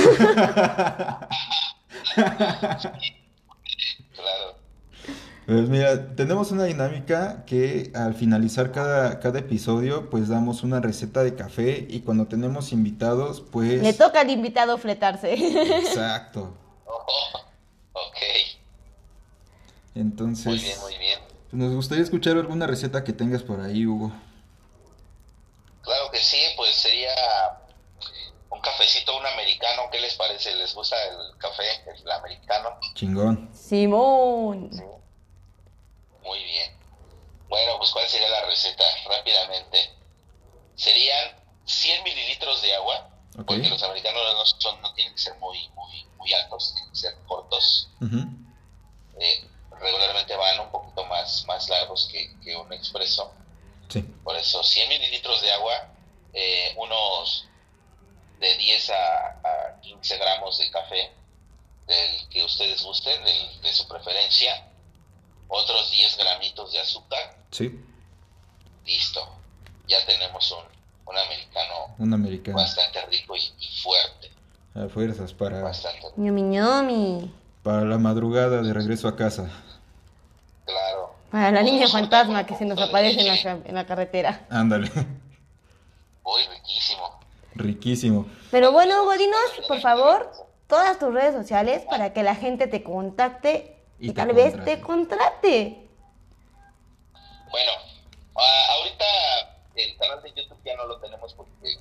Pues mira, tenemos una dinámica que al finalizar cada, cada episodio, pues damos una receta de café y cuando tenemos invitados, pues... Le toca al invitado fletarse. Exacto. Oh, ok, Entonces, muy bien, muy bien. nos gustaría escuchar alguna receta que tengas por ahí, Hugo. Claro que sí, pues sería un cafecito, un americano. ¿Qué les parece? ¿Les gusta el café, el americano? Chingón. Simón. Sí. Muy bien. Bueno, pues ¿cuál sería la receta? Rápidamente. Serían 100 mililitros de agua, porque los americanos no, son, no tienen que ser muy, muy, muy altos, tienen que ser cortos. Eh, regularmente van un poquito más, más largos que, que un expreso. Sí. Por eso, 100 mililitros de agua, eh, unos de 10 a, a 15 gramos de café, del que ustedes gusten, del- de su preferencia, otros 10 gramitos de azúcar, Sí. listo. Ya tenemos un, un americano Un americano. bastante rico y, y fuerte, A fuerzas para, bastante ñomi ñomi. para la madrugada de regreso a casa. claro. Para la niña fantasma que se nos aparece en la, en la carretera. Ándale. Uy, riquísimo. Riquísimo. Pero bueno, Hugo, dinos, por favor, todas tus redes sociales para que la gente te contacte y, Y te tal vez contrate. te contrate. Bueno, ah, ahorita el canal de YouTube ya no lo tenemos porque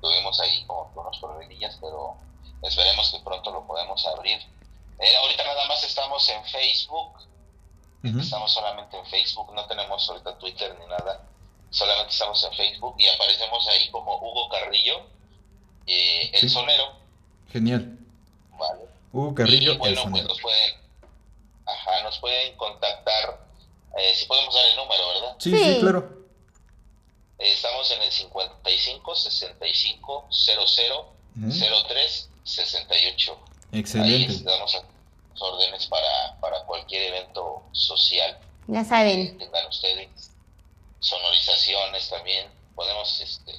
tuvimos ahí como unos problemillas, pero esperemos que pronto lo podemos abrir. Eh, ahorita nada más estamos en Facebook, estamos solamente en Facebook, no tenemos ahorita Twitter ni nada, solamente estamos en Facebook y aparecemos ahí como Hugo Carrillo, eh, el Sí. sonero, Genial. ¿vale? Hugo Carrillo, y el bueno, pues sonero. nos pueden, ajá, nos pueden contactar, eh, si podemos dar el número, ¿verdad? Sí, sí, Sí. claro. Eh, Estamos en el 55 65 00 Ujú. 03 68. Ahí Excelente. les damos las órdenes para, para cualquier evento social. Ya saben. tengan ustedes sonorizaciones también. Podemos este,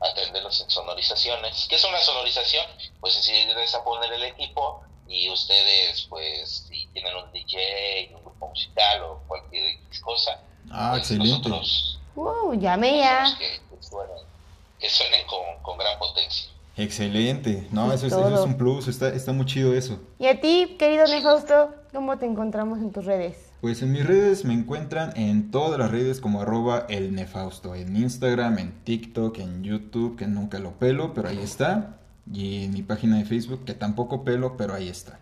atenderlos en sonorizaciones. ¿Qué es una sonorización? Pues es a poner el equipo y ustedes, pues, si tienen un DJ, un grupo musical o cualquier X cosa, Ah, pues excelente. nosotros Wow, llame ya. que, que suenen, que suenen con, con gran potencia. Excelente. No, Es eso es, eso es un plus. Está, está muy chido eso. Y a ti, querido Nefausto, ¿cómo te encontramos en tus redes? Pues en mis redes me encuentran en todas las redes como arroba el nefausto. En Instagram, en TikTok, en YouTube, que nunca lo pelo, pero ahí está. Y en mi página de Facebook, que tampoco pelo, pero ahí está.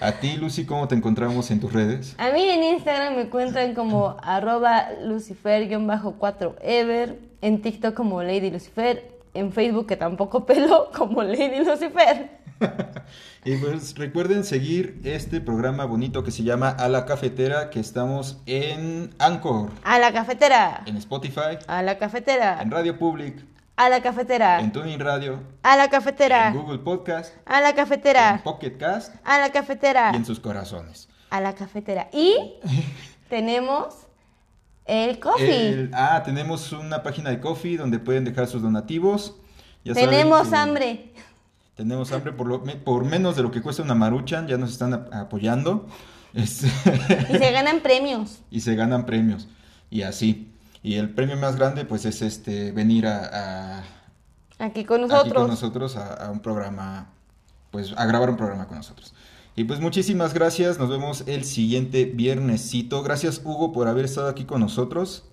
A ti, Lucy, ¿cómo te encontramos en tus redes? A mí en Instagram me encuentran como arroba lucifer-4ever, en TikTok como Lady Lucifer, en Facebook que tampoco pelo como Lady Lucifer. Y pues recuerden seguir este programa bonito que se llama A la Cafetera, que estamos en Anchor, A la cafetera, en Spotify, a la cafetera, en Radio Public, a la cafetera, en Tuning Radio, a la en cafetera, Google Podcast, a la en cafetera, Pocket Cast a la cafetera, y en sus corazones. a la cafetera. Y tenemos el coffee. El- ah, tenemos una página de coffee donde pueden dejar sus donativos. Ya Tenemos hambre. Tenemos hambre por, lo- por menos de lo que cuesta una maruchan, ya nos están ap- apoyando. Este, Y se ganan premios. y se ganan premios. Y así. Y el premio más grande, pues, es este venir a, a- Aquí con aquí nosotros. con nosotros a, a un programa, pues, a grabar un programa con nosotros. Y pues muchísimas gracias. Nos vemos el siguiente viernesito. Gracias, Hugo, por haber estado aquí con nosotros.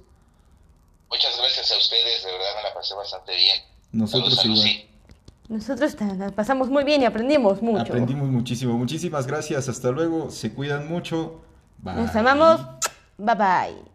Muchas gracias a ustedes, de verdad me la pasé bastante bien. Nosotros Saludos igual. Nosotros pasamos muy bien y aprendimos mucho. Aprendimos muchísimo. Muchísimas gracias. Hasta luego. Se cuidan mucho. Bye. Nos amamos. Bye bye.